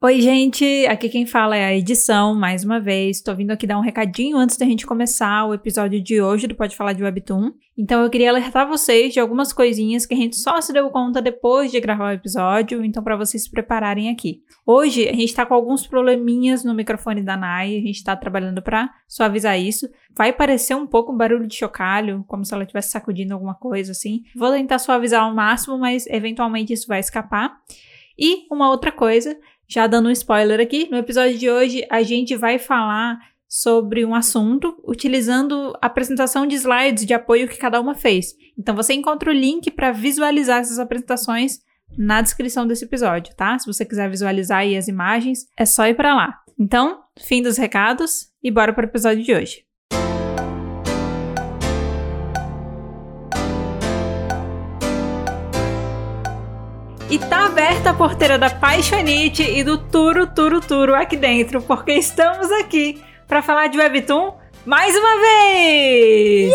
Oi, gente! Aqui quem fala é a edição, mais uma vez. Tô vindo aqui dar um recadinho antes da gente começar o episódio de hoje do Pode Falar de Webtoon. Então eu queria alertar vocês de algumas coisinhas que a gente só se deu conta depois de gravar o episódio, então para vocês se prepararem aqui. Hoje a gente tá com alguns probleminhas no microfone da Nai, a gente tá trabalhando para suavizar isso. Vai parecer um pouco um barulho de chocalho, como se ela estivesse sacudindo alguma coisa assim. Vou tentar suavizar ao máximo, mas eventualmente isso vai escapar. E uma outra coisa, já dando um spoiler aqui, no episódio de hoje a gente vai falar sobre um assunto utilizando a apresentação de slides de apoio que cada uma fez. Então você encontra o link para visualizar essas apresentações na descrição desse episódio, tá? Se você quiser visualizar aí as imagens, é só ir para lá. Então, fim dos recados e bora para o episódio de hoje. Aberta a porteira da Paixonite e do Turo Turo Turo aqui dentro, porque estamos aqui para falar de Webtoon mais uma vez!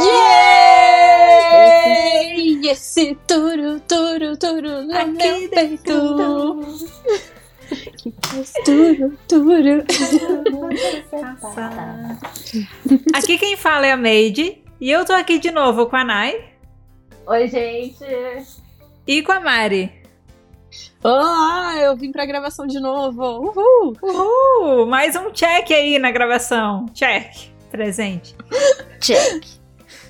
Yeah! Esse turu, turu, turu no Aqui meu dentro. peito. Turu, turu. Aqui quem fala é a Made e eu tô aqui de novo com a Nai Oi, gente. e com a Mari. Olá, eu vim pra gravação de novo. Uhul! Uhul! Mais um check aí na gravação. Check. Presente. Check.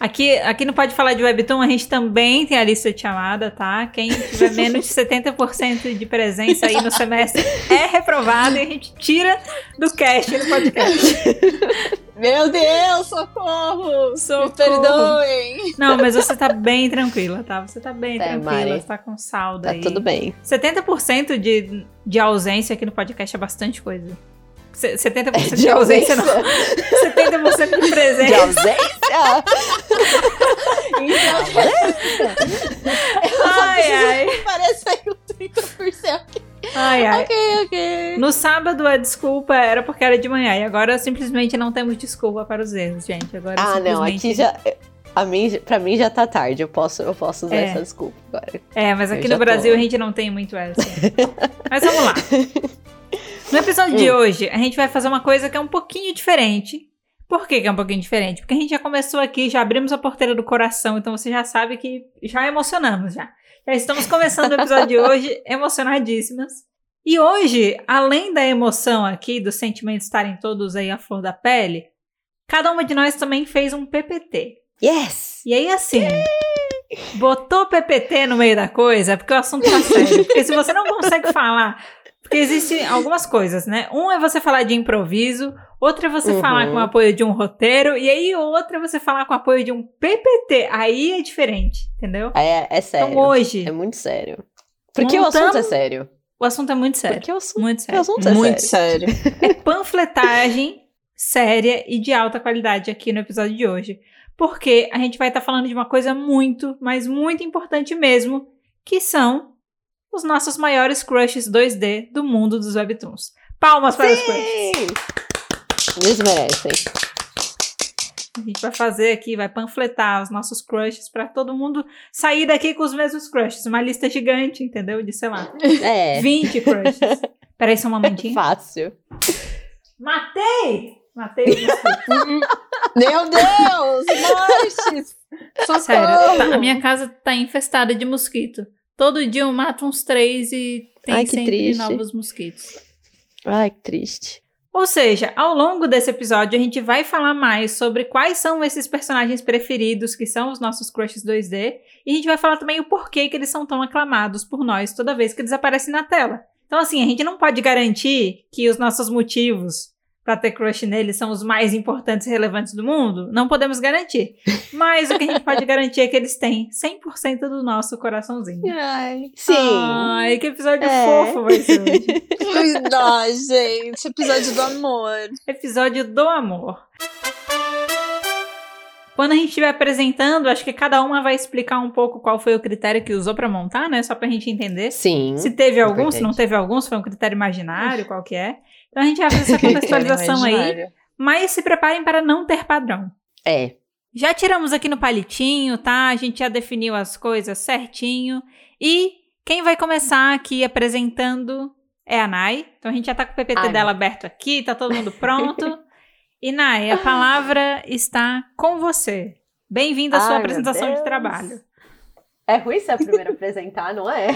Aqui, aqui no Pode Falar de Webtoon, a gente também tem a lista de chamada, tá? Quem tiver menos de 70% de presença aí no semestre é reprovado e a gente tira do cast no podcast. Meu Deus, socorro! Socorro. Me perdoem. Não, mas você tá bem tranquila, tá? Você tá bem Tá, tranquila, Mari. você tá com saldo Tá aí. tudo bem. 70% de, de ausência aqui no podcast é bastante coisa. Se- 70% de, De ausência, não. ausência? 70% de De presença. ausência? Ai, ai. Parece aí um 30%. Ai, ai. Ok, ok. No sábado a desculpa era porque era de manhã. E agora simplesmente não temos desculpa para os erros, gente. Agora Ah, não, simplesmente... aqui já. A mim, pra mim já tá tarde. Eu posso, eu posso usar É. essa desculpa agora. É, mas Eu aqui já no Brasil tô. a gente não tem muito essa. mas vamos lá. No episódio de Hum. hoje, a gente vai fazer uma coisa que é um pouquinho diferente. Por que, que é um pouquinho diferente? Porque a gente já começou aqui, já abrimos a porteira do coração, então você já sabe que já emocionamos já. Já estamos começando o episódio de hoje emocionadíssimas. E hoje, além da emoção aqui, dos sentimentos estarem todos aí à flor da pele, cada uma de nós também fez um PPT. Yes! E aí, assim, botou PPT no meio da coisa, é porque o assunto tá sério. Porque se você não consegue falar. Porque existem algumas coisas, né? Um é você falar de improviso, outra é você Uhum. falar com o apoio de um roteiro, e aí outra é você falar com o apoio de um PPT. Aí é diferente, entendeu? É, é sério. Então hoje, É muito sério. Porque o assunto é Montamos- sério. o assunto é muito sério. Porque o assunto, Muito o sério. assunto é Muito sério. sério. É panfletagem séria e de alta qualidade aqui no episódio de hoje. Porque a gente vai estar falando de uma coisa muito, mas muito importante mesmo, que são os nossos maiores crushes 2D do mundo dos webtoons. Palmas para os crushes. Eles merecem. A gente vai fazer aqui, vai panfletar os nossos crushes para todo mundo sair daqui com os mesmos crushes. Uma lista gigante, entendeu? De, sei lá, É. 20 crushes. Peraí só um momentinho. Fácil. Matei! Matei. Meu Deus! Mortes! Socorro! Sério, tá- a minha casa tá infestada de mosquito. Todo dia eu mato uns três e tem Ai, que sempre triste. novos mosquitos. Ai, que triste. Ou seja, ao longo desse episódio a gente vai falar mais sobre quais são esses personagens preferidos, que são os nossos crushes 2D, e a gente vai falar também o porquê que eles são tão aclamados por nós toda vez que eles aparecem na tela. Então, assim, a gente não pode garantir que os nossos motivos pra ter crush neles são os mais importantes e relevantes do mundo. Não podemos garantir. Mas o que a gente pode garantir é que eles têm 100% do nosso coraçãozinho. Ai, sim. Ai, que episódio É. fofo vai ser hoje. Ai, gente, episódio do amor. Episódio do amor. Quando a gente estiver apresentando, acho que cada uma vai explicar um pouco qual foi o critério que usou pra montar, né? Só pra gente entender. Sim. Se teve algum, se não teve algum, se foi um critério imaginário, qual que é. Então a gente vai fazer essa contextualização aí. Mas se preparem para não ter padrão. É. Já tiramos aqui no palitinho, tá? A gente já definiu as coisas certinho. E quem vai começar aqui apresentando é a Nai. Então a gente já tá com o PPT Ai, dela aberto aqui, tá todo mundo pronto. e Nai, a palavra está com você. Bem-vinda à sua Ai, apresentação de trabalho. É ruim ser a primeira a apresentar, não é?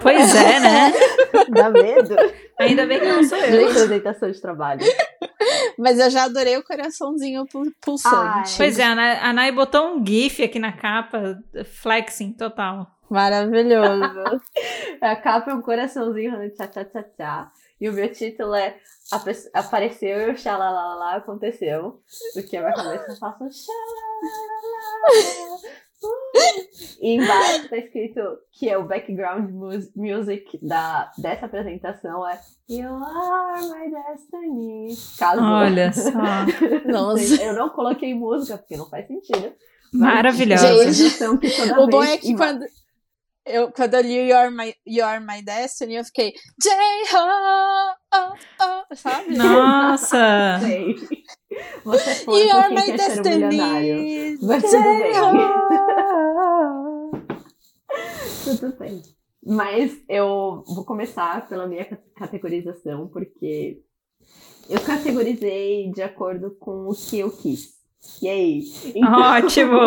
Pois é, né? Dá medo. Ainda bem que não sou De eu. apresentação de trabalho. Mas eu já adorei o coraçãozinho pu- pulsante. Pois é, a Nai botou um GIF aqui na capa, flexing total. Maravilhoso. A capa é um coraçãozinho falando tchá tchá tchá tchá. E o meu título é Apareceu e o xalalalá aconteceu. Porque a minha cabeça eu faço xalalalá. E embaixo tá escrito que é o background mus- music da, dessa apresentação é You are my destiny. Caso Olha só. Nossa. eu não coloquei música porque não faz sentido. Maravilhosa. Gente, O bom é que quando eu, quando eu li You're My, You're My Destiny, eu fiquei J-Ho, oh, oh, sabe? Nossa! Sei. Você foi You're My quer ser um. Destiny, Mas tudo bem. J-Ho. Tudo bem. Mas eu vou começar pela minha ca- categorização, porque eu categorizei de acordo com o que eu quis. Yay! Então, Ótimo!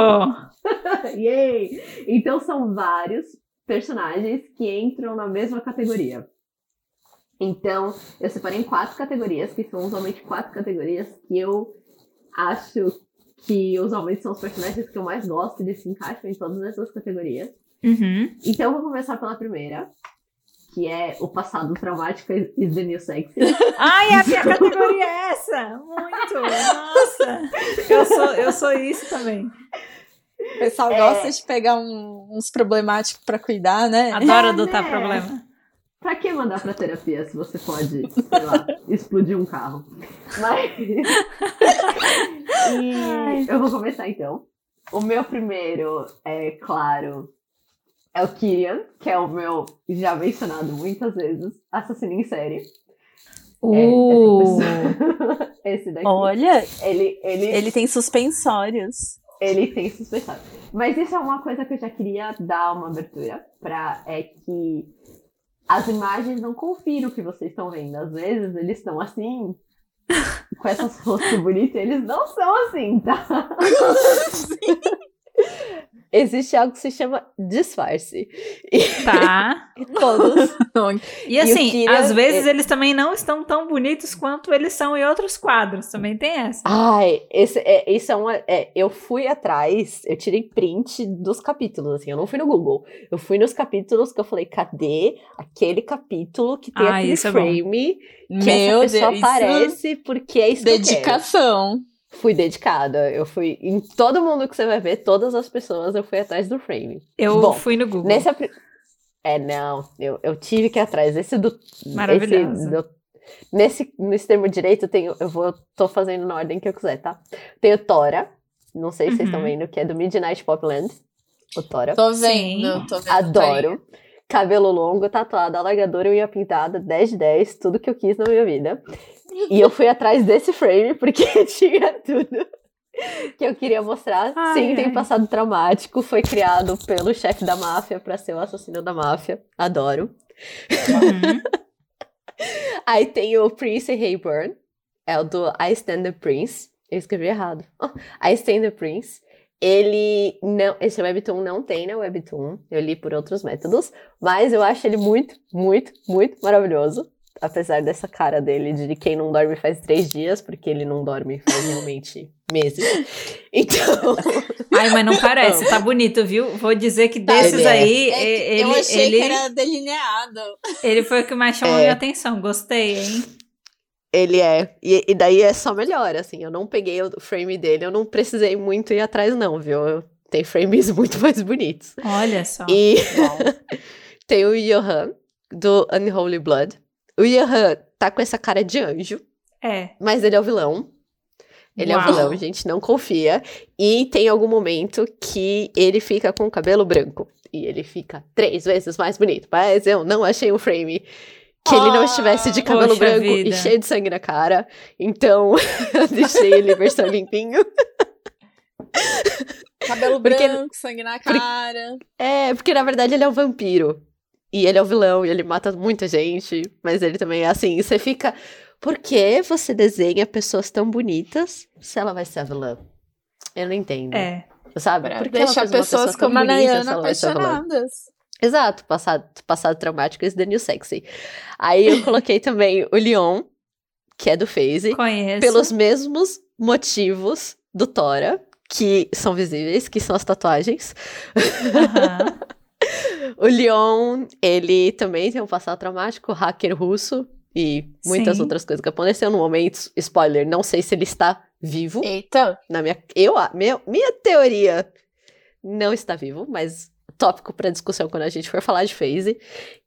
Yay! Então são vários personagens que entram na mesma categoria. Então, eu separei em quatro categorias, que são usualmente quatro categorias que eu acho que usualmente são os personagens que eu mais gosto, eles se encaixam em todas essas categorias. Uhum. Então, eu vou começar pela primeira, que é o passado traumático is the new sexy. Ai, a minha categoria é essa! Muito! Nossa! Eu sou, eu sou isso também. O pessoal É. gosta de pegar um- uns problemáticos pra cuidar, né? Adoro É, adotar né? problema. Pra que mandar pra terapia se você pode, sei lá, explodir um carro? Mas. e eu vou começar então. O meu primeiro, é claro, é o Kyrian, que é o meu já mencionado muitas vezes, assassino em série. Uh! É, esse daqui. Olha, Ele, ele, ele tem suspensórios. Ele tem suspeição. Mas isso é uma coisa que eu já queria dar uma abertura pra é que as imagens não confiram o que vocês estão vendo. Às vezes eles estão assim, com essas rostos bonitos, e eles não são assim, tá? Existe algo que se chama disfarce. Tá. E todos. E E assim, Kira, às vezes ele- eles também não estão tão bonitos quanto eles são em outros quadros. Também tem essa. Ai, esse, é, isso é uma. é, eu fui atrás, eu tirei print dos capítulos, assim, eu não fui no Google. Eu fui nos capítulos que eu falei, cadê aquele capítulo que tem Ah, aquele é frame que Meu essa pessoa Deus, aparece porque é isso que eu quero. Fui dedicada. Eu fui. Em todo mundo que você vai ver, todas as pessoas, eu fui atrás do frame. Eu Bom, fui no Google. Nesse. apri- É, não, eu, eu tive que ir atrás. Esse do. Maravilhoso. Esse do- nesse, nesse termo direito, eu tenho. Eu vou. tô fazendo na ordem que eu quiser, tá? Tenho Tora. Não sei se vocês estão Uhum. vendo, que é do Midnight Popland. O Tora. Tô Sim. vendo, tô vendo. Adoro. Cabelo longo, tatuado, alargador, unha pintada, 10 de 10, tudo que eu quis na minha vida. E eu fui atrás desse frame porque tinha tudo que eu queria mostrar. Ai, Sim, tem ai. passado traumático. Foi criado pelo chefe da máfia pra ser o assassino da máfia. Adoro. Uhum. Aí tem o Prince Hayburn. É o do I Stand the Prince. Eu escrevi errado. Oh, I Stand the Prince. Ele não. Esse webtoon não tem na webtoon. Eu li por outros métodos. Mas eu acho ele muito, muito, muito maravilhoso. Apesar dessa cara dele de quem não dorme faz três dias, porque ele não dorme faz realmente meses. Então. Ai, mas não parece. Tá bonito, viu? Vou dizer que Tá, desses é. aí, É que ele, eu achei ele, que era delineado. ele foi o que mais chamou É. minha atenção. Gostei, hein? Ele é. E, e daí é só melhor, assim. Eu não peguei o frame dele, eu não precisei muito ir atrás, não, viu? Eu- tem frames muito mais bonitos. Olha só. E tem o Johan, do Unholy Blood. O Johan tá com essa cara de anjo, É. mas ele é o vilão. Ele é o Uau. vilão, gente, não confia. E tem algum momento que ele fica com o cabelo branco. E ele fica três vezes mais bonito. Mas eu não achei um frame que ele não estivesse de cabelo branco vida. e cheio de sangue na cara. Então, eu deixei ele versão limpinho. Cabelo Porque- branco, sangue na cara. É, porque na verdade ele é um vampiro. E ele é o vilão, e ele mata muita gente, mas ele também é assim, você fica. Por que você desenha pessoas tão bonitas se ela vai ser a vilã? Eu não entendo. É. Sabe? Pra Por que ela deixar pessoa pessoas tão como a Nayana apaixonadas. Exato, passado, passado traumático is the new sexy. Aí eu coloquei também o Leon, que é do FaZe, Conheço. pelos mesmos motivos do Tora, que são visíveis, que são as tatuagens. Aham. O Leon, ele também tem um passado traumático, hacker russo e muitas Sim. outras coisas que aconteceram no momento. Spoiler, não sei se ele está vivo. Eita. Na minha, eu, minha, minha teoria não está vivo, mas tópico para discussão quando a gente for falar de FaZe.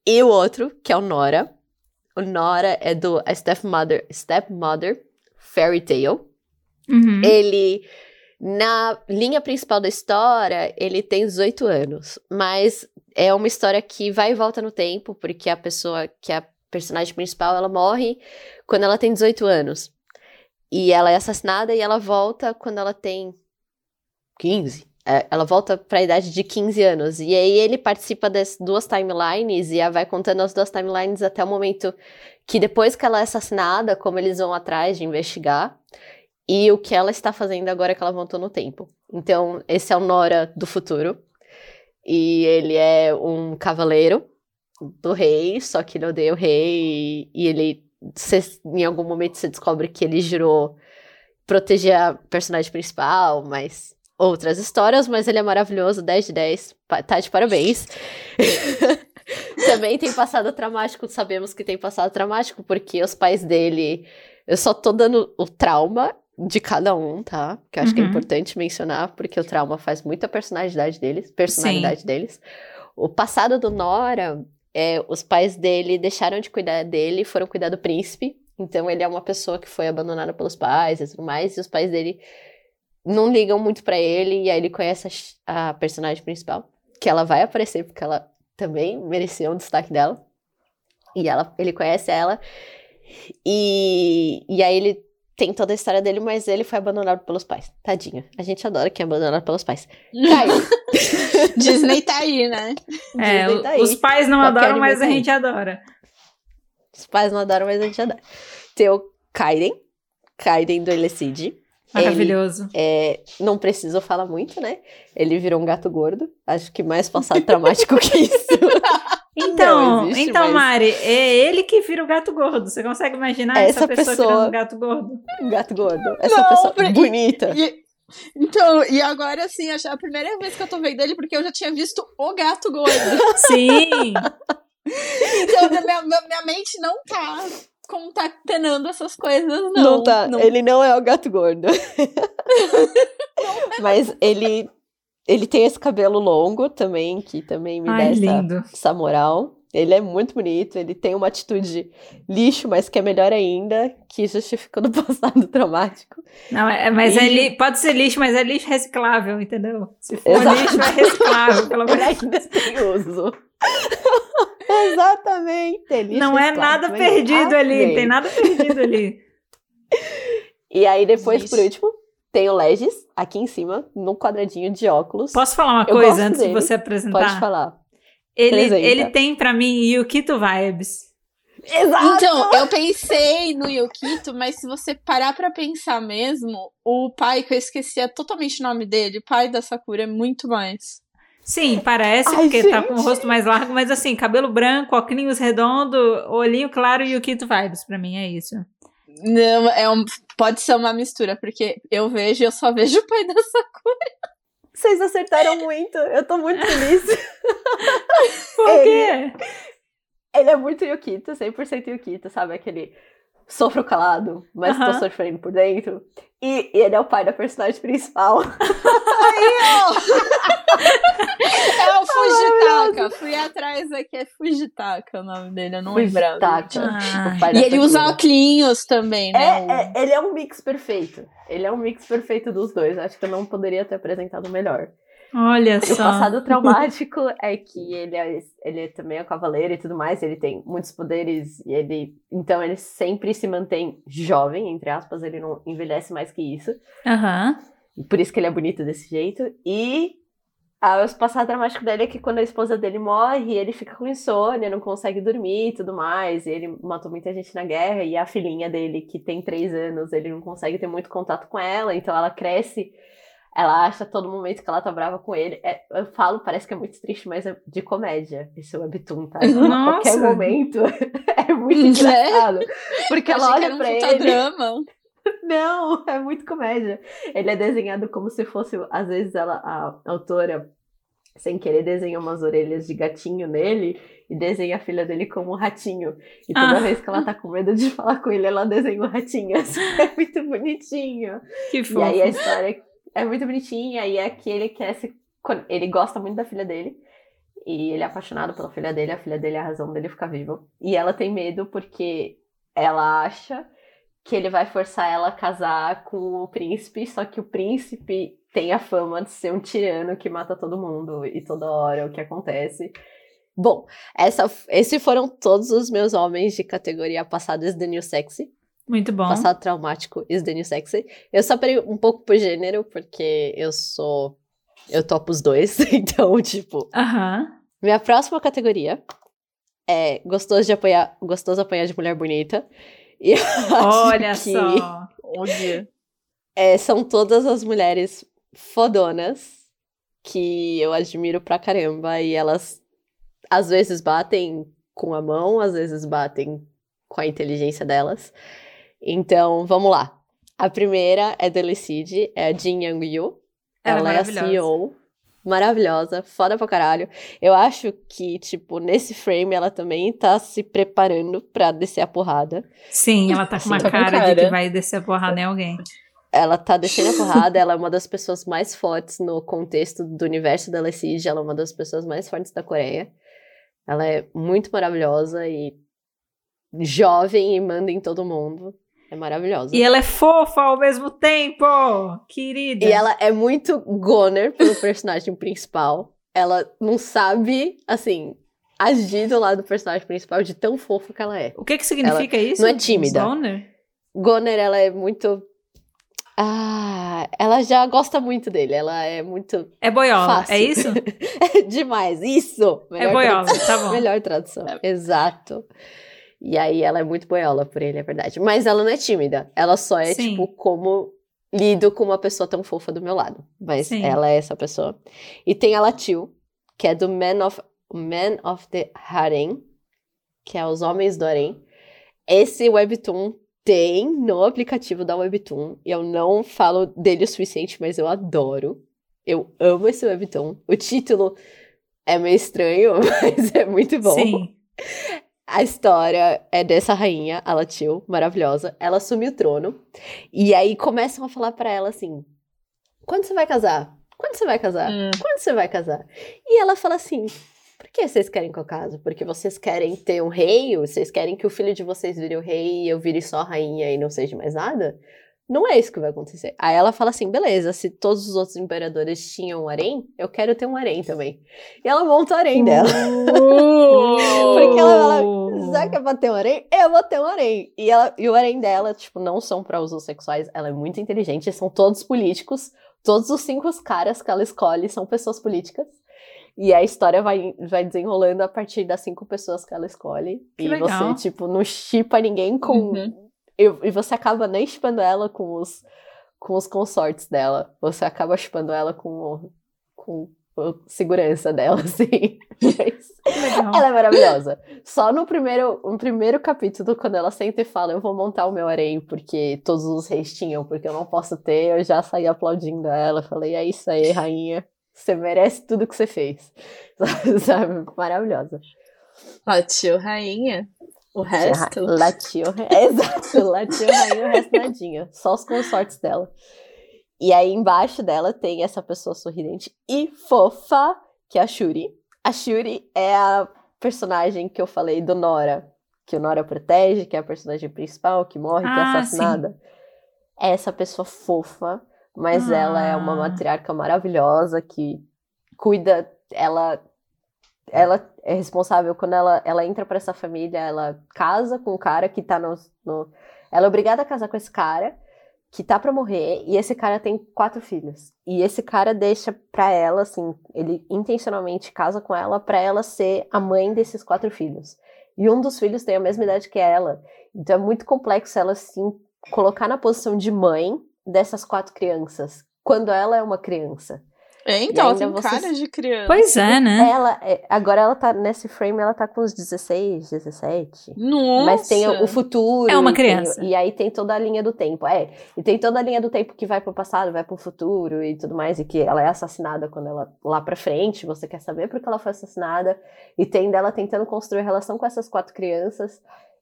E o outro, que é o Nora. O Nora é do Stepmother, Stepmother Fairy Tale. Uhum. Ele, na linha principal da história, ele tem 18 anos, mas é uma história que vai e volta no tempo, porque a pessoa que é a personagem principal, ela morre quando ela tem 18 anos. E ela é assassinada e ela volta quando ela tem 15. É, ela volta para a idade de 15 anos. E aí ele participa das duas timelines e ela vai contando as duas timelines até o momento que depois que ela é assassinada, como eles vão atrás de investigar e o que ela está fazendo agora que ela voltou no tempo. Então, esse é o Nora do futuro. E ele é um cavaleiro do rei, só que ele odeia o rei. E, e ele, em algum momento, você descobre que ele jurou proteger a personagem principal, mas outras histórias. Mas ele é maravilhoso, 10 de 10. Pa- Tá de parabéns. Também tem passado traumático, sabemos que tem passado traumático, porque os pais dele. Eu só tô dando o trauma de cada um, tá? Que eu acho que é Uhum. importante mencionar, porque o trauma faz muito a personalidade deles, personalidade deles. O passado do Nora, é, os pais dele deixaram de cuidar dele, foram cuidar do príncipe. Então ele é uma pessoa que foi abandonada pelos pais e tudo mais, e os pais dele não ligam muito pra ele, e aí ele conhece a a, personagem principal, que ela vai aparecer porque ela também mereceu um destaque dela. E ela, ele conhece ela. E, e aí ele tem toda a história dele, mas ele foi abandonado pelos pais. Tadinho. A gente adora quem é abandonado pelos pais. Caio. Disney tá aí, né? É, Disney tá aí. os pais não Qualquer adoram, mas tá a gente adora. Os pais não adoram, mas a gente adora. Tem o Kaiden. Kaiden do Elecid. Maravilhoso. É, não preciso falar muito, né? Ele virou um gato gordo. Acho que mais passado traumático que isso. Então, Não então mas- Mari, é ele que vira o gato gordo. Você consegue imaginar essa, Essa pessoa, pessoa- virando um gato gordo? Um gato gordo. Essa Não, pessoa pra- bonita. E- então, e agora, assim, acho- é a primeira vez que eu tô vendo ele, porque eu já tinha visto o gato gordo. Sim! Então, minha, minha, minha mente não tá concatenando essas coisas, não. Não, tá. Ele não é o gato gordo. Mas ele, ele tem esse cabelo longo também, que também me Ai, dá essa, essa moral. Ele é muito bonito, ele tem uma atitude lixo, mas que é melhor ainda, que justifica no passado traumático. Não, é, mas E- é li- pode ser lixo, mas é lixo reciclável, entendeu? Se for Exato. lixo, é reciclável, pelo menos. ainda tem uso. Exatamente. é lixo Não é reciclável, nada perdido ali, tem nada perdido ali. E aí, depois, Isso. por último, tem o Legis, aqui em cima, no quadradinho de óculos. Posso falar uma Eu coisa antes dele. de você apresentar? Pode falar. Ele, Apresenta. ele tem pra mim Yukito vibes. Exato! Então, eu pensei no Yukito, mas se você parar pra pensar mesmo, o pai, que eu esquecia totalmente o nome dele, o pai da Sakura, é muito mais. Sim, parece, Ai, porque tá com o gente. rosto mais largo, mas assim, cabelo branco, óculos redondo, olhinho claro e Yukito vibes, pra mim é isso. Não, é um, pode ser uma mistura, porque eu vejo e eu só vejo o pai da Sakura. Vocês acertaram muito. Eu tô muito feliz. Por Ele- quê? Ele é muito Yukito, 100% Yukito, sabe? Aquele sofro calado, mas tô Aham. sofrendo por dentro. E, e ele é o pai da personagem principal. É o Fujitaka. Fui atrás aqui, é Fujitaka o nome dele, eu não lembrava. Fujitaka. Ah, O pai E ele usa óculos também, né? É, é, ele é um mix perfeito. Ele é um mix perfeito dos dois. Acho que eu não poderia ter apresentado melhor. Olha E o só. passado traumático é que ele é, ele é também é cavaleiro e tudo mais, ele tem muitos poderes e ele. Então ele sempre se mantém jovem, entre aspas, ele não envelhece mais que isso. Aham. E por isso que ele é bonito desse jeito. E Ah, o passado dramático dele é que quando a esposa dele morre, ele fica com insônia, não consegue dormir e tudo mais. E ele matou muita gente na guerra. E a filhinha dele, que tem três anos, ele não consegue ter muito contato com ela. Então ela cresce, ela acha todo momento que ela tá brava com ele. É, eu falo, parece que é muito triste, mas é de comédia esse webtoon, tá? A qualquer momento é muito engraçado. Porque ela olha pra ele. drama. Não, é muito comédia. Ele é desenhado como se fosse, às vezes, ela, a autora, sem querer, desenha umas orelhas de gatinho nele e desenha a filha dele como um ratinho. E toda ah. vez que ela tá com medo de falar com ele, ela desenha um ratinho. É muito bonitinho. Que fofo. E aí a história é muito bonitinha e é que ele quer se. Ele gosta muito da filha dele. E ele é apaixonado pela filha dele, a filha dele é a razão dele ficar vivo. E ela tem medo porque ela acha que ele vai forçar ela a casar com o príncipe, só que o príncipe tem a fama de ser um tirano que mata todo mundo e toda hora o que acontece. Bom, essa, esses foram todos os meus homens de categoria passado is the new sexy. Muito bom. Passado traumático is the new sexy. Eu separei um pouco por gênero, porque eu sou. Eu topo os dois, então, tipo. Aham. Uh -huh. Minha próxima categoria é gostoso de apanhar, gostoso apanhar de mulher bonita. E Olha só! Olha! É, são todas as mulheres fodonas que eu admiro pra caramba e elas às vezes batem com a mão, às vezes batem com a inteligência delas. Então, vamos lá. A primeira é Delicide, é a Jin Young Yu. Ela, Ela é a CEO maravilhosa, foda pra caralho. Eu acho que, tipo, nesse frame ela também tá se preparando pra descer a porrada. Sim, ela tá com uma tá cara, cara, de que vai descer a porrada em alguém. Ela tá descendo a porrada, ela é uma das pessoas mais fortes no contexto do universo da Lesige, ela é uma das pessoas mais fortes da Coreia. Ela é muito maravilhosa e jovem e manda em todo mundo. É maravilhosa. E ela é fofa ao mesmo tempo, querida. E ela é muito goner pelo personagem principal. Ela não sabe, assim, agir do lado do personagem principal de tão fofa que ela é. O que que significa ela isso? Não é tímida. Goner? Goner, ela é muito... Ah, ela já gosta muito dele. Ela é muito. É boiola, fácil. é isso? é demais, isso! É melhor é boiola, tradução. tá bom. Melhor tradução, exato. E aí ela é muito boiola por ele, é verdade. Mas ela não é tímida. Ela só é, Sim. tipo, como lido com uma pessoa tão fofa do meu lado. Mas Sim. ela é essa pessoa. E tem a Latil, que é do Man of, Man of the Harem, que é os Homens do Harem. Esse webtoon tem no aplicativo da Webtoon. E eu não falo dele o suficiente, mas eu adoro. Eu amo esse webtoon. O título é meio estranho, mas é muito bom. Sim. A história é dessa rainha, a Latil, maravilhosa. Ela assume o trono. E aí começam a falar para ela assim: quando você vai casar? Quando você vai casar? Hum. Quando você vai casar? E ela fala assim: por que vocês querem que eu case? Porque vocês querem ter um rei? Vocês querem que o filho de vocês vire o rei e eu vire só rainha e não seja mais nada? Não é isso que vai acontecer. Aí ela fala assim: beleza, se todos os outros imperadores tinham um harém, eu quero ter um harém também. E ela monta o harém dela. Uh! Porque ela fala: já que é pra ter um harém, eu vou ter um harém. E, ela, e o harém dela, tipo, não são pra usos sexuais, ela é muito inteligente, são todos políticos. Todos os cinco caras que ela escolhe são pessoas políticas. E a história vai, vai desenrolando a partir das cinco pessoas que ela escolhe. Que e legal. você, tipo, não chipa ninguém com. Uhum e, e você acaba nem chupando ela com os, com os consortes dela. Você acaba chupando ela com, com a segurança dela, assim. ela é maravilhosa. Só no primeiro, no primeiro capítulo, quando ela senta e fala, eu vou montar o meu harém, porque todos os reis tinham, porque eu não posso ter, eu já saí aplaudindo ela. Falei, é isso aí, rainha. Você merece tudo que você fez. Sabe? Maravilhosa. Ó, rainha. O resto. Latiu. Exato, latiu rainha o resto nadinha. Só os consortes dela. E aí embaixo dela tem essa pessoa sorridente e fofa, que é a Shuri. A Shuri é a personagem que eu falei do Nora, que o Nora protege, que é a personagem principal, que morre, ah, que é ah, assassinada. Sim. É essa pessoa fofa, mas ah. ela é uma matriarca maravilhosa que cuida, ela ela é responsável quando ela, ela entra para essa família, ela casa com o cara que tá no, no, Ela é obrigada a casar com esse cara, que tá pra morrer e esse cara tem quatro filhos. E esse cara deixa pra ela, assim, ele intencionalmente casa com ela pra ela ser a mãe desses quatro filhos. E um dos filhos tem a mesma idade que ela. Então é muito complexo ela, assim, colocar na posição de mãe dessas quatro crianças, quando ela é uma criança. É, então, ela tem você... cara de criança. Pois é, né? Ela, é, agora ela tá nesse frame, ela tá com uns 16, 17. Nossa! Mas tem o, o futuro. É uma criança. E, tem, e, aí tem toda a linha do tempo. É, e tem toda a linha do tempo que vai pro passado, vai pro futuro e tudo mais. E que ela é assassinada quando ela, lá pra frente, você quer saber por que ela foi assassinada. E tem dela tentando construir relação com essas quatro crianças.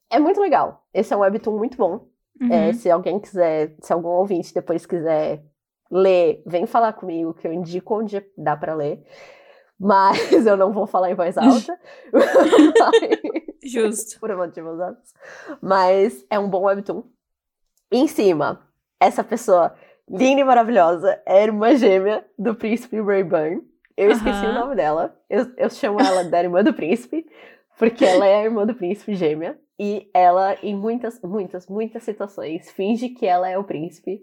É muito legal. Esse é um webtoon muito bom. Uhum. É, se alguém quiser, se algum ouvinte depois quiser ler, vem falar comigo que eu indico onde dá para ler. Mas eu não vou falar em voz alta. Justo. Por motivos óbvios. Mas é um bom webtoon. Em cima, essa pessoa linda e maravilhosa é a irmã gêmea do príncipe Rayburn. Eu esqueci o nome dela. Eu, eu chamo ela da irmã do príncipe, porque ela é a irmã do príncipe gêmea. E ela, em muitas, muitas, muitas situações, finge que ela é o príncipe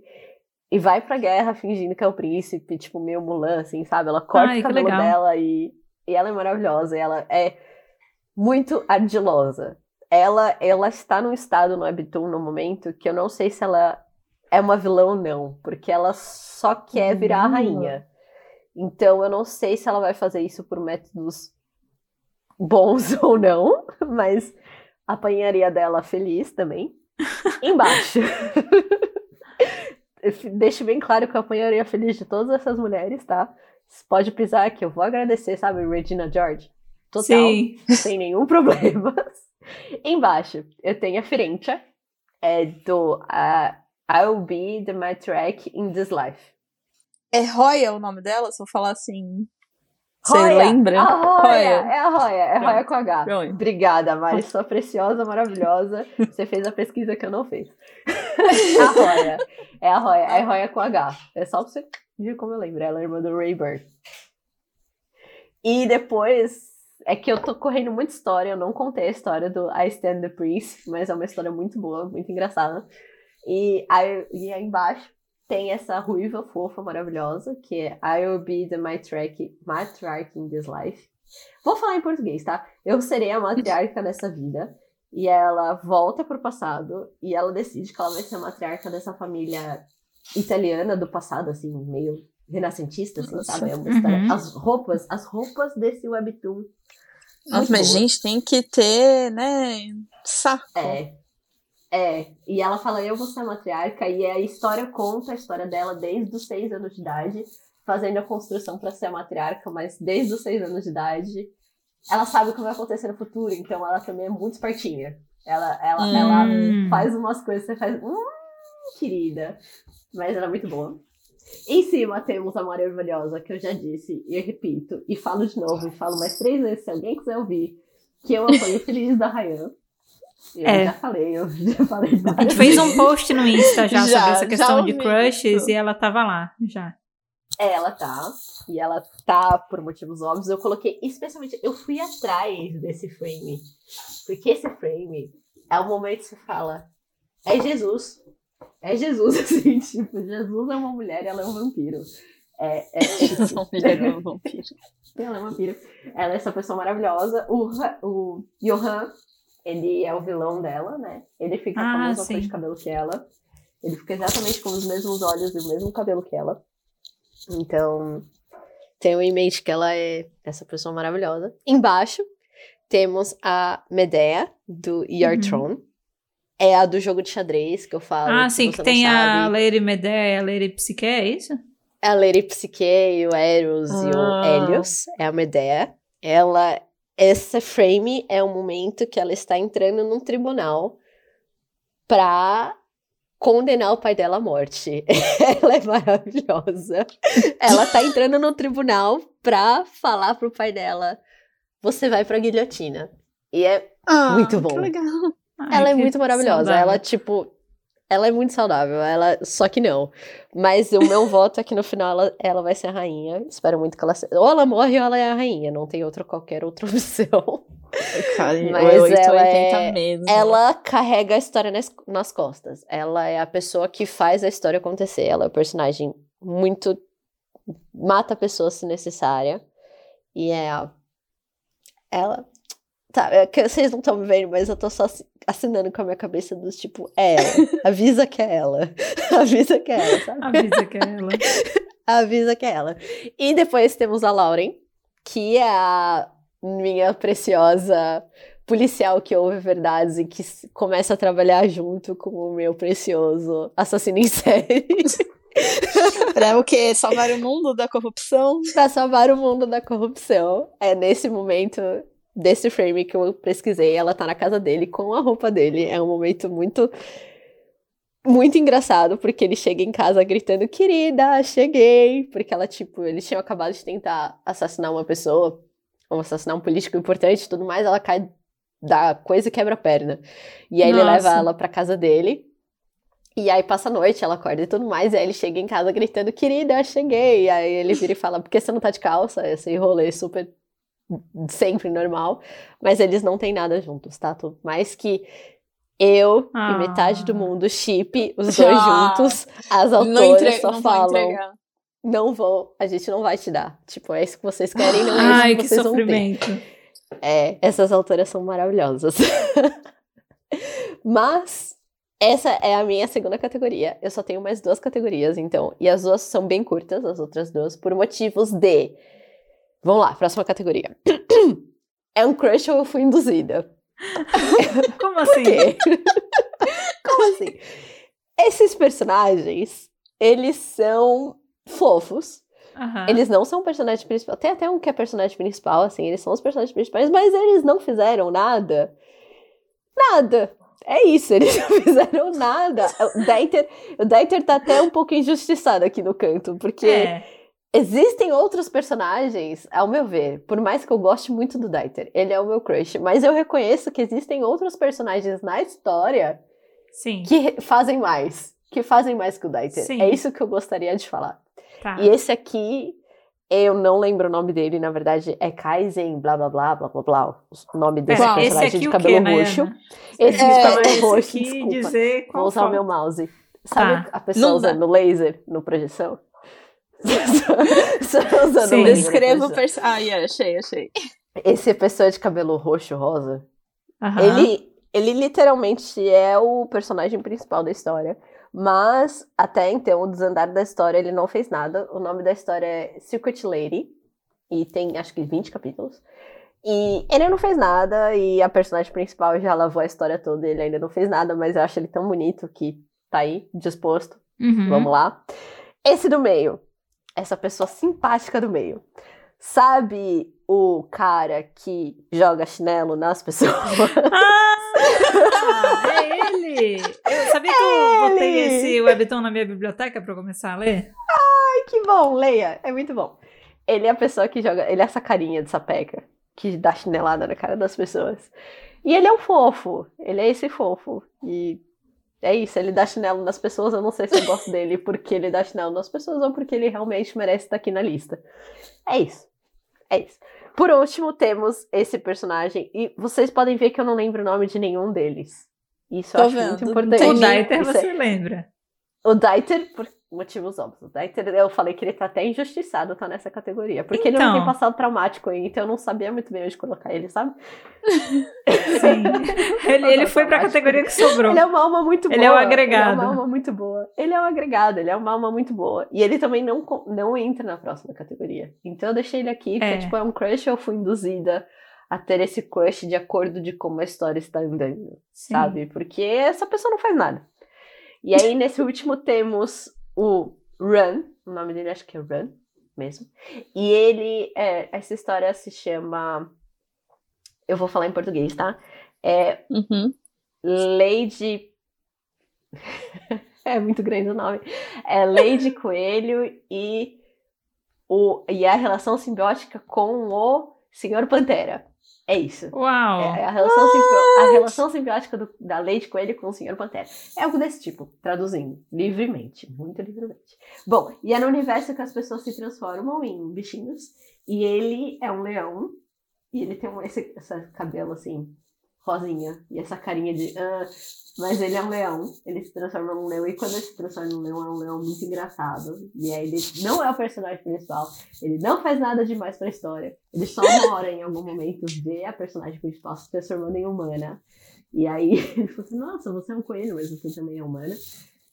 e vai pra guerra fingindo que é o príncipe, tipo, meio Mulan, assim, sabe? Ela corta Ai, o cabelo dela e, e ela é maravilhosa. E ela é muito ardilosa. Ela, ela está num estado no Webtoon no momento que eu não sei se ela é uma vilã ou não, porque ela só quer virar a rainha. Então eu não sei se ela vai fazer isso por métodos bons ou não, mas a apanharia dela feliz também. Embaixo. deixe bem claro que eu apanharia feliz de todas essas mulheres, tá? Pode pisar que eu vou agradecer, sabe, Regina George? Total. Sim. Sem nenhum problema. Embaixo, eu tenho a Firentia, é do uh, I'll be the matriarch in this life. É Roya o nome dela? Se eu falar assim. Você lembra? A Roya, É a Roya, é Roya com H. Pronto. Obrigada, Mari, sua preciosa, maravilhosa. Você fez a pesquisa que eu não fiz. a Roya. É a Roya, é a Roya com H. É só pra você ver como eu lembro. Ela é irmã do Rayburn. E depois, é que eu tô correndo muita história, eu não contei a história do I Stand the Prince, mas é uma história muito boa, muito engraçada. E aí, e aí embaixo tem essa ruiva fofa, maravilhosa, que é I'll be the matriarch, matriarch in this life. Vou falar em português, tá? Eu serei a matriarca nessa vida. E ela volta pro passado e ela decide que ela vai ser a matriarca dessa família italiana do passado, assim, meio renascentista, assim, Nossa. sabe? É uma história. Uhum. As roupas, as roupas desse webtoon. Nossa, mas boa. gente tem que ter, né, saco. É, é, e ela fala, eu vou ser a matriarca, e a história conta a história dela desde os seis anos de idade, fazendo a construção para ser a matriarca, mas desde os seis anos de idade, ela sabe o que vai acontecer no futuro, então ela também é muito espertinha. Ela, ela, hum. ela faz umas coisas, você faz, hum, querida. Mas ela é muito boa. Em cima temos a Maria Orvalhosa, que eu já disse, e repito, e falo de novo, e falo mais três vezes, se alguém quiser ouvir, que eu apoio Feliz da Rayan. Eu é. já falei, eu já falei. A gente fez um post no Insta já, já sobre essa questão de crushes isso. e ela tava lá, já. É, ela tá. E ela tá por motivos óbvios. Eu coloquei, especialmente, eu fui atrás desse frame. Porque esse frame é o momento que você fala: é Jesus. É Jesus, assim, tipo, Jesus é uma mulher e ela é um vampiro. É, é, é uma mulher é um vampiro. ela é um vampiro. Ela é essa pessoa maravilhosa. O, o Johan ele é o vilão dela, né? Ele fica ah, com a mesma cor de cabelo que ela. Ele fica exatamente com os mesmos olhos e o mesmo cabelo que ela. Então, tenho em mente que ela é essa pessoa maravilhosa. Embaixo, temos a Medea, do Your uhum. Throne. É a do jogo de xadrez que eu falo. Ah, sim, que tem a Lady Medea e a Lady Psique, é isso? É a Lady Psique, o Eros ah. e o ah. Helios. É a Medea. Ela esse frame é o momento que ela está entrando num tribunal para condenar o pai dela à morte. ela é maravilhosa. Ela tá entrando no tribunal pra falar pro pai dela: você vai pra guilhotina. E é ah, muito bom. Que legal. Ai, ela é muito maravilhosa. Ela, tipo, Ela é muito saudável, ela só que não. Mas o meu voto é que no final ela, ela vai ser a rainha. Espero muito que ela seja. Ou ela morre ou ela é a rainha. Não tem outra qualquer outra opção. Cara, Mas o 880 ela é- mesmo. Ela carrega a história nas, nas costas. Ela é a pessoa que faz a história acontecer. Ela é o personagem muito. mata a pessoa se necessária. E é. Ela. Tá, é que vocês não estão me vendo, mas eu tô só assi- assinando com a minha cabeça dos tipo, é. Avisa que é ela. Avisa que é ela, sabe? Avisa que é ela. Avisa que é ela. E depois temos a Lauren, que é a minha preciosa policial que ouve verdades e que começa a trabalhar junto com o meu precioso assassino em série Pra o quê? Salvar o mundo da corrupção? pra salvar o mundo da corrupção. É nesse momento desse frame que eu pesquisei, ela tá na casa dele com a roupa dele. É um momento muito muito engraçado, porque ele chega em casa gritando, querida, cheguei. Porque ela, tipo, eles tinham acabado de tentar assassinar uma pessoa, ou assassinar um político importante e tudo mais, ela cai da coisa e quebra a perna. E aí ele Nossa. leva ela pra casa dele. E aí passa a noite, ela acorda e tudo mais, e aí ele chega em casa gritando, querida, cheguei. E aí ele vira e fala, por que você não tá de calça? Esse rolê super sempre normal. Mas eles não têm nada juntos, tá? Tudo mais que eu Ah. e metade do mundo chip, os dois Ah. juntos, as não autoras entre... só não falam, não vou, a gente não vai te dar. Tipo, é isso que vocês querem, não é Ai, isso que que vocês vão ter. sofrimento. É, essas autoras são maravilhosas. Mas essa é a minha segunda categoria. Eu só tenho mais duas categorias, então. E as duas são bem curtas, as outras duas, por motivos de. Vamos lá, próxima categoria. É um crush ou eu fui induzida? Como assim? Como assim? Esses personagens, eles são fofos. Aham. Eles não são personagem principal. Tem até um que é personagem principal, assim, eles são os personagens principais, mas eles não fizeram nada. Nada. É isso, eles não fizeram nada. O Deiter, o Deiter tá até um pouco injustiçado aqui no canto, porque É. existem outros personagens, ao meu ver, por mais que eu goste muito do Deiter, ele é o meu crush, mas eu reconheço que existem outros personagens na história Sim. que fazem mais. Que fazem mais que o Deiter. Sim. É isso que eu gostaria de falar. Tá. E esse aqui, eu não lembro o nome dele, na verdade, é Kaizen, blá blá blá blá blá blá. O nome desse esse personagem de o cabelo quê, né, roxo. Nayana? Esse de É, fala cabelo roxo, desculpa. Vou usar o meu mouse. Sabe Tá. a pessoa Não dá. usando laser no projeção? Usando Sim. Descreva o personagem. Ah, yeah, achei, achei. Esse é pessoa de cabelo roxo rosa. Aham. Ele, ele literalmente é o personagem principal da história. Mas, até então, o desandar da história, ele não fez nada. O nome da história é Secret Lady. E tem, acho que, 20 capítulos. E ele não fez nada. E a personagem principal já lavou a história toda. Ele ainda não fez nada, mas eu acho ele tão bonito que tá aí, disposto. Uhum. Vamos lá. Esse do meio. Essa pessoa simpática do meio. Sabe o cara que joga chinelo nas pessoas? Ah, é ele! Eu sabia que eu É botei ele! esse webtoon na minha biblioteca pra eu começar a ler? Ai, que bom, leia. É muito bom. Ele é a pessoa que joga. Ele é essa carinha de sapeca que dá chinelada na cara das pessoas. E ele é um fofo. Ele é esse fofo. E é isso, ele dá chinelo nas pessoas. Eu não sei se eu gosto dele porque ele dá chinelo nas pessoas ou porque ele realmente merece estar aqui na lista. É isso. É isso. Por último, temos esse personagem. E vocês podem ver que eu não lembro o nome de nenhum deles. Isso eu Tô acho muito vendo. importante. O. Daiter Isso é- você lembra. o Daiter, por motivos óbvios. O Daiter, eu falei que ele tá até injustiçado, tá nessa categoria. Porque ele não Então. tem passado traumático então eu não sabia muito bem onde colocar ele, sabe? Sim. Ele, ele foi pra categoria que sobrou. Ele é uma alma muito boa. Ele é o Ele é agregado. uma alma muito boa. Ele é um agregado, ele é uma alma muito boa. E ele também não, não entra na próxima categoria. Então eu deixei ele aqui, porque É. tipo, é um crush, eu fui induzida a ter esse crush de acordo de como a história está andando. Sim. sabe? Porque essa pessoa não faz nada. E aí, nesse último, temos o Run, o nome dele acho que é Run mesmo. E ele, é, essa história se chama. Eu vou falar em português, tá? É Uhum. Lady. é muito grande o nome. É Lady Coelho e, o, e a relação simbiótica com o Senhor Pantera. É isso. Uau! É a relação, a relação simbiótica do- da Lady Coelho com o Senhor Pantera. É algo desse tipo, traduzindo, livremente, muito livremente. Bom, e é no universo que as pessoas se transformam em bichinhos, e ele é um leão, e ele tem um, esse, esse cabelo assim, rosinha, e essa carinha de. "Ah", mas ele é um leão, ele se transforma num leão, e quando ele se transforma num leão, é um leão muito engraçado. E aí ele não é o personagem principal, ele não faz nada demais pra história. Ele só uma hora, em algum momento, vê a personagem principal se transformando em humana. E aí ele fala assim, nossa, você é um coelho, mas você também é humana.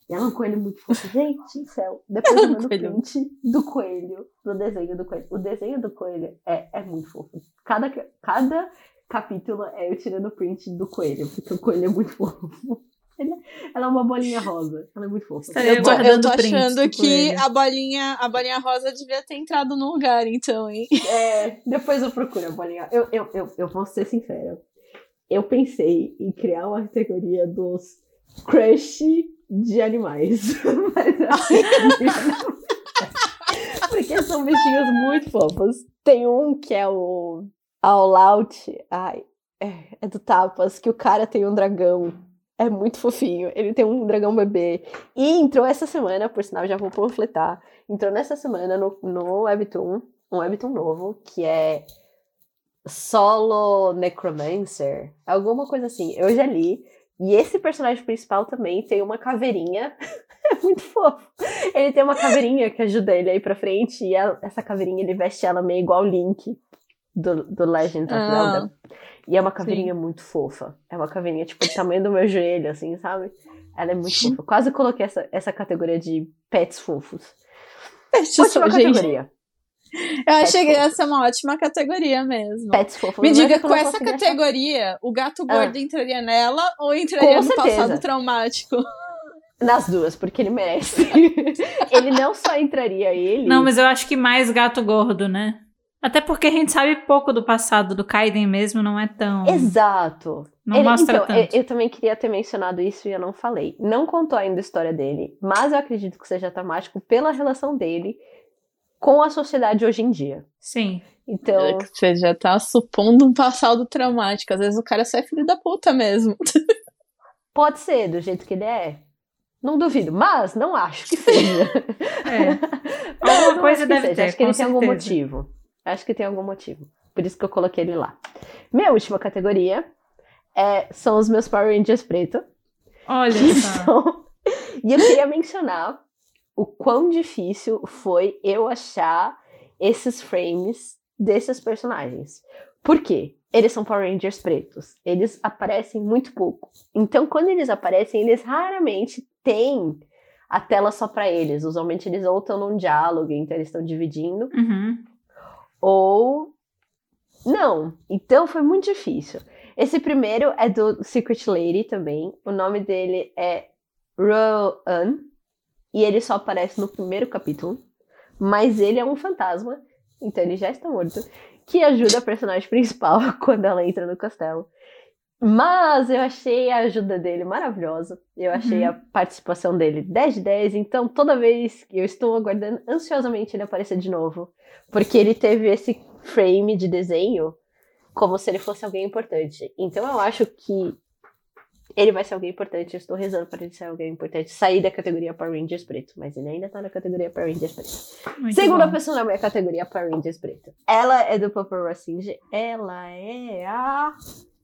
E ela é um coelho muito fofo. Gente do céu. Depois eu mando print do coelho, do desenho do coelho. O desenho do coelho é, é muito fofo. Cada, cada capítulo é eu tirando print do coelho, porque o coelho é muito fofo. É- ela é uma bolinha rosa. Ela é muito fofa. Eu tô, eu tô achando do que a bolinha, a bolinha rosa devia ter entrado no lugar, então, hein? É, depois eu procuro a bolinha. Eu, eu, eu, eu vou ser sincera. Eu pensei em criar uma categoria dos crush de animais. Mas eu acho que- Porque são bichinhos muito fofos. Tem um que é o All Out. Ai, é, é do Tapas, que o cara tem um dragão. É muito fofinho. Ele tem um dragão bebê. E entrou essa semana, por sinal, já vou panfletar. Entrou nessa semana no, no Webtoon, um Webtoon novo, que é Solo Necromancer. Alguma coisa assim. Eu já li. E esse personagem principal também tem uma caveirinha. é muito fofo. Ele tem uma caveirinha que ajuda ele a ir pra frente. E essa caveirinha ele veste ela meio igual o Link do, do Legend of Ah. Zelda. E é uma caveirinha muito fofa. É uma caveirinha, tipo, do tamanho do meu joelho, assim, sabe? Ela é muito fofa. Quase coloquei essa, essa categoria de pets fofos. Só, gente. categoria. Eu achei que ia ser uma ótima categoria mesmo. Pets fofos. Me mas diga, com essa consegui achar. categoria, o gato Ah. gordo entraria nela ou entraria Com no certeza. passado traumático? Nas duas, porque ele merece. ele não só entraria ele. Não, mas eu acho que mais gato gordo, né? Até porque a gente sabe pouco do passado do Kaiden mesmo, não é tão. Exato. Não Ele- mostra então, tanto. Eu, eu também queria ter mencionado isso e eu não falei. Não contou ainda a história dele, mas eu acredito que seja traumático pela relação dele com a sociedade hoje em dia. Sim. Então, É que Você já tá supondo um passado traumático. Às vezes o cara só é filho da puta mesmo. pode ser do jeito que ele é. Não duvido, mas não acho que seja. É. Alguma não coisa acho que deve seja. ter, Acho que ele com tem algum certeza. motivo. Acho que tem algum motivo. Por isso que eu coloquei ele lá. Minha última categoria é, são os meus Power Rangers preto. Olha só. são- E eu queria mencionar o quão difícil foi eu achar esses frames desses personagens. Por quê? Eles são Power Rangers pretos. Eles aparecem muito pouco. Então, quando eles aparecem, eles raramente têm a tela só pra eles. Usualmente eles ou estão num diálogo, então eles estão dividindo, Uhum. Ou não. Então foi muito difícil. Esse primeiro é do Secret Lady também. O nome dele é Roan. E ele só aparece no primeiro capítulo. Mas ele é um fantasma. Então ele já está morto. Que ajuda a personagem principal quando ela entra no castelo. Mas eu achei a ajuda dele maravilhosa. Eu achei Uhum. a participação dele 10 de 10. Então toda vez que eu estou aguardando ansiosamente ele aparecer de novo. Porque ele teve esse frame de desenho como se ele fosse alguém importante. Então eu acho que ele vai ser alguém importante. Eu estou rezando para ele ser alguém importante. Sair da categoria Power Rangers preto. Mas ele ainda tá na categoria Power Rangers preto. Muito Segunda bom. pessoa na minha categoria Power Rangers preto. Ela é do Purple Racinge. Ela é a.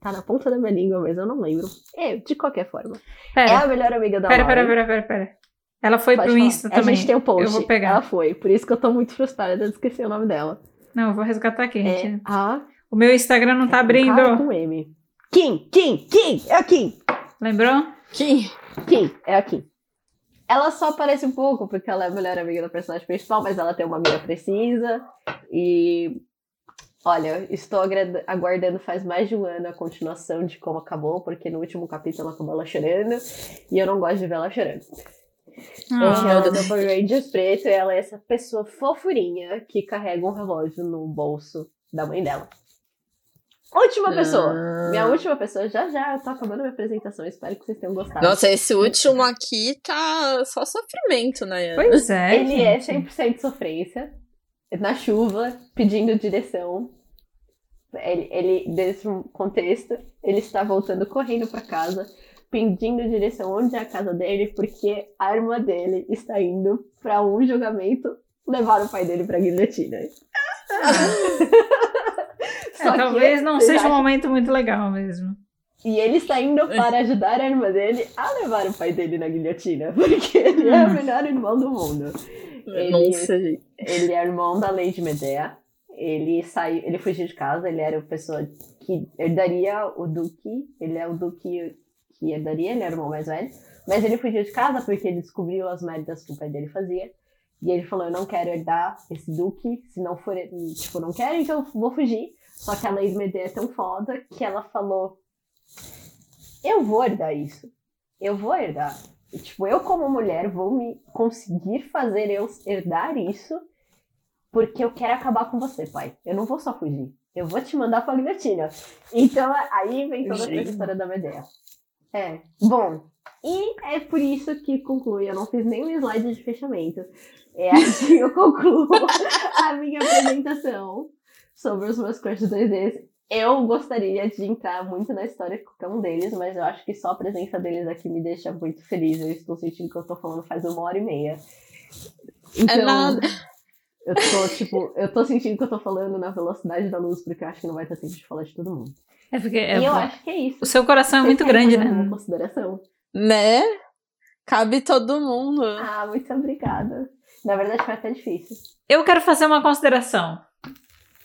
Tá na ponta da minha língua, mas eu não lembro. É, de qualquer forma. É Pera, a melhor amiga da pera, Lauren. pera, pera, pera, pera. Ela foi Pode pro falar. Insta A também. gente tem um post. Eu vou pegar. Ela foi. Por isso que eu tô muito frustrada de esquecer o nome dela. Não, eu vou resgatar aqui, É gente. a. O meu Instagram não tá Cara abrindo. com M. Kim, Kim, Kim! É a Kim! Lembrou? Kim. Kim, é a Kim. Ela só aparece um pouco porque ela é a melhor amiga do personagem principal, mas ela tem uma mira precisa. E. Olha, estou aguardando faz mais de um ano a continuação de como acabou, porque no último capítulo acabou ela chorando. E eu não gosto de ver ela chorando. Ah, ela é do Power Rangers preto e ela é essa pessoa fofurinha que carrega um relógio no bolso da mãe dela. Última pessoa. Ah. Minha última pessoa, já já, eu tô acabando minha apresentação, espero que vocês tenham gostado. Nossa, esse último aqui tá só sofrimento, né? Pois é. Ele é gente. 100% sofrência, na chuva, pedindo direção. Ele, ele, desse contexto, ele está voltando correndo para casa, pedindo direção onde é a casa dele, porque a irmã dele está indo para um julgamento levar o pai dele pra guilhotina. É, talvez não seja acham... um momento muito legal mesmo. E ele está indo para ajudar a irmã dele a levar o pai dele na guilhotina, porque ele é o melhor irmão do mundo. Ele, Nossa, ele é irmão da Lady Medea. Ele saiu, ele fugiu de casa, ele era a pessoa que herdaria o duque, ele é o duque que herdaria, ele era o irmão mais velho. Mas ele fugiu de casa porque ele descobriu as merdas que o pai dele fazia. E ele falou: Eu não quero herdar esse duque, se não for, tipo, não quero, então eu vou fugir. Só que a Lady Medea é tão foda que ela falou: Eu vou herdar isso. Eu vou herdar. E, tipo, eu como mulher vou me conseguir fazer eu herdar isso porque eu quero acabar com você, pai. Eu não vou só fugir. Eu vou te mandar pra guilhotina. Então, aí vem toda a história da Medea. É. Bom, e é por isso que conclui. Eu não fiz nenhum slide de fechamento. É assim eu concluo a minha apresentação sobre os meus cursos 2D. Eu gostaria de entrar muito na história com cada um deles, mas eu acho que só a presença deles aqui me deixa muito feliz. Eu estou sentindo que eu estou falando faz uma hora e meia. É então, é nada. Eu tô, tipo, eu tô sentindo que eu tô falando na velocidade da luz, porque eu acho que não vai ter tempo de falar de todo mundo. É porque é, e eu acho que é isso. O seu coração é muito grande, né? Uma consideração. Né? Cabe todo mundo. Ah, muito obrigada. Na verdade, foi até difícil. Eu quero fazer uma consideração.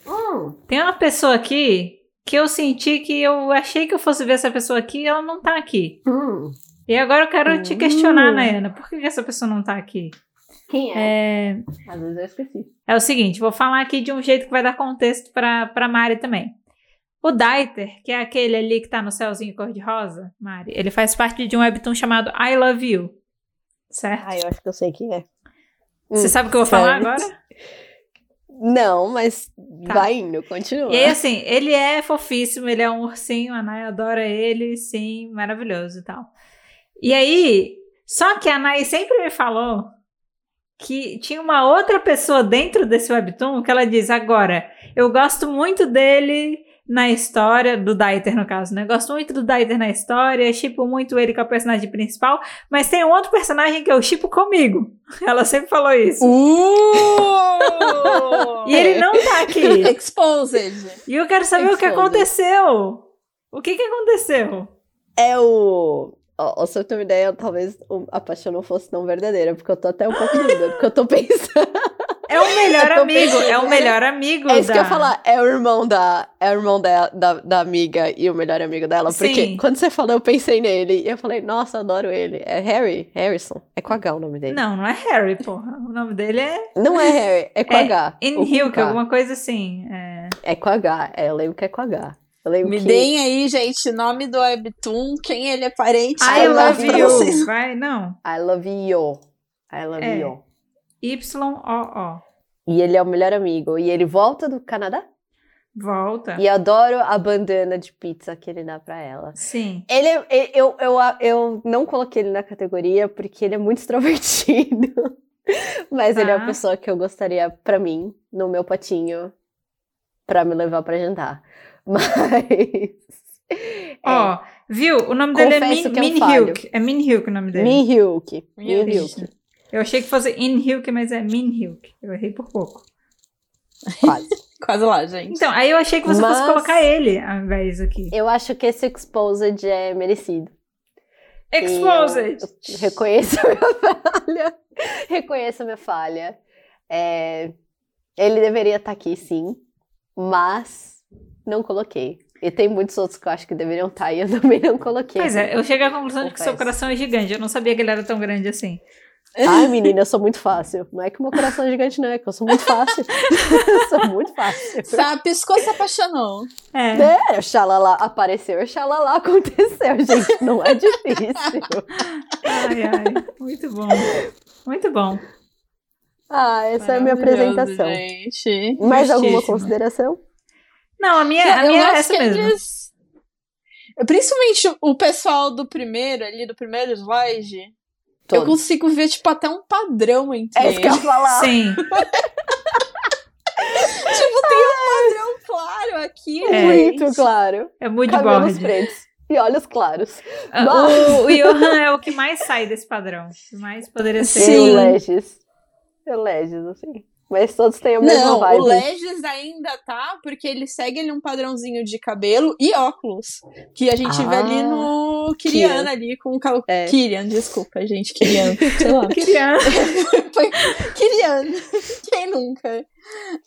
Hum. Tem uma pessoa aqui que eu senti que eu achei que eu fosse ver essa pessoa aqui e ela não tá aqui. Hum. E agora eu quero hum. te questionar, Nayana. Por que essa pessoa não tá aqui? Quem é? é? Às vezes eu esqueci. É o seguinte, vou falar aqui de um jeito que vai dar contexto pra, pra Mari também. O Daiter, que é aquele ali que tá no céuzinho cor-de-rosa, Mari, ele faz parte de um webtoon chamado I Love You. Certo? Ah, eu acho que eu sei quem é. Você hum, sabe o que eu vou certo. falar agora? Não, mas tá. vai indo, continua. E aí, assim, ele é fofíssimo, ele é um ursinho, a Nai adora ele, sim, maravilhoso e tal. E aí, só que a Nai sempre me falou que tinha uma outra pessoa dentro desse webtoon que ela diz, agora, eu gosto muito dele, na história, do Daiter no caso, né? Gosto muito do Daiter na história, chipo muito ele com a personagem principal, mas tem um outro personagem que eu chipo comigo. Ela sempre falou isso. Uh! e ele não tá aqui. Exposed. E eu quero saber Exposed. o que aconteceu. O que que aconteceu? É o Ó, se eu ter uma ideia, talvez a paixão não fosse tão verdadeira, porque eu tô até um pouco dúvida, porque eu tô pensando. É o melhor amigo, pensando, é o melhor amigo. É isso da... que eu ia falar, é o irmão da. É o irmão da, da, da amiga e o melhor amigo dela. Porque Sim. quando você falou, eu pensei nele. E eu falei, nossa, adoro ele. É Harry, Harrison. É com H o nome dele. Não, não é Harry, porra. O nome dele é. Não é Harry, é com é H. In Hilke, alguma coisa assim. É... é com H. É, eu lembro que é com H. Me que... deem aí, gente, nome do Webtoon, quem ele é parente. I, I love, love you. Vai, não. I love you. I love é. you. Y-O-O. E ele é o melhor amigo. E ele volta do Canadá? Volta. E adoro a bandana de pizza que ele dá pra ela. Sim. Ele, é, eu, eu, eu não coloquei ele na categoria porque ele é muito extrovertido. Mas ele é uma ah. pessoa que eu gostaria pra mim, no meu potinho, pra me levar pra jantar. Mas. Ó, é, oh, viu? O nome dele é Min, é Min Hyuk. É Min Hyuk o nome dele. Min Hyuk. Min Hyuk. Eu achei que fosse In Hyuk, mas é Min Hyuk. Eu errei por pouco. Quase. Quase lá, gente. Então, aí eu achei que você mas... fosse colocar ele ao invés aqui. Eu acho que esse Exposed é merecido. Exposed! Eu, eu reconheço a minha falha. reconheço a minha falha. É, ele deveria estar aqui, sim. Mas não coloquei. E tem muitos outros que eu acho que deveriam estar tá, e eu também não coloquei. Pois é, eu cheguei à conclusão Confesso. de que seu coração é gigante. Eu não sabia que ele era tão grande assim. Ai, menina, eu sou muito fácil. Não é que o meu coração é gigante, não, é que eu sou muito fácil. eu sou muito fácil. Sabe, piscou, se apaixonou. É. é, xalala apareceu, xalala aconteceu, gente. Não é difícil. ai, ai. Muito bom. Muito bom. Ah, essa é a minha apresentação. Gente. Mais alguma consideração? Não, a minha, a minha é essa mesmo. Eles... Principalmente o pessoal do primeiro ali, do primeiro slide. Todos. Eu consigo ver, tipo, até um padrão entre É isso que eu ia falar. Sim. tipo, tem um padrão claro aqui, É. Muito gente. claro. É Cabelos board. pretos e olhos claros. Ah, O, o Johan é o que mais sai desse padrão. O que mais poderia ser. E o Sim. Legis. O Legis, assim. Mas todos têm a mesma Não, vibe. o Legis ainda tá, porque ele segue ali um padrãozinho de cabelo e óculos. Que a gente vê ali Ah, no Kirian, Kirian. ali com o cal... É. Kirian, desculpa, gente, Kirian. Sei lá. Criança. Foi Kirian. Quem nunca?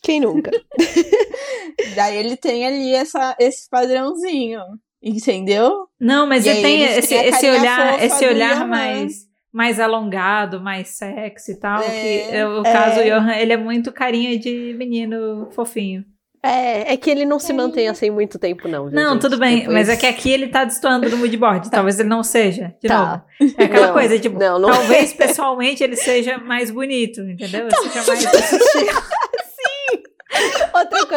Quem nunca? Daí ele tem ali essa, esse padrãozinho. Entendeu? Não, mas E ele tem esse, esse olhar, esse olhar mais, mais alongado, mais sexy e tal. É, que é, o é. caso do Johan, ele é muito carinha de menino fofinho. É, é que ele não se É. mantém assim muito tempo, não. viu, Não, gente? tudo bem, Depois- mas é que aqui ele tá destoando do moodboard. Talvez ele não seja, de Tá. novo. É aquela Não, coisa, tipo, não, não talvez pessoalmente ele seja mais bonito, entendeu? Seja mais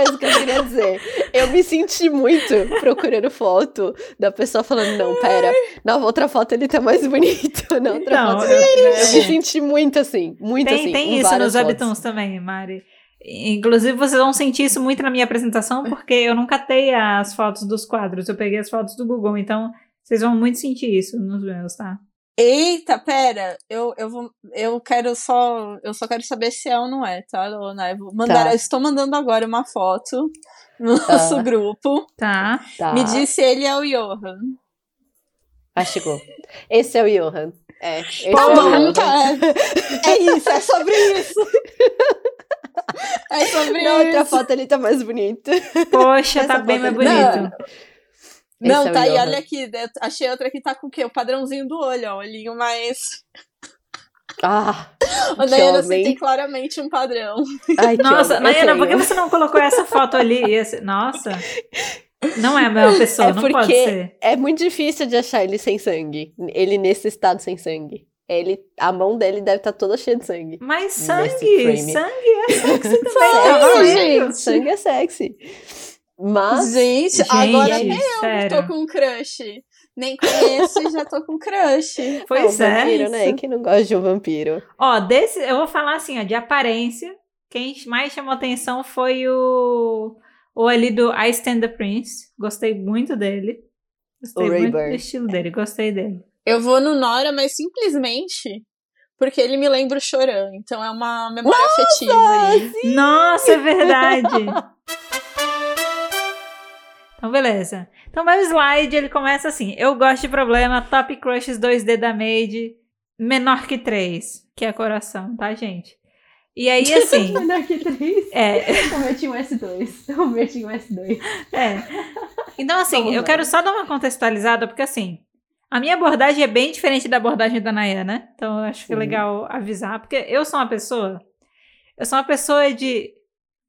coisa que eu queria dizer. Eu me senti muito procurando foto da pessoa falando, não, pera, na outra foto ele tá mais bonito. Na outra Então, foto eu- eu, me senti muito assim, muito Tem, assim. tem em isso nos webtoons também, Mari. Inclusive, vocês vão sentir isso muito na minha apresentação, porque eu não catei as fotos dos quadros, eu peguei as fotos do Google, então vocês vão muito sentir isso nos meus, tá? Eita, pera, eu, eu vou. Eu quero só. Eu só quero saber se é ou não é, tá, Lona? Eu vou mandar, Tá. eu estou mandando agora uma foto no nosso Tá. grupo. Tá. Tá. Me diz se ele é o Johan. Ah, chegou. Esse é o Johan. É, esse Tá é bom, tá. É isso, é sobre isso. É sobre Na outra isso. foto ele tá mais bonito. Poxa, Essa tá bem mais bonito. Não, Esse é o tá aí, olha aqui. Achei outra que tá com o quê? O padrãozinho do olho, ó. O olhinho mais. Ah, O Nayana, você tem claramente um padrão. ai, Nossa, Nayana, por que você não colocou essa foto ali? Esse- Nossa. Não é a mesma pessoa, É não porque- pode ser. É muito difícil de achar ele sem sangue. Ele nesse estado sem sangue. Ele, a mão dele deve estar toda cheia de sangue. Mas sangue, sangue é sexy também, Sangue, tá valendo. gente. Sangue é sexy. Mas Gente, Gente, agora até eu sério. tô com um crush. Nem conheço e já tô com crush. Pois é, um é. vampiro, né? Quem não gosta de um vampiro? Ó, desse, eu vou falar assim, ó, de aparência, quem mais chamou atenção foi o, o ali do I Stand the Prince. Gostei muito dele. Gostei O muito Rayburn. do estilo dele, gostei dele. Eu vou no Nora, mas simplesmente porque ele me lembra o Choran. Então é uma memória afetiva aí. Nossa, é verdade! Então, beleza. Então, meu slide, ele começa assim. Eu gosto de problema, top crushes 2D da Made, menor que 3, que é coração, tá, gente? E aí, assim, Menor que três. é, O meu tinha um S2. O meu tinha um S2. É. Então, assim, Vamos eu lá. quero só dar uma contextualizada, porque assim, a minha abordagem é bem diferente da abordagem da Nayana. Então, eu acho que é Sim. legal avisar, porque eu sou uma pessoa. Eu sou uma pessoa de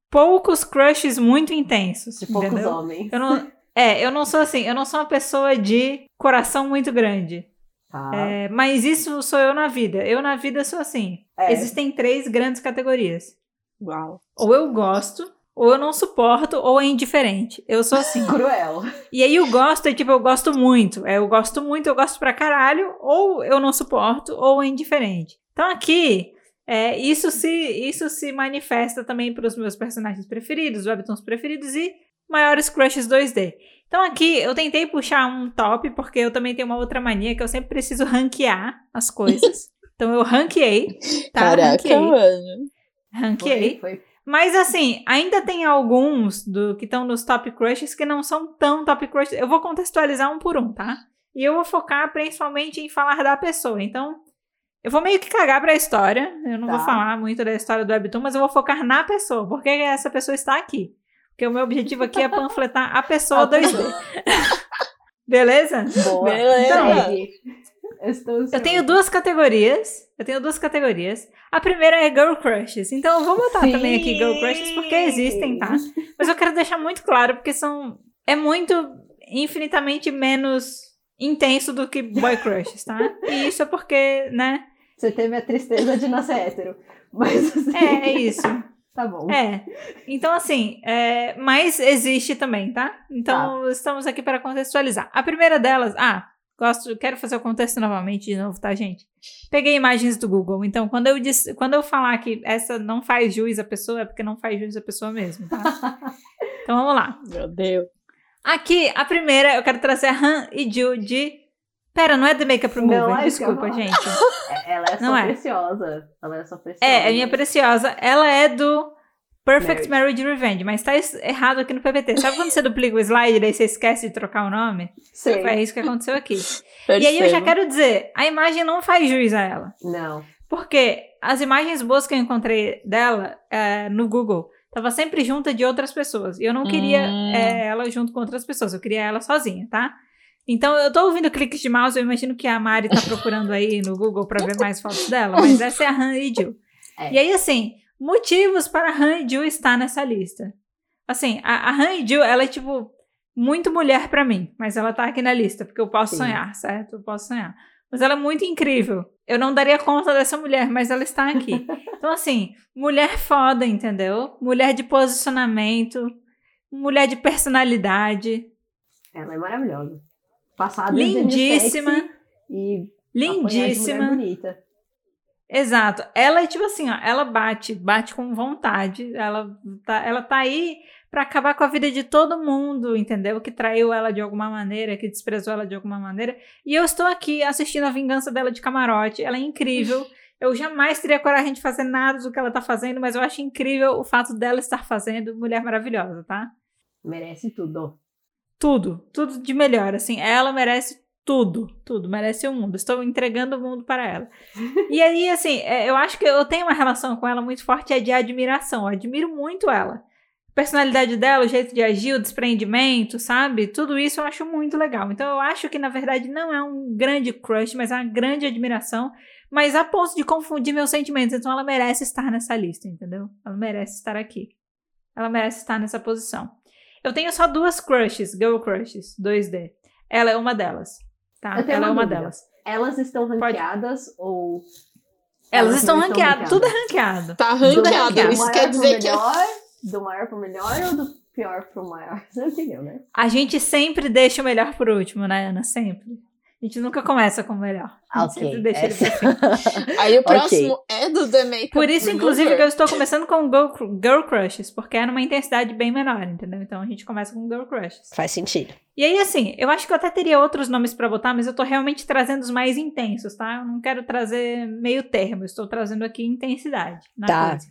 poucos crushes muito intensos. De poucos entendeu? homens. Eu não, é, eu não sou assim, eu não sou uma pessoa de coração muito grande. Tá. É, mas isso sou eu na vida. Eu na vida sou assim. É. Existem três grandes categorias. Uau. Ou eu gosto, ou eu não suporto, ou é indiferente. Eu sou assim. Cruel. E aí o gosto é tipo, eu gosto muito. É, eu gosto muito, eu gosto pra caralho, ou eu não suporto, ou é indiferente. Então aqui, é, isso, se, isso se manifesta também pros meus personagens preferidos, webtoons preferidos e maiores crushes 2D. Então aqui eu tentei puxar um top, porque eu também tenho uma outra mania que eu sempre preciso ranquear as coisas. Então eu ranqueei, tá? Caraca, ranqueei, mano. ranqueei. Foi, foi. Mas assim, ainda tem alguns do que estão nos top crushes que não são tão top crushes. Eu vou contextualizar um por um, tá? E eu vou focar principalmente em falar da pessoa. Então, eu vou meio que cagar pra história. Eu não Tá. vou falar muito da história do Webtoon, mas eu vou focar na pessoa. Porque essa pessoa está aqui. Porque o meu objetivo aqui é panfletar a pessoa A 2D. Beleza? Boa. Beleza. Segue. Eu, Eu tenho duas categorias. Eu tenho duas categorias. A primeira é Girl Crushes. Então eu vou botar Sim. também aqui Girl Crushes porque existem, tá? Mas eu quero deixar muito claro porque são. É muito infinitamente menos intenso do que Boy Crushes, tá? E isso é porque, né? Você teve a tristeza de nascer hétero. Mas assim, É, é isso. tá bom. É. Então, assim, é, mas existe também, tá? Então, estamos aqui para contextualizar. A primeira delas, ah, gosto, quero fazer o contexto novamente de novo, tá, gente? Peguei imagens do Google. Então, quando eu disse, quando eu falar que essa não faz jus à pessoa, é porque não faz jus à pessoa mesmo, tá? Então vamos lá. Meu Deus. Aqui, a primeira, eu quero trazer a Han e Ju de. Pera, não é The Makeup Não Remover, é que eu desculpa, gente. É- Ela é só Não é. preciosa. Ela é só preciosa. É, é minha preciosa. Ela é do Perfect Marriage. Marriage Revenge, mas tá errado aqui no PPT. Sabe quando você duplica o slide e daí você esquece de trocar o nome? Sei. Foi isso que aconteceu aqui. E aí eu já Percebo. quero dizer, a imagem não faz juiz a ela. Não. Porque as imagens boas que eu encontrei dela é, no Google tava sempre junta de outras pessoas. E eu não queria Hum. é, ela junto com outras pessoas, eu queria ela sozinha, tá? Então eu tô ouvindo cliques de mouse, eu imagino que a Mari tá procurando aí no Google pra ver mais fotos dela, mas essa é a Han e Jill. É. E aí, assim, motivos para a Han e Jill estar nessa lista. Assim, a, a Han e Jill, ela é tipo muito mulher pra mim, mas ela tá aqui na lista, porque eu posso Sim. sonhar, certo? Eu posso sonhar. Mas ela é muito incrível. Eu não daria conta dessa mulher, mas ela está aqui. Então, assim, mulher foda, entendeu? Mulher de posicionamento, mulher de personalidade, Ela é maravilhosa. Passada lindíssima, e lindíssima. bonita. Exato. Ela é tipo assim, ó, ela bate, bate com vontade. Ela tá, ela tá aí pra acabar com a vida de todo mundo, entendeu? Que traiu ela de alguma maneira, que desprezou ela de alguma maneira. E eu estou aqui assistindo a vingança dela de camarote. Ela é incrível. Eu jamais teria coragem de fazer nada do que ela tá fazendo, mas eu acho incrível o fato dela estar fazendo Mulher Maravilhosa, tá? Merece tudo. Tudo, tudo de melhor, assim. Ela merece tudo, tudo, merece o mundo. Estou entregando o mundo para ela. e aí, assim, é, eu acho que eu tenho uma relação com ela muito forte, é de admiração. Eu admiro muito ela. Personalidade dela, o jeito de agir, o desprendimento, sabe? Tudo isso eu acho muito legal. Então eu acho que, na verdade, não é um grande crush, mas é uma grande admiração. Mas a ponto de confundir meus sentimentos. Então ela merece estar nessa lista, entendeu? Ela merece estar aqui. Ela merece estar nessa posição. Eu tenho só duas crushes, girl crushes, 2D. Ela é uma delas, tá? Ela é uma uma dúvida. delas. Elas estão Pode. ranqueadas ou. Elas, Elas estão ranqueadas, tudo é ranqueado. Tá do ranqueado. Isso quer dizer que. Do maior pro melhor ou do pior pro maior? Você entendeu, né? A gente sempre deixa o melhor por último, né, Ana? Sempre. A gente nunca começa com o melhor. A gente sempre deixa ele essa- fim. Aí o Ok. próximo é do The Makeup Por isso, inclusive, que eu estou começando com girl, girl crushes, porque é numa intensidade bem menor, entendeu? Então a gente começa com girl crushes. Faz sentido. E aí, assim, eu acho que eu até teria outros nomes pra botar, mas eu tô realmente trazendo os mais intensos, tá? Eu não quero trazer meio termo, eu estou trazendo aqui intensidade. Na Tá. coisa.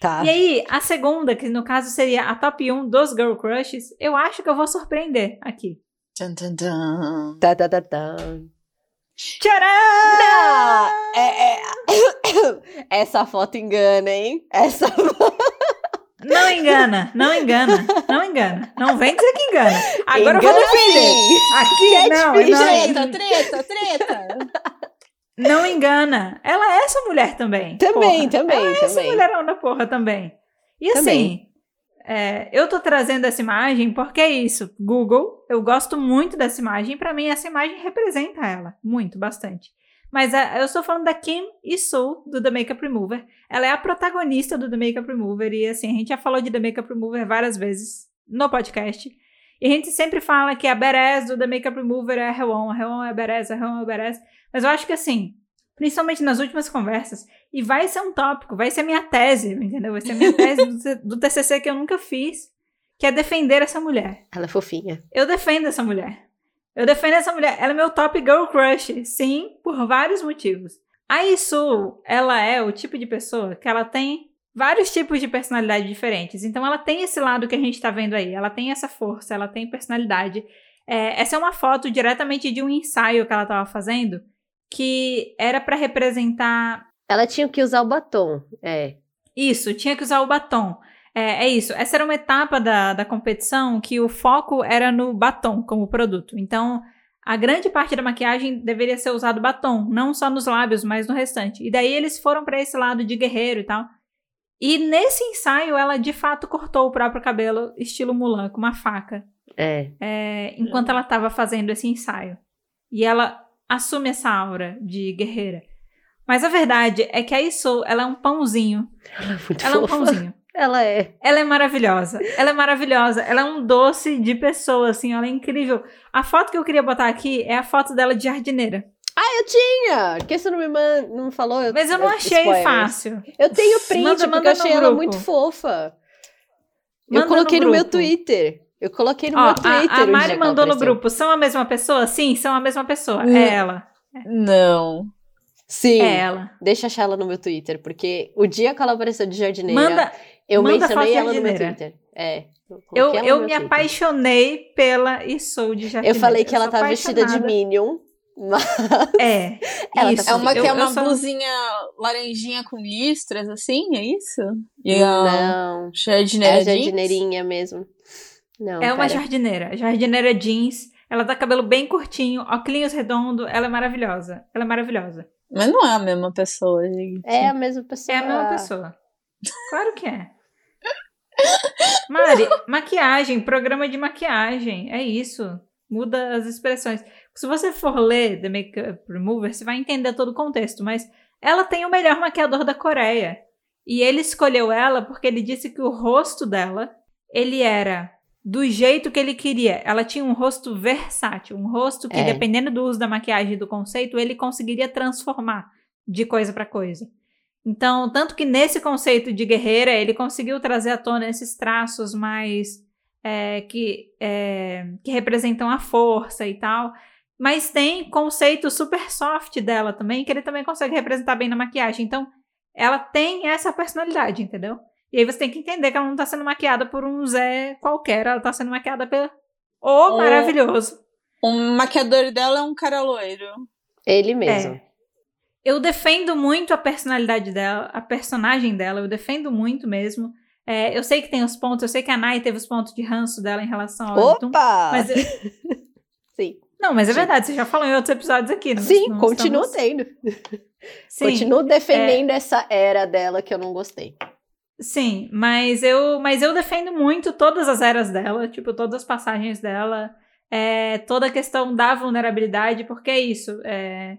Tá. E aí, a segunda, que no caso seria a top 1 dos Girl Crushes, eu acho que eu vou surpreender aqui. Tum, tum, tum. Tá, tá, tá, tá. Tcharam! Não! É, é... Essa foto engana, hein? Essa Não engana, não engana, não engana. Não vem dizer que engana. Agora eu vou Engana defender. sim. Aqui, não, Catfish, não, Treta, treta, treta. não engana. Ela é essa mulher também. Também, porra. também, Ela é essa também. mulherão da porra também. E assim, Também. É, eu tô trazendo essa imagem porque é isso. Google, eu gosto muito dessa imagem. Pra mim, essa imagem representa ela. Muito, bastante. Mas é, eu estou falando da Kim Isu, do The Makeup Remover. Ela é a protagonista do The Makeup Remover. E assim, a gente já falou de The Makeup Remover várias vezes no podcast. E a gente sempre fala que a Beres do The Makeup Remover é a Rewon, a Rewon é a Beres, a Rewon é a Beres. Mas eu acho que assim, principalmente nas últimas conversas, e vai ser um tópico, vai ser minha tese, entendeu? Vai ser minha tese do, do TCC que eu nunca fiz, que é defender essa mulher. Ela é fofinha. Eu defendo essa mulher. Eu defendo essa mulher. Ela é meu top girl crush, sim, por vários motivos. A Isu, ela é o tipo de pessoa que ela tem vários tipos de personalidade diferentes. Então ela tem esse lado que a gente tá vendo aí. Ela tem essa força, ela tem personalidade. É, essa é uma foto diretamente de um ensaio que ela tava fazendo, que era pra representar Ela tinha que usar o batom. É. isso, tinha que usar o batom. É, é isso. Essa era uma etapa da, da competição que o foco era no batom como produto. Então, a grande parte da maquiagem deveria ser usado batom, não só nos lábios, mas no restante. E daí eles foram para esse lado de guerreiro e tal. E nesse ensaio, ela de fato cortou o próprio cabelo, estilo Mulan, com uma faca, É. é, enquanto ela estava fazendo esse ensaio. E ela assume essa aura de guerreira. Mas a verdade é que a Iso, ela é um pãozinho. Ela é muito Ela é um fofa. pãozinho. Ela é. Ela é maravilhosa. Ela é maravilhosa. Ela é um doce de pessoa, assim. Ela é incrível. A foto que eu queria botar aqui é a foto dela de jardineira. Eu tinha! Por que você não me, man... não me falou? Mas eu não achei spoilers. fácil. Eu tenho print, Manda- porque manda eu achei ela muito fofa. Manda eu coloquei no, no meu. Twitter. Eu coloquei no Ó, meu Twitter. a, a Mari ela mandou no grupo. São a mesma pessoa? Sim, são a mesma pessoa. Hum. É ela. Não. Sim. É ela. Deixa eu achar ela no meu Twitter, porque o dia que ela apareceu de jardineira, Manda. eu manda mencionei de ela no meu. Twitter. É. Eu, ela eu me Twitter. apaixonei pela Isolde Jardineira. Eu falei que ela sou tá vestida de. Minion, mas É. Ela tá. É uma que eu, é uma eu sou- blusinha laranjinha com listras, assim? É isso? E a não. É jardineira a jeans? jardineirinha mesmo. Não, É uma pera. jardineira. Jardineira jeans. Ela tá cabelo bem curtinho, óculos redondo. Ela é maravilhosa. Ela é maravilhosa. Mas não é a mesma pessoa, gente. É a mesma pessoa. É a mesma pessoa. Claro que é. Mari, maquiagem, programa de maquiagem. É isso. Muda as expressões. Se você for ler The Makeup Remover, você vai entender todo o contexto, mas ela tem o melhor maquiador da Coreia. E ele escolheu ela porque ele disse que o rosto dela, ele era do jeito que ele queria. Ela tinha um rosto versátil, um rosto que, É. dependendo do uso da maquiagem e do conceito, ele conseguiria transformar de coisa para coisa. Então, tanto que nesse conceito de guerreira, ele conseguiu trazer à tona esses traços mais é, que, é, que representam a força e tal. Mas tem conceito super soft dela também, que ele também consegue representar bem na maquiagem. Então, ela tem essa personalidade, entendeu? E aí você tem que entender que ela não tá sendo maquiada por um Zé qualquer, ela tá sendo maquiada pelo o Oh. maravilhoso. O maquiador dela é um cara loiro. Ele mesmo. É. Eu defendo muito a personalidade dela, a personagem dela, eu defendo muito mesmo. É, eu sei que tem os pontos, eu sei que a Nai teve os pontos de ranço dela em relação ao Opa! mas eu- Sim, Não, mas é Sim. verdade, você já falou em outros episódios aqui. Não, Sim não continuo estamos- tendo. Sim, É. Continuo defendendo essa era dela que eu não gostei. Sim, mas eu, mas eu defendo muito todas as eras dela, tipo, todas as passagens dela, é, toda a questão da vulnerabilidade, porque é isso, é,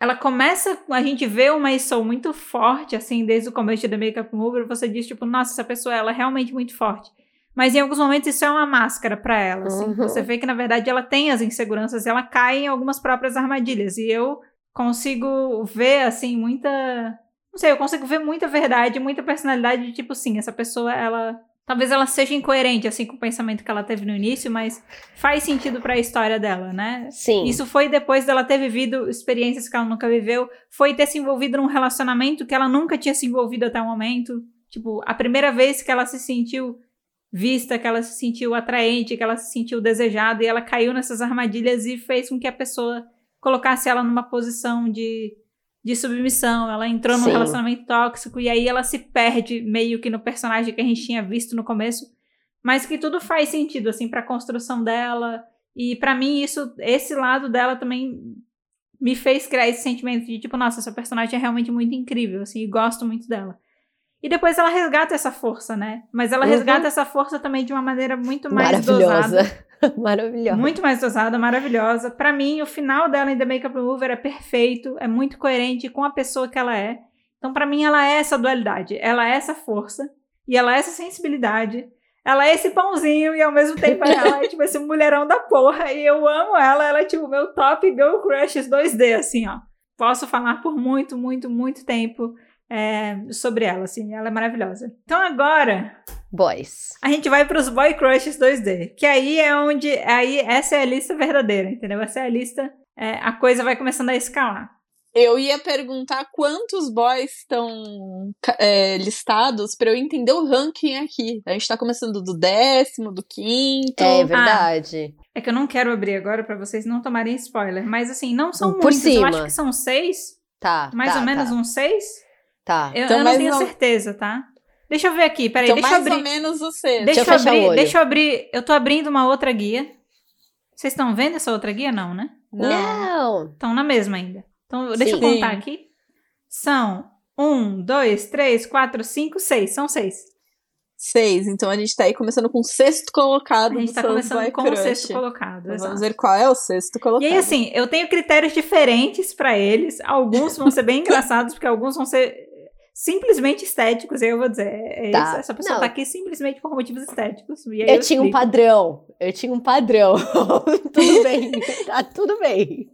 ela começa, a gente vê uma Isou muito forte, assim, desde o começo de The Makeup Mover, você diz, tipo, nossa, essa pessoa, ela é realmente muito forte. Mas em alguns momentos isso é uma máscara pra ela, assim. Uhum. Você vê que, na verdade, ela tem as inseguranças e ela cai em algumas próprias armadilhas. E eu consigo ver, assim, muita... Não sei, eu consigo ver muita verdade, muita personalidade de, tipo, sim, essa pessoa, ela... Talvez ela seja incoerente, assim, com o pensamento que ela teve no início, mas faz sentido pra história dela, né? Sim. Isso foi depois dela ter vivido experiências que ela nunca viveu, foi ter se envolvido num relacionamento que ela nunca tinha se envolvido até o momento. Tipo, a primeira vez que ela se sentiu vista, que ela se sentiu atraente, que ela se sentiu desejada e ela caiu nessas armadilhas e fez com que a pessoa colocasse ela numa posição de, de submissão. Ela entrou num Sim. relacionamento tóxico e aí ela se perde meio que no personagem que a gente tinha visto no começo, mas que tudo faz sentido assim para a construção dela. E pra mim isso, esse lado dela também me fez criar esse sentimento de tipo, nossa, essa personagem é realmente muito incrível, assim, e gosto muito dela. E depois ela resgata essa força, né? Mas ela Uhum. resgata essa força também de uma maneira muito mais dosada. Maravilhosa. Muito mais dosada, maravilhosa. Pra mim, o final dela em The Makeup Remover é perfeito, é muito coerente com a pessoa que ela é. Então, pra mim, ela é essa dualidade. Ela é essa força e ela é essa sensibilidade. Ela é esse pãozinho e ao mesmo tempo ela é tipo esse mulherão da porra. E eu amo ela. Ela é tipo meu top girl crushes 2D, assim, ó. Posso falar por muito, muito, muito tempo é, sobre ela, assim. Ela é maravilhosa. Então agora Boys. a gente vai para os boy crushes 2D, que aí é onde aí essa é a lista verdadeira, entendeu? Essa é a lista, é, a coisa vai começando a escalar. Eu ia perguntar quantos boys estão é, listados pra eu entender o ranking aqui. A gente tá começando do décimo, do quinto. É verdade. É que eu não quero abrir agora para vocês não tomarem spoiler, mas assim, não são Por muitos, eu cima. acho que são seis, Tá. mais tá, ou menos tá, uns seis. Tá. Eu, Então, eu não tenho ou- certeza, tá? Deixa eu ver aqui, peraí, então, deixa eu mais abrir. ou menos o sexto. Deixa, Deixa eu eu o abrir, olho. deixa eu abrir. Eu tô abrindo uma outra guia. Vocês estão vendo essa outra guia? Não, né? Não. Não. Estão na mesma ainda. Então, deixa eu Sim. contar aqui. São um, dois, três, quatro, cinco, seis. São seis. Seis. Então a gente tá aí começando com o sexto colocado A gente tá começando boy com o crush. sexto colocado. Então exato. Vamos ver qual é o sexto colocado. E aí, assim, eu tenho critérios diferentes pra eles. Alguns vão ser bem engraçados, porque alguns vão ser simplesmente estéticos. Aí eu vou dizer, é Tá. isso, essa pessoa Não. tá aqui simplesmente por motivos estéticos. E aí Eu tinha um padrão. Eu tinha um padrão. tudo bem. Tá tudo bem.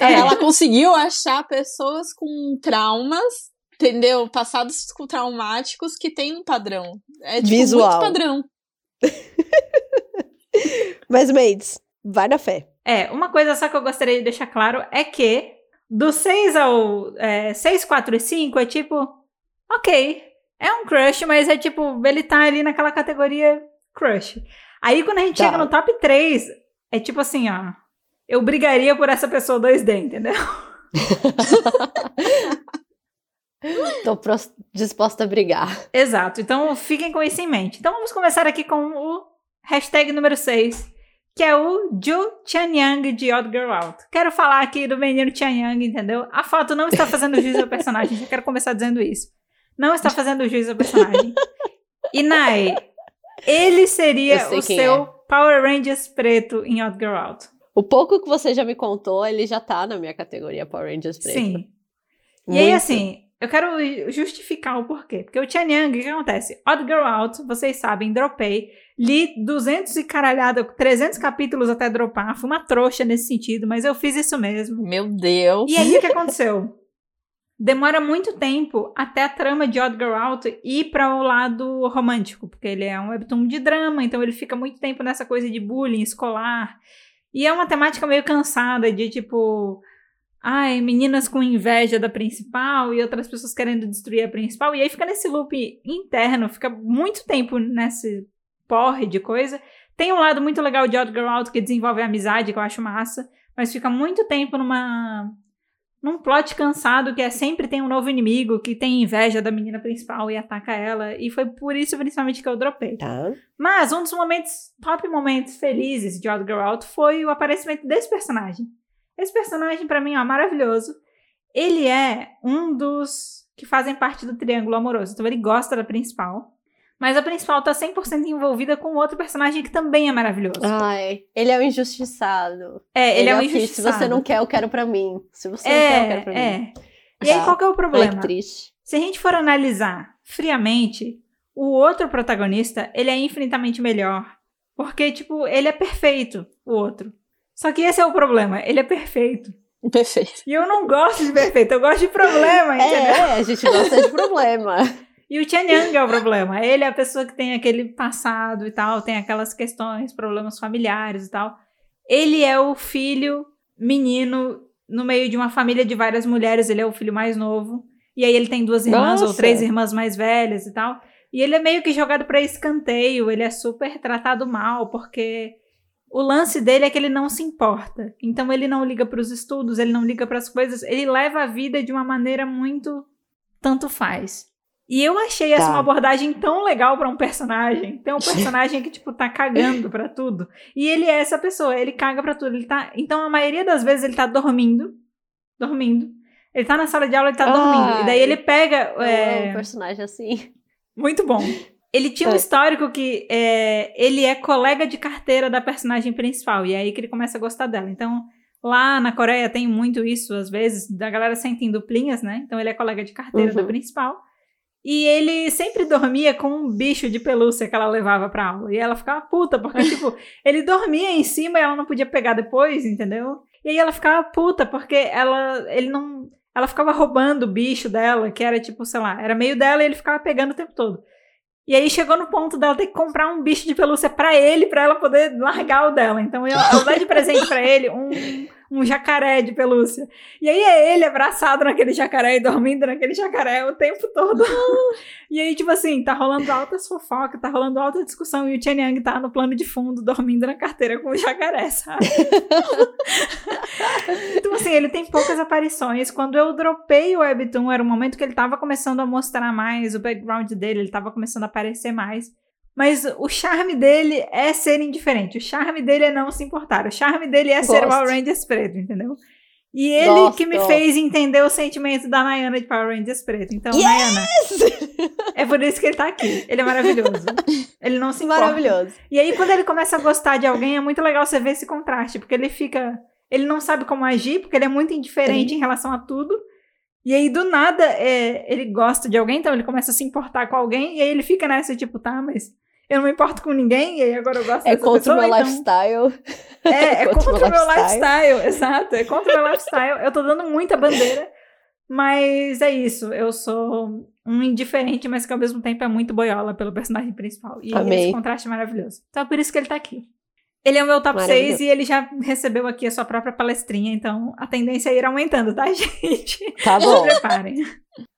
É, Ela conseguiu achar pessoas com traumas, entendeu? Passados com traumáticos que tem um padrão. É tipo, Visual. muito padrão. Mas, Maids, vai na fé. É, uma coisa só que eu gostaria de deixar claro é que do 6 ao é, 6, 4 e 5 é tipo, ok, é um crush, mas é tipo, ele tá ali naquela categoria crush. Aí quando a gente Tá. chega no top 3, é tipo assim, ó, eu brigaria por essa pessoa 2D, entendeu? Tô disposta a brigar. Exato, então fiquem com isso em mente. Então vamos começar aqui com o hashtag número 6, que é o Ju Changyang de Odd Girl Out. Quero falar aqui do menino Changyang, entendeu? A foto não está fazendo juízo ao personagem, já quero começar dizendo isso. Não está fazendo juízo ao personagem. E Nai, ele seria o seu é. Power Rangers preto em Odd Girl Out. O pouco que você já me contou, ele já tá na minha categoria Power Rangers preto. Sim. E aí, Muito. assim, eu quero justificar o porquê. Porque o Changyang, o que acontece? Odd Girl Out, vocês sabem, dropei. Li 200 e caralhada, 300 capítulos até dropar. Fui uma trouxa nesse sentido, mas eu fiz isso mesmo. Meu Deus. E aí, o que aconteceu? Demora muito tempo até a trama de Odd Girl Out ir para o lado romântico, porque ele é um webtoon de drama, então ele fica muito tempo nessa coisa de bullying escolar. E é uma temática meio cansada de tipo, ai, meninas com inveja da principal e outras pessoas querendo destruir a principal, e aí fica nesse loop interno, fica muito tempo nesse porre de coisa. Tem um lado muito legal de Odd Girl Out que desenvolve a amizade, que eu acho massa, mas fica muito tempo numa num plot cansado que é sempre tem um novo inimigo que tem inveja da menina principal e ataca ela. E foi por isso, principalmente, que eu dropei. Tá. Mas um dos momentos, top momentos felizes de Odd Girl Out foi o aparecimento desse personagem. Esse personagem, pra mim, é maravilhoso. Ele é um dos que fazem parte do triângulo amoroso. Então ele gosta da principal. Mas a principal tá 100% envolvida com outro personagem que também é maravilhoso. Ai, ele é um injustiçado. é, ele, é um aqui, injustiçado. Se você não quer, eu quero pra mim. Se você não quer, eu quero É, pra mim. é. E aí, Tá. qual que é o problema? que triste. Se a gente for analisar friamente, o outro protagonista, ele é infinitamente melhor. Porque, tipo, ele é perfeito, o outro. Só que esse é o problema, ele é perfeito. Perfeito. E eu não gosto de perfeito, eu gosto de problema, entendeu? É, a gente gosta de problema. E o Tianyang é o problema. Ele é a pessoa que tem aquele passado e tal, tem aquelas questões, problemas familiares e tal. Ele é o filho menino no meio de uma família de várias mulheres, ele é o filho mais novo. E aí ele tem duas irmãs ou Nossa. três irmãs mais velhas e tal. E ele é meio que jogado pra escanteio, ele é super tratado mal, porque o lance dele é que ele não se importa. Então ele não liga pros estudos, ele não liga pras coisas, ele leva a vida de uma maneira muito tanto faz. E eu achei essa Tá. uma abordagem tão legal pra um personagem. Tem um personagem que tipo tá cagando pra tudo. E ele é essa pessoa, ele caga pra tudo, ele tá, então a maioria das vezes ele tá dormindo, dormindo. Ele tá na sala de aula, ele tá dormindo. E daí ele pega é, um personagem assim. muito bom. Ele tinha um É. histórico que é, ele é colega de carteira da personagem principal. E é aí que ele começa a gostar dela. Então, lá na Coreia tem muito isso, às vezes, da galera senta em duplinhas, né? Então ele é colega de carteira da Uhum. principal. E ele sempre dormia com um bicho de pelúcia que ela levava pra aula. E ela ficava puta, porque, tipo, ele dormia em cima e ela não podia pegar depois, entendeu? E aí ela ficava puta, porque ela, ele não. Ela ficava roubando o bicho dela, que era tipo, sei lá, era meio dela e ele ficava pegando o tempo todo. E aí chegou no ponto dela ter que comprar um bicho de pelúcia pra ele, pra ela poder largar o dela. Então ela, ela dá de presente pra ele um, um jacaré de pelúcia. E aí é ele abraçado naquele jacaré e dormindo naquele jacaré o tempo todo. e aí, tipo assim, tá rolando altas fofocas, tá rolando alta discussão e o Chen Yang tá no plano de fundo, dormindo na carteira com o jacaré, sabe? então, assim, ele tem poucas aparições. Quando eu dropei o Webtoon, era o momento que ele tava começando a mostrar mais o background dele, ele tava começando a aparecer mais. Mas o charme dele é ser indiferente. O charme dele é não se importar. O charme dele é ser Gosto. Power Rangers preto, entendeu? E ele Gosto. que me fez entender o sentimento da Nayana de Power Rangers preto. Então, Nayana, é por isso que ele tá aqui. Ele é maravilhoso. Ele não se importa. Maravilhoso. E aí, quando ele começa a gostar de alguém, é muito legal você ver esse contraste, porque ele fica. Ele não sabe como agir, porque ele é muito indiferente em relação a tudo. E aí, do nada, é, ele gosta de alguém, então ele começa a se importar com alguém, e aí ele fica nessa, tipo, tá, mas eu não me importo com ninguém, e aí agora eu gosto É dessa contra o pessoa, meu então... lifestyle. É, é contra o contra o meu meu lifestyle, exato, é contra o meu lifestyle. Eu tô dando muita bandeira Mas é isso, eu sou um indiferente, mas que ao mesmo tempo é muito boiola pelo personagem principal. E Amei. esse contraste é maravilhoso. Então é por isso que ele tá aqui. Ele é o meu top 6 Maravilhoso. e ele já recebeu aqui a sua própria palestrinha, então a tendência é ir aumentando, tá, gente? Tá Se bom. preparem.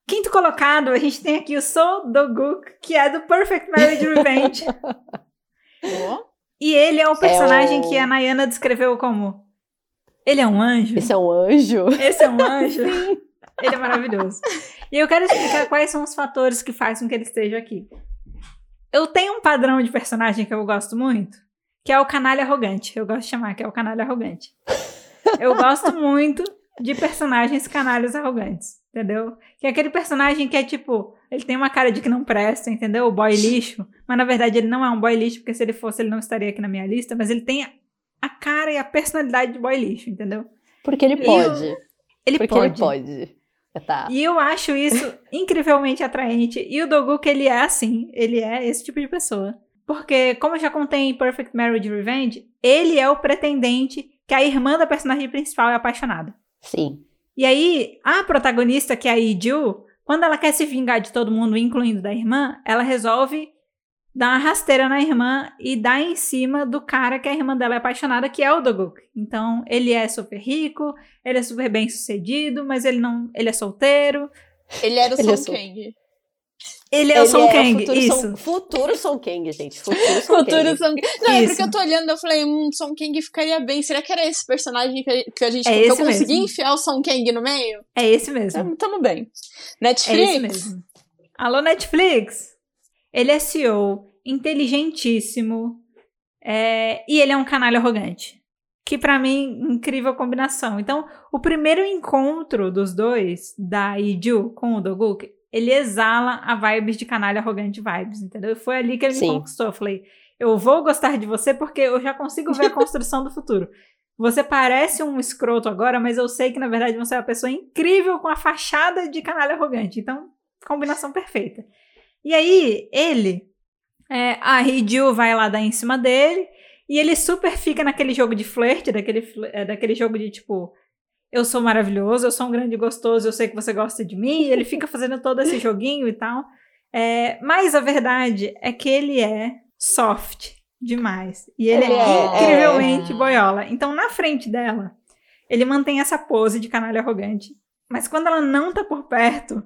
Quinto colocado, a gente tem aqui o So Do-guk, que é do Perfect Marriage Revenge. E ele é o personagem o- que a Nayana descreveu como... Ele é um anjo? Esse é um anjo. Esse é um anjo? Ele é maravilhoso. E eu quero explicar quais são os fatores que fazem com que ele esteja aqui. Eu tenho um padrão de personagem que eu gosto muito, que é o canalha arrogante. Eu gosto de chamar que é o canalha arrogante. Eu gosto muito de personagens canalhas arrogantes, entendeu? Que é aquele personagem que é tipo, ele tem uma cara de que não presta, entendeu? O boy lixo. Mas na verdade ele não é um boy lixo, porque se ele fosse ele não estaria aqui na minha lista, mas ele tem a cara e a personalidade de boy lixo, entendeu? Porque ele pode. Ele Porque pode. ele pode. Tá. E eu acho isso incrivelmente atraente. E o Doguk, ele é assim. Ele é esse tipo de pessoa. Porque, como eu já contei em Perfect Marriage Revenge, ele é o pretendente que a irmã da personagem principal é apaixonada. Sim. E aí, a protagonista, que é a Iju, quando ela quer se vingar de todo mundo, incluindo da irmã, ela resolve dar uma rasteira na irmã e dar em cima do cara que a irmã dela é apaixonada, que é o Doguk. Então, ele é super rico, ele é super bem sucedido, mas ele não. ele é solteiro. Ele era o Ele é Kang. Ele é o Son Kang, futuro isso. Son, futuro Son Kang, gente. Futuro Son Futuro Kang. Não, é Isso. porque eu tô olhando, eu falei, hum, Son Kang ficaria bem. Será que era esse personagem que a, gente É que eu consegui mesmo. enfiar o Son Kang no meio? É esse mesmo. Tamo, tamo bem. É Netflix. esse mesmo. Alô, Netflix! Ele é CEO, inteligentíssimo, é, e ele é um canalha arrogante. Que pra mim, incrível combinação. Então, o primeiro encontro dos dois, da Iju com o Doguk, ele exala a vibes de canalha arrogante vibes, entendeu? E foi ali que ele Sim. me conquistou. Eu falei, eu vou gostar de você porque eu já consigo ver a construção do futuro. Você parece um escroto agora, mas eu sei que na verdade você é uma pessoa incrível com a fachada de canalha arrogante. Então, combinação perfeita. E aí, ele, é, a Hideo vai lá dar em cima dele, e ele super fica naquele jogo de flerte, daquele, é, daquele jogo de tipo, eu sou maravilhoso, eu sou um grande gostoso, eu sei que você gosta de mim, ele fica fazendo todo esse joguinho e tal. É, mas a verdade é que ele é soft demais. E ele, Ele é, é, incrivelmente boiola. Então, na frente dela, ele mantém essa pose de canalha arrogante. Mas quando ela não tá por perto,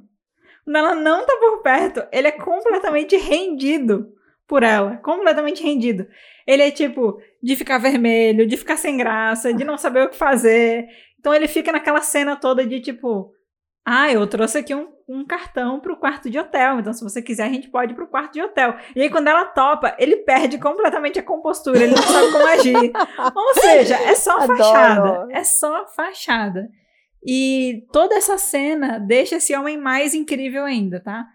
quando ela não tá por perto, ele é completamente rendido por ela. Completamente rendido. Ele é tipo de ficar vermelho, de ficar sem graça, de não saber o que fazer. Então ele fica naquela cena toda de tipo. Ah, eu trouxe aqui um, um cartão pro quarto de hotel. Então, se você quiser, a gente pode ir pro quarto de hotel. E aí, quando ela topa, ele perde completamente a compostura. Ele não sabe como agir. Ou seja, é só Adoro. fachada. É só fachada. E toda essa cena deixa esse homem mais incrível ainda, tá?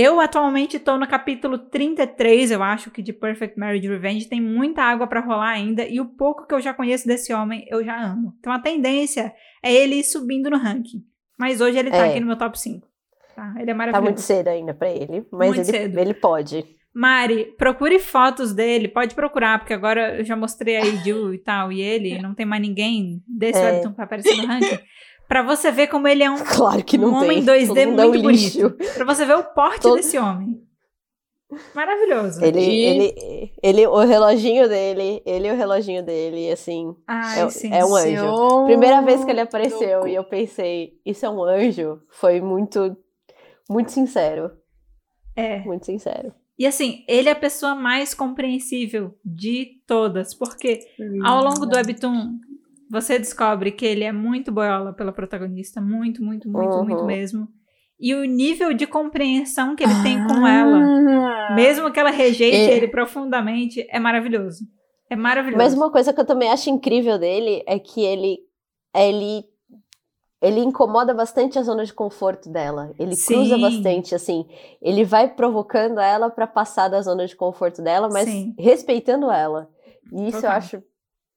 Eu atualmente tô no capítulo 33, eu acho que de Perfect Marriage Revenge. Tem muita água pra rolar ainda. E o pouco que eu já conheço desse homem, eu já amo. Então a tendência é ele ir subindo no ranking. Mas hoje ele tá É. aqui no meu top 5. Tá? Ele é Tá maravilhoso. muito cedo ainda pra ele. Mas Muito ele, cedo. ele pode. Mari, procure fotos dele, pode procurar, porque agora eu já mostrei a Ju e tal, e ele, não tem mais ninguém desse É. webtoon aparecer no ranking. Pra você ver como ele é um, Claro que não um homem 2D Todo mundo é um muito lixo. bonito. Pra você ver o porte Todo- desse homem. Maravilhoso. Ele, E- ele, ele, o reloginho dele, ele e o reloginho dele, assim, Ai, é- sim. é um anjo. Primeira vez que ele apareceu e eu pensei, isso é um anjo, foi muito, muito sincero. É. Muito sincero. E assim, ele é a pessoa mais compreensível de todas, porque ao longo do webtoon você descobre que ele é muito boiola pela protagonista, muito, muito, muito, Uhum. muito mesmo. E o nível de compreensão que ele tem com ela, Ah. mesmo que ela rejeite É. ele profundamente, é maravilhoso. É maravilhoso. Mas uma coisa que eu também acho incrível dele é que ele, ele, ele incomoda bastante a zona de conforto dela. Ele cruza Sim. bastante, assim. Ele vai provocando ela pra passar da zona de conforto dela, mas Sim. respeitando ela. E isso eu Total. acho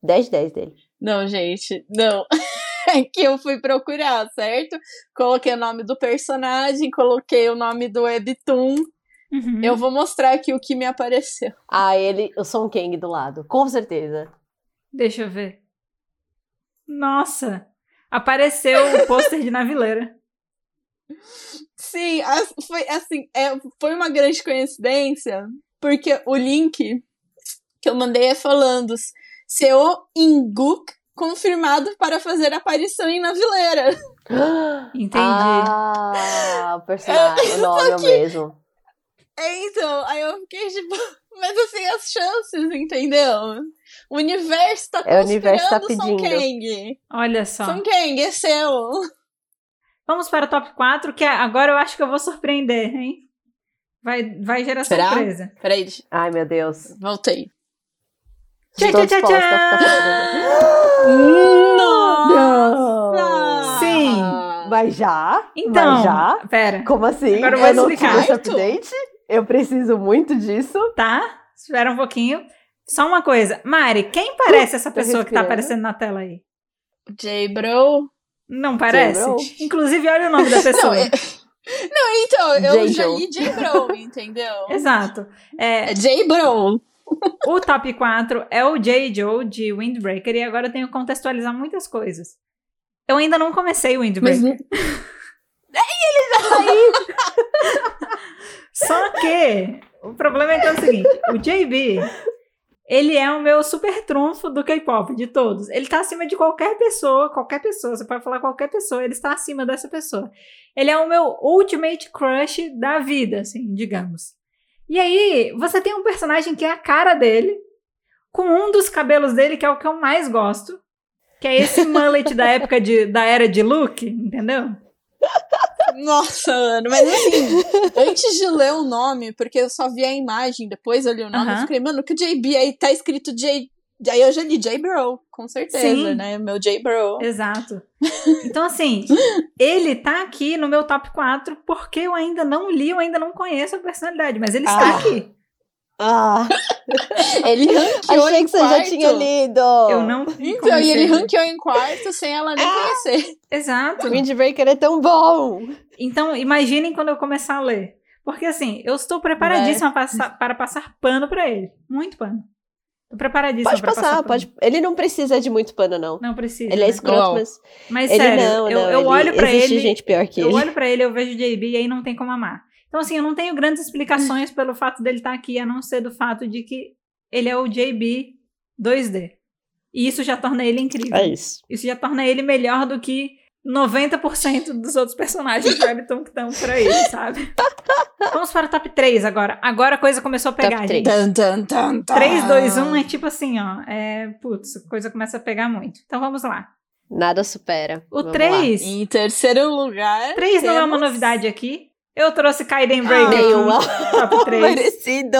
10 de 10 dele. Não, gente, não. É que eu fui procurar, certo? Coloquei o nome do personagem, coloquei o nome do webtoon. Uhum. Eu vou mostrar aqui o que me apareceu. Ah, ele, o Son Kang do lado, com certeza. Deixa eu ver. Nossa! Apareceu o pôster de Navileira. Sim, foi assim, é, foi uma grande coincidência, porque o link que eu mandei é falando Seo Inguk confirmado para fazer aparição em Navileira. Entendi. Ah, o personagem, o nome é o mesmo. É, então, aí eu fiquei tipo, mas assim, as chances, entendeu? O universo tá É, o universo tá conspirando Song pedindo. Kang. Olha só. Song Kang, é seu. Vamos para o top 4, que agora eu acho que eu vou surpreender, hein? Vai, vai gerar Será? surpresa. Peraí, Ai, meu Deus. voltei. Tchau, Estou tchau, tchau, surpresa. Nossa! Sim. Mas já? Então, Mas já? pera, Como assim? Agora eu vou não explicar. esse update? Eu preciso muito disso. tá? Espera um pouquinho. Só uma coisa. Mari, quem parece essa tô pessoa que tá aparecendo na tela aí? J-Bro. Não parece? Inclusive, olha o nome da pessoa. Não, é- Não, então, eu já li J-Bro, entendeu? Exato. É, É J-Bro. O top 4 é o J. Joe de Windbreaker e agora eu tenho que contextualizar muitas coisas. Eu ainda não comecei o Mas Windbreaker. Só que o problema é que é o seguinte: o JB, ele é o meu super trunfo do K-pop, de todos. Ele tá acima de qualquer pessoa, qualquer pessoa, você pode falar qualquer pessoa, ele está acima dessa pessoa. Ele é o meu ultimate crush da vida, assim, digamos. E aí, você tem um personagem que é a cara dele, com um dos cabelos dele, que é o que eu mais gosto, que é esse mullet da época de, da era de Luke, entendeu? Nossa, Ana, mas assim, antes de ler o nome, porque eu só vi a imagem, depois eu li o nome, eu Aham. fiquei, mano, que JB aí tá escrito J. Aí eu já li J-Bro, com certeza, Sim. né? Meu J-Bro. Exato. Então, assim, ele tá aqui no meu top 4 porque eu ainda não li, eu ainda não conheço a personalidade, mas ele está Ah. aqui. Ah, Ele ranqueou achei em que você já quarto. tinha lido. Eu não. Então, e ele ranqueou em quarto sem ela nem conhecer. Exato. Windbreaker é tão bom. Então, imaginem quando eu começar a ler. Porque, assim, eu estou preparadíssima para passar, para passar pano pra ele. Muito pano. Tô preparadíssima Pode pra passar, passar pode. Ele não precisa de muito pano, não. Não precisa. Ele é né? escroto, Não. mas. Mas, ele sério, não, eu, não. eu ele- olho pra existe ele. gente pior que Eu ele. olho pra ele, eu vejo JB e aí não tem como amar. Então, assim, eu não tenho grandes explicações pelo fato dele estar aqui, a não ser do fato de que ele é o JB 2D. E isso já torna ele incrível. É isso. Isso já torna ele melhor do que 90% dos outros personagens do Webtoon que estão por aí, sabe? Vamos para o top 3 agora. Agora a coisa começou a pegar, Top gente. três. Tan, tan, tan, tan. 3, 2, 1 é tipo assim, ó. É, putz, a coisa começa a pegar muito. Então vamos lá. Nada supera. O Vamos 3. Em terceiro lugar. 3 não é uma temos- novidade aqui. Eu trouxe Kaiden Breaker. lá. Nenhuma. Top 3. Merecido!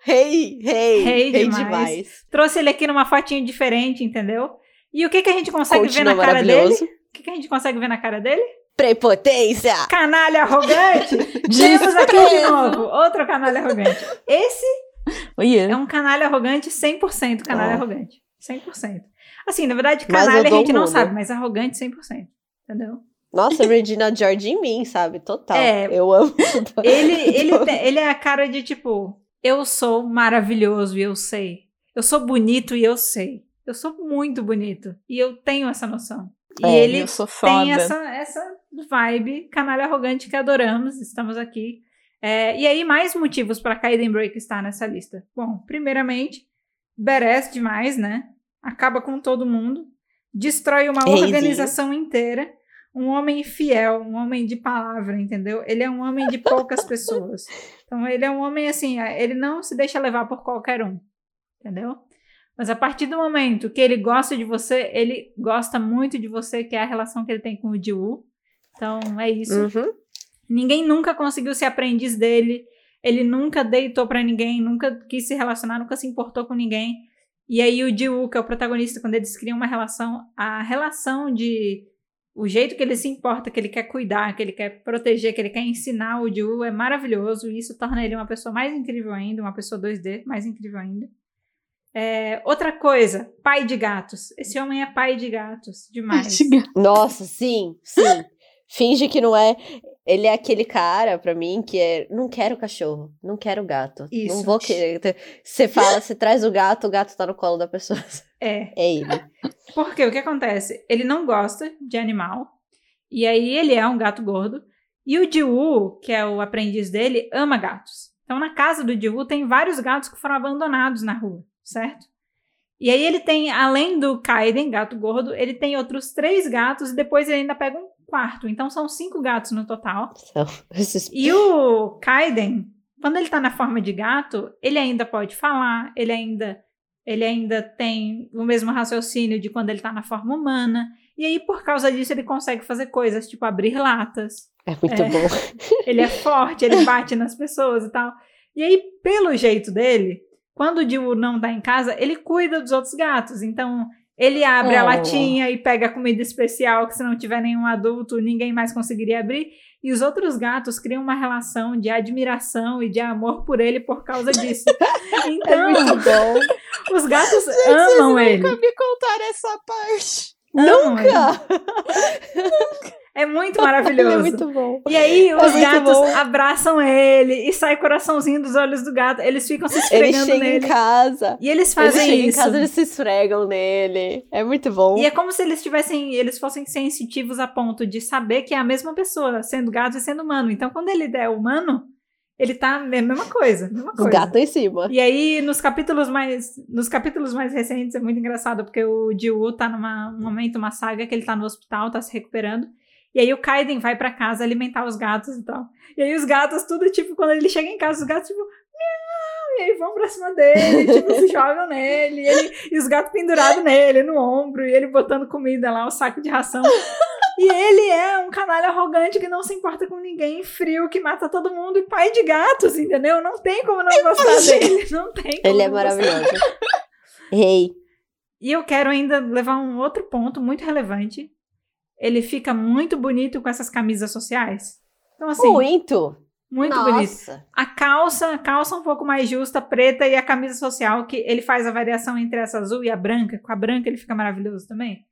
Rei, rei, Rei demais. demais. Trouxe ele aqui numa fotinho diferente, entendeu? E o que, que a gente consegue Continua ver na cara dele? Que, que a gente consegue ver na cara dele? Prepotência! Canalha arrogante! Temos aqui de novo, outro canalha arrogante. Esse Oiê. é um canalha arrogante 100% canalha Oh. arrogante. 100%. Assim, na verdade, canalha a gente não mundo. sabe, mas arrogante 100%. Entendeu? Nossa, Regina George em mim, sabe? Total. É. Eu amo. Ele, ele, tem- ele é a cara de tipo, eu sou maravilhoso e eu sei. Eu sou bonito e eu sei. Eu sou muito bonito. E eu tenho essa noção. E É, ele tem essa, essa vibe canalha arrogante que adoramos. Estamos aqui. É, e aí, mais motivos para Kaiden Break estar nessa lista. Bom, primeiramente, badass demais, né? Acaba com todo mundo. Destrói uma organização inteira. Um homem fiel, um homem de palavra, entendeu? Ele é um homem de poucas pessoas. Então, ele é um homem assim, ele não se deixa levar por qualquer um, entendeu? Mas a partir do momento que ele gosta de você, ele gosta muito de você, que é a relação que ele tem com o Jiwoo. Então, é isso. Uhum. Ninguém nunca conseguiu ser aprendiz dele. Ele nunca deitou pra ninguém, nunca quis se relacionar, nunca se importou com ninguém. E aí o Jiwoo, que é o protagonista, quando eles criam uma relação, a relação de o jeito que ele se importa, que ele quer cuidar, que ele quer proteger, que ele quer ensinar o Jiwoo é maravilhoso. E isso torna ele uma pessoa mais incrível ainda, uma pessoa 2D mais incrível ainda. É, outra coisa, pai de gatos. Esse homem é pai de gatos, demais. Nossa, sim, sim. Finge que não é. Ele é aquele cara, pra mim, que é. Não quero cachorro, não quero gato. Isso. Não vou querer. Você fala, você traz o gato, o gato tá no colo da pessoa. É. É ele. Porque o que acontece? Ele não gosta de animal. E aí ele é um gato gordo. E o Jiwoo, que é o aprendiz dele, ama gatos. Então na casa do Jiwoo tem vários gatos que foram abandonados na rua, certo? E aí ele tem, além do Kaiden, gato gordo, ele tem outros três gatos e depois ele ainda pega um quarto. Então são cinco gatos no total. Esses- E o Kaiden, quando ele tá na forma de gato, ele ainda pode falar, ele ainda ele ainda tem o mesmo raciocínio de quando ele tá na forma humana. E aí, por causa disso, ele consegue fazer coisas, tipo abrir latas. É muito É. bom. Ele é forte, ele bate nas pessoas e tal. E aí, pelo jeito dele, quando o Jiwoo não tá em casa, ele cuida dos outros gatos. Então, ele abre a Oh. latinha e pega a comida especial, que se não tiver nenhum adulto, ninguém mais conseguiria abrir. E os outros gatos criam uma relação de admiração e de amor por ele por causa disso. É Então, bom. os gatos Vocês amam ele. nunca me contaram essa parte. Amam ele. Nunca! É muito Ele maravilhoso. é muito bom. E aí os muito gatos bom. abraçam ele e sai coraçãozinho dos olhos do gato. Eles ficam se Ele esfregando chega nele. em casa. E eles Ele fazem em isso. casa, eles se esfregam nele. É muito bom. E é como se eles tivessem, eles fossem sensitivos a ponto de saber que é a mesma pessoa, sendo gato e sendo humano. Então, quando ele é humano, ele tá a mesma coisa, mesma O coisa. gato em cima. E aí, nos capítulos mais, nos capítulos mais recentes, é muito engraçado, porque o Jiwoo tá numa um momento, uma saga que ele tá no hospital, tá se recuperando. E aí o Kaiden vai pra casa alimentar os gatos e tal. E aí os gatos, tudo tipo, quando ele chega em casa, os gatos, tipo, miau, e aí vão pra cima dele, tipo, se jogam nele, e, ele- e os gatos pendurados nele, no ombro, e ele botando comida lá, o saco de ração. E ele é um canalha arrogante que não se importa com ninguém, frio, que mata todo mundo, e pai de gatos, entendeu? Não tem como não gostar dele. Não tem como Ele é maravilhoso. Rei. E eu quero ainda levar um outro ponto muito relevante. Ele fica muito bonito com essas camisas sociais. Então, assim, Muito. muito bonito. Nossa. A calça, a calça um pouco mais justa, preta, e a camisa social, que ele faz a variação entre essa azul e a branca. Com a branca ele fica maravilhoso também.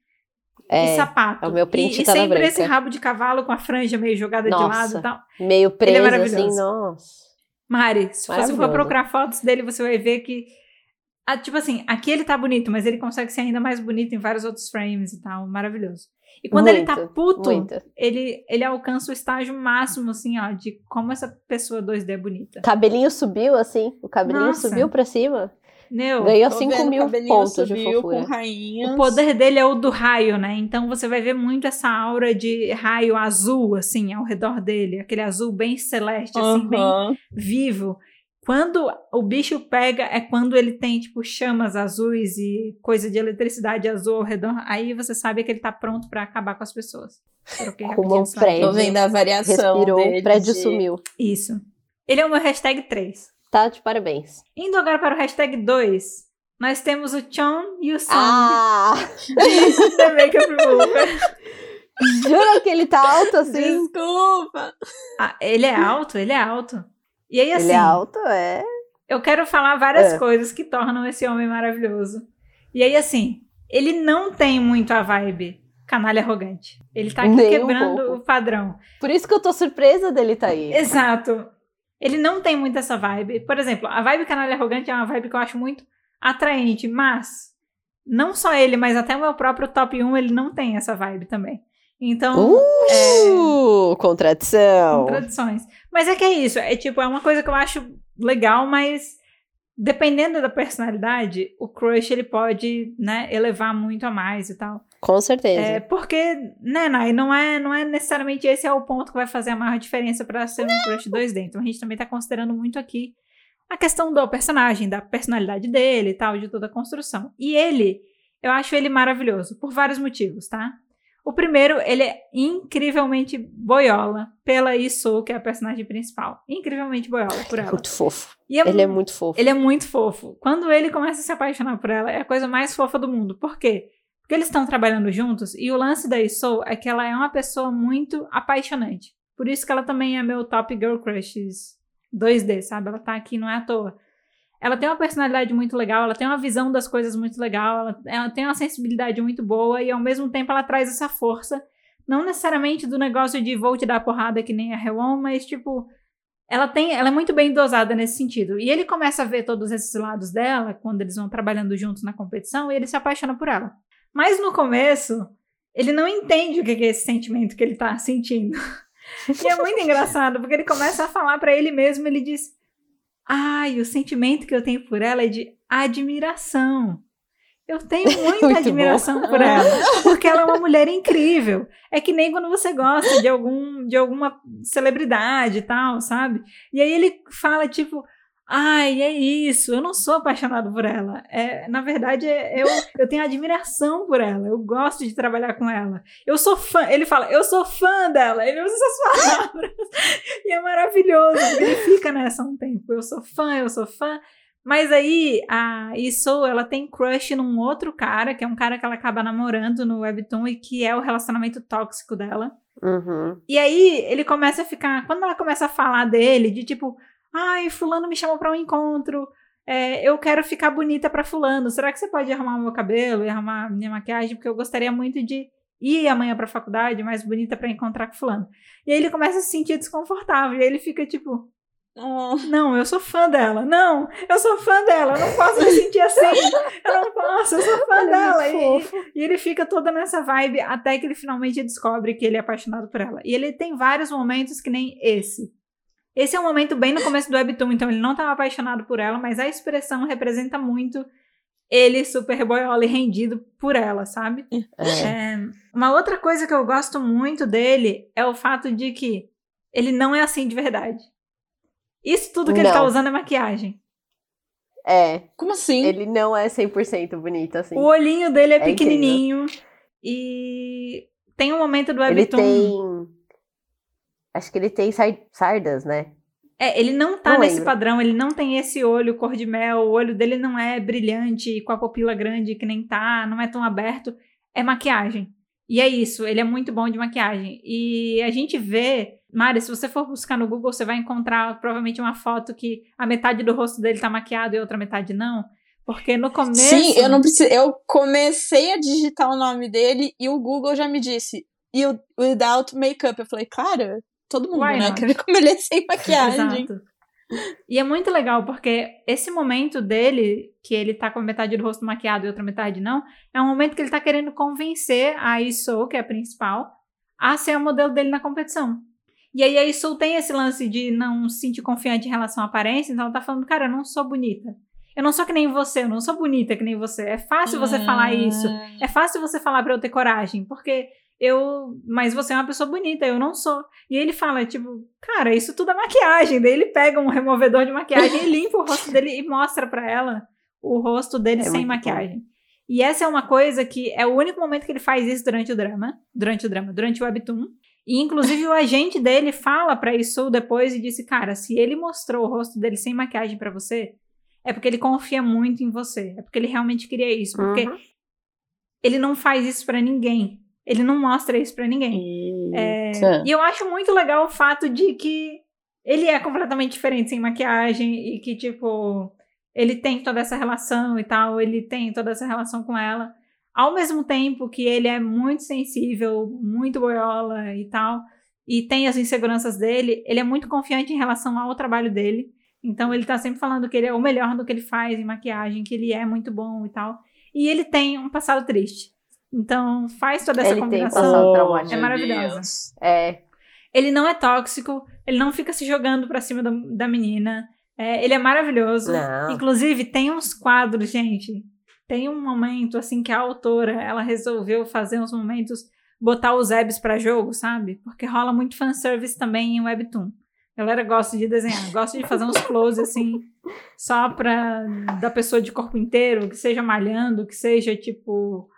e É, sapato. é o meu print e, e tá na sempre branca. esse rabo de cavalo com a franja meio jogada de Nossa. lado e tal. meio preso assim, maravilhoso. nossa. Mari, se você for procurar fotos dele, você vai ver que. ah, tipo assim, aqui ele tá bonito, mas ele consegue ser ainda mais bonito em vários outros frames e tal. Maravilhoso. E quando ele tá Muito, puto, Muito. ele, ele alcança o estágio máximo, assim, ó, de como essa pessoa 2D é bonita. Cabelinho subiu, assim. O cabelinho Nossa. subiu pra cima. Meu, Ganhou Tô 5 vendo, mil pontos de subiu fofura. o poder dele é o do raio, né? Então você vai ver muito essa aura de raio azul, assim, ao redor dele. Aquele azul bem celeste, assim, bem vivo. Quando o bicho pega é quando ele tem, tipo, chamas azuis e coisa de eletricidade azul ao redor. Aí você sabe que ele tá pronto pra acabar com as pessoas. Como um prédio. Tô vendo a variação Respirou, dele o prédio de- sumiu. Isso. Ele é o meu hashtag 3. Tá de parabéns. Indo agora para o hashtag 2, nós temos o Chon e o Song Ah! de The Makeup Remover. Jura que ele tá alto assim? Desculpa. Ah, ele é alto, ele é alto. E aí, assim, Ele é alto, é. eu quero falar várias É. coisas que tornam esse homem maravilhoso. E aí, assim, ele não tem muito a vibe canalha arrogante. Ele tá aqui Nem um quebrando pouco. o padrão. Por isso que eu tô surpresa dele tá aí. Exato. Ele não tem muito essa vibe. Por exemplo, a vibe canalha arrogante é uma vibe que eu acho muito atraente, mas não só ele, mas até o meu próprio top 1, ele não tem essa vibe também. Então, Uh, contradição. contradições. Mas é que é isso, é tipo, é uma coisa que eu acho legal, mas dependendo da personalidade, o crush ele pode, né, elevar muito a mais e tal. Com certeza. É, porque, né, Nai, não é, não é necessariamente esse é o ponto que vai fazer a maior diferença para ser um crush 2D. Então a gente também tá considerando muito aqui a questão do personagem, da personalidade dele e tal, de toda a construção. E ele, eu acho ele maravilhoso, por vários motivos, tá? O primeiro, ele é incrivelmente boiola pela Isu, que é a personagem principal. Incrivelmente boiola por ela. Muito fofo. É Ele é mu- muito fofo. ele é muito fofo. Quando ele começa a se apaixonar por ela, é a coisa mais fofa do mundo. Por quê? Porque eles estão trabalhando juntos e o lance da Isou é que ela é uma pessoa muito apaixonante. Por isso que ela também é meu top girl crushes 2D, sabe? Ela tá aqui, não é à toa. Ela tem uma personalidade muito legal, ela tem uma visão das coisas muito legal, ela, ela tem uma sensibilidade muito boa e ao mesmo tempo ela traz essa força. Não necessariamente do negócio de vou te dar porrada que nem a Rewon, mas tipo, ela tem, ela é muito bem dosada nesse sentido. E ele começa a ver todos esses lados dela quando eles vão trabalhando juntos na competição e ele se apaixona por ela. Mas no começo, ele não entende o que é esse sentimento que ele tá sentindo. E é muito engraçado, porque ele começa a falar para ele mesmo, ele diz: "Ai, o sentimento que eu tenho por ela é de admiração. Eu tenho muita admiração bom. por ela, porque ela é uma mulher incrível. É que nem quando você gosta de algum de alguma celebridade e tal, sabe? E aí ele fala tipo, Ai, é isso. Eu não sou apaixonado por ela. É, na verdade, é, eu, eu tenho admiração por ela. Eu gosto de trabalhar com ela. Eu sou fã. Ele fala, eu sou fã dela. Ele usa essas palavras. e é maravilhoso. Ele fica nessa um tempo. Eu sou fã, eu sou fã. Mas aí a Isso, ela tem crush num outro cara, que é um cara que ela acaba namorando no Webtoon e que é o relacionamento tóxico dela. Uhum. E aí ele começa a ficar. Quando ela começa a falar dele, de tipo Ai, fulano me chamou para um encontro. É, eu quero ficar bonita para fulano. Será que você pode arrumar o meu cabelo e arrumar minha maquiagem? Porque eu gostaria muito de ir amanhã para a faculdade mais bonita para encontrar com fulano. E aí ele começa a se sentir desconfortável. E aí ele fica tipo, oh. não, eu sou fã dela. Não, eu sou fã dela. Eu não posso me sentir assim. Eu não posso, eu sou fã é dela. E, e, ele fica toda nessa vibe até que ele finalmente descobre que ele é apaixonado por ela. E ele tem vários momentos que nem esse. Esse é um momento bem no começo do Webtoon, então ele não estava apaixonado por ela, mas a expressão representa muito ele super boiola e rendido por ela, sabe? É. É, uma outra coisa que eu gosto muito dele é o fato de que ele não é assim de verdade. Isso tudo que não. ele tá usando é maquiagem. É. Como assim? Ele não é 100% bonito assim. O olhinho dele é, é pequenininho incrível. e tem um momento do Webtoon... Ele tem Acho que ele tem sardas, né? É, ele não tá não nesse lembro. padrão, ele não tem esse olho cor de mel, o olho dele não é brilhante, com a pupila grande que nem tá, não é tão aberto. É maquiagem. E é isso, ele é muito bom de maquiagem. E a gente vê, Mari, se você for buscar no Google, você vai encontrar provavelmente uma foto que a metade do rosto dele tá maquiado e a outra metade não. Porque no começo. Sim, eu não preciso. Eu comecei a digitar o nome dele e o Google já me disse. Without makeup. Eu falei, claro, todo mundo, Why né? Quer ver como ele é sem maquiagem. Exato. E é muito legal, porque esse momento dele, que ele tá com metade do rosto maquiado e outra metade não, é um momento que ele tá querendo convencer a Isou, que é a principal, a ser o modelo dele na competição. E aí a Isou tem esse lance de não se sentir confiante em relação à aparência, então ela tá falando, cara, eu não sou bonita. Eu não sou que nem você, eu não sou bonita que nem você. É fácil você falar isso. Ah. É fácil você falar para eu ter coragem, porque eu, mas você é uma pessoa bonita, eu não sou. E ele fala, tipo, cara, isso tudo é maquiagem. Daí ele pega um removedor de maquiagem e limpa o rosto dele e mostra para ela o rosto dele é sem maquiagem. Bom. E essa é uma coisa que é o único momento que ele faz isso durante o drama, durante o drama, durante o webtoon. E inclusive o agente dele fala para isso depois e disse, cara, se ele mostrou o rosto dele sem maquiagem para você, é porque ele confia muito em você, é porque ele realmente queria isso, porque uhum. ele não faz isso para ninguém. Ele não mostra isso para ninguém. É, e eu acho muito legal o fato de que ele é completamente diferente sem maquiagem e que, tipo, ele tem toda essa relação e tal, ele tem toda essa relação com ela. Ao mesmo tempo que ele é muito sensível, muito boiola e tal, e tem as inseguranças dele, ele é muito confiante em relação ao trabalho dele. Então ele tá sempre falando que ele é o melhor do que ele faz em maquiagem, que ele é muito bom e tal. E ele tem um passado triste. Então, faz toda essa ele combinação. Oh, é maravilhosa. É. Ele não é tóxico, ele não fica se jogando pra cima da, da menina. É, ele é maravilhoso. Não. Inclusive, tem uns quadros, gente. Tem um momento, assim, que a autora, ela resolveu fazer uns momentos, botar os webs para jogo, sabe? Porque rola muito fanservice também em Webtoon. A galera gosta de desenhar, gosta de fazer uns close, assim, só pra, da pessoa de corpo inteiro, que seja malhando, que seja, tipo,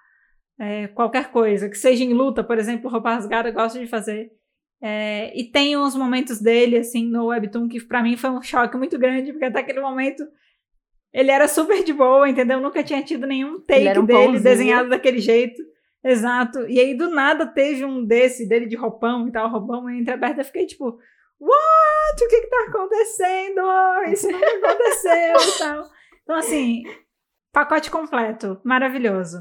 é, qualquer coisa, que seja em luta, por exemplo, roupa rasgada, gosto de fazer. É, e tem uns momentos dele, assim, no Webtoon, que para mim foi um choque muito grande, porque até aquele momento ele era super de boa, entendeu? Nunca tinha tido nenhum take um dele pãozinho. desenhado daquele jeito. Exato. E aí, do nada, teve um desse, dele de roupão e tal, roupão entreaberto. Eu fiquei tipo, what? O que que tá acontecendo? Isso não aconteceu e tal. Então, assim, pacote completo. Maravilhoso.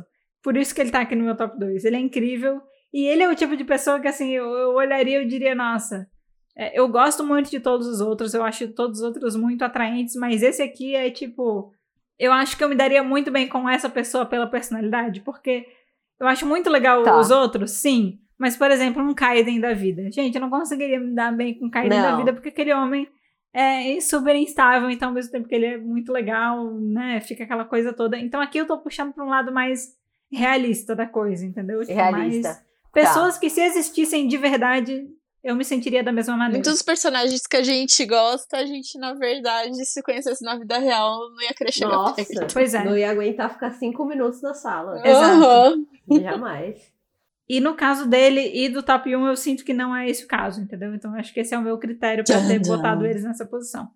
Por isso que ele tá aqui no meu top 2. Ele é incrível. E ele é o tipo de pessoa que, assim, eu, eu olharia e diria, nossa, é, eu gosto muito de todos os outros, eu acho todos os outros muito atraentes, mas esse aqui é tipo. Eu acho que eu me daria muito bem com essa pessoa pela personalidade, porque Eu acho muito legal Tá. os outros, sim. Mas, por exemplo, um Kaiden da vida. Gente, eu não conseguiria me dar bem com o Kaiden da Não. vida, porque aquele homem é super instável, então ao mesmo tempo que ele é muito legal, né? Fica aquela coisa toda. Então aqui eu tô puxando pra um lado mais realista da coisa, entendeu? Tipo, Realista. mais pessoas que se existissem de verdade, eu me sentiria da mesma maneira. Muitos personagens que a gente gosta, a gente, na verdade, se conhecesse na vida real, não ia querer chegar Nossa, perto. Pois é. não ia aguentar ficar cinco minutos na sala. Exato. Aham. Jamais. E no caso dele e do top 1, eu sinto que não é esse o caso, entendeu? Então acho que esse é o meu critério pra ter botado eles nessa posição.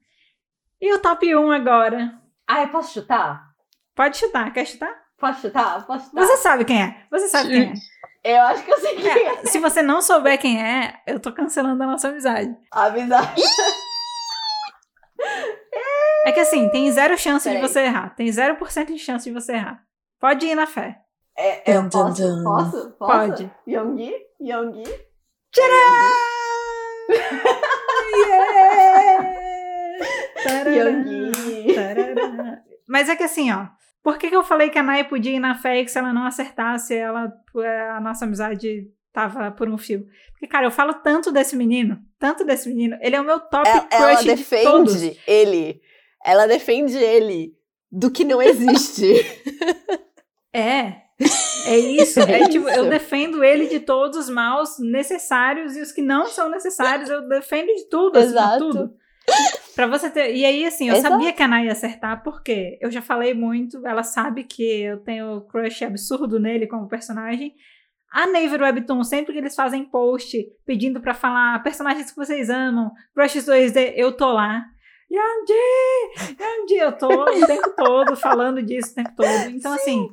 E o top 1 agora? Ah, eu posso chutar? Pode chutar, quer chutar? Posso chutar? Posso chutar? Você sabe quem é. Você sabe quem é. Eu acho que eu sei quem é. É, Se você não souber quem é, eu tô cancelando a nossa amizade. Avisar. É que assim, tem zero chance de Peraí. você errar. Tem 0% de chance de você errar. Pode ir na fé. É, eu Dun, dun, posso? dun. Posso? Posso? Pode. Yonggi? Yonggi? Yonggi. Tarará. Mas é que assim, ó. Por que, que eu falei que a Nai podia ir na fé e que se ela não acertasse, ela, a nossa amizade tava por um fio? Porque, cara, eu falo tanto desse menino, tanto desse menino. Ele é o meu top Ela, ela crush de todos. defende ele. Ela defende ele do que não existe. É. É isso. É, É tipo, eu isso. defendo ele de todos os maus necessários e os que não são necessários, eu defendo de tudo, assim, de Exato. tudo. Pra você ter. E aí, assim, eu Exato. sabia que a Nay ia acertar, porque eu já falei muito, ela sabe que eu tenho crush absurdo nele como personagem. A Naver Webtoon, sempre que eles fazem post pedindo pra falar personagens que vocês amam, crushes 2D, eu tô lá. Yanji! Yanji! Eu tô o tempo todo falando disso o tempo todo. Então, assim,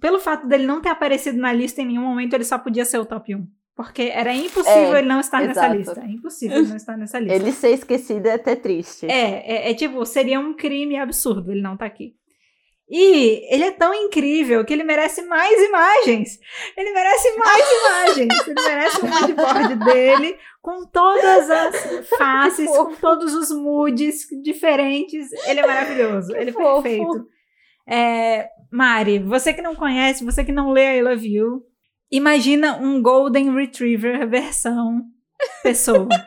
pelo fato dele não ter aparecido na lista em nenhum momento, ele só podia ser o top 1. Porque era impossível É, ele não estar nessa exato. lista. É impossível ele não estar nessa lista. Ele ser esquecido é até triste. É, é, é tipo, seria um crime absurdo ele não tá aqui. E ele é tão incrível que ele merece mais imagens. Ele merece mais imagens. Ele merece um moodboard dele com todas as faces, com todos os moods diferentes. Ele é maravilhoso. Ele é fofo. perfeito. É, Mari, você que não conhece, você que não lê I Love You, imagina um Golden Retriever versão pessoa.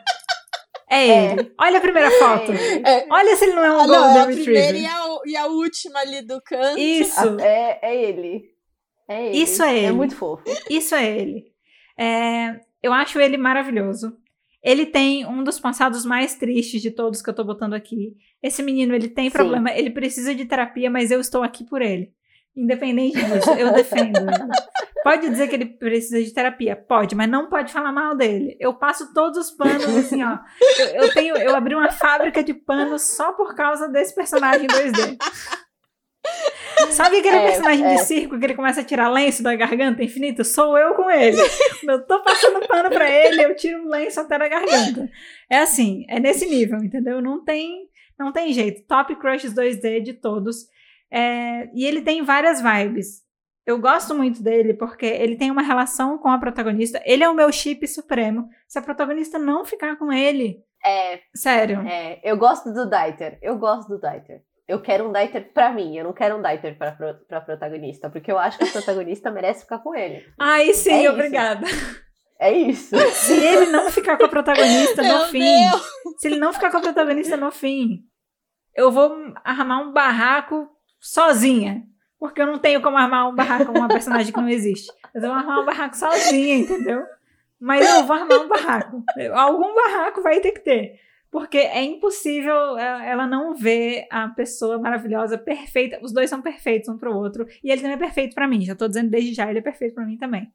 É É. ele. Olha a primeira foto. É, Olha se ele não é um Ah, não, é Golden a primeira Retriever. e a, e a última ali do canto. Isso, é, é ele. É ele. Isso é ele. É muito fofo. isso é ele. É, eu acho ele maravilhoso. Ele tem um dos passados mais tristes de todos que eu tô botando aqui. Esse menino, ele tem Sim. problema, ele precisa de terapia, mas eu estou aqui por ele. Independente disso, eu defendo. Pode dizer que ele precisa de terapia? Pode, mas não pode falar mal dele. Eu passo todos os panos, assim, ó. Eu, eu tenho, eu abri uma fábrica de panos só por causa desse personagem 2D. Sabe aquele É, personagem é. de circo que ele começa a tirar lenço da garganta infinito? Sou eu com ele. Eu tô passando pano pra ele, eu tiro o lenço até da garganta. É assim, é nesse nível, entendeu? Não tem, não tem jeito. Top Crushes 2D de todos. É, e ele tem várias vibes. Eu gosto muito dele porque ele tem uma relação com a protagonista. Ele é o meu chip supremo. Se a protagonista não ficar com ele, É, sério. é, eu gosto do Dieter. Eu gosto do Dieter. Eu quero um Dieter pra mim, eu não quero um Dieter pra, pra protagonista, porque eu acho que a protagonista merece ficar com ele. Ai, sim, É isso. obrigada. É isso. Se ele não ficar com a protagonista no fim, Deus! se ele não ficar com a protagonista no fim, eu vou armar um barraco sozinha. Porque eu não tenho como armar um barraco com uma personagem que não existe. Mas eu vou armar um barraco sozinha, entendeu? Mas eu vou armar um barraco. Algum barraco vai ter que ter. Porque é impossível é, ela não ver a pessoa maravilhosa, perfeita. Os dois são perfeitos um pro outro. E ele também é perfeito pra mim. Já tô dizendo desde já, ele é perfeito pra mim também.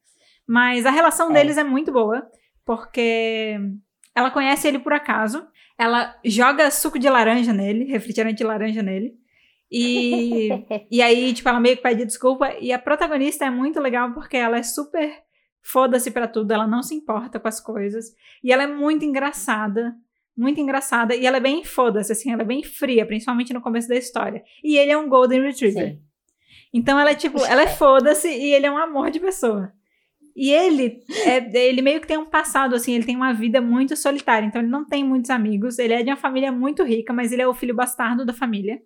Mas a relação É. deles é muito boa. Porque ela conhece ele por acaso. Ela joga suco de laranja nele, refrigerante de laranja nele. E, e aí, tipo, ela meio que pede desculpa. E a protagonista é muito legal porque ela é super foda-se pra tudo, ela não se importa com as coisas. E ela é muito engraçada. Muito engraçada. E ela é bem foda-se, assim, ela é bem fria, principalmente no começo da história. E ele é um Golden Retriever. Sim. Então ela é tipo, ela é foda-se e ele é um amor de pessoa. E ele, é, ele meio que tem um passado, assim, ele tem uma vida muito solitária, então ele não tem muitos amigos, ele é de uma família muito rica, mas ele é o filho bastardo da família.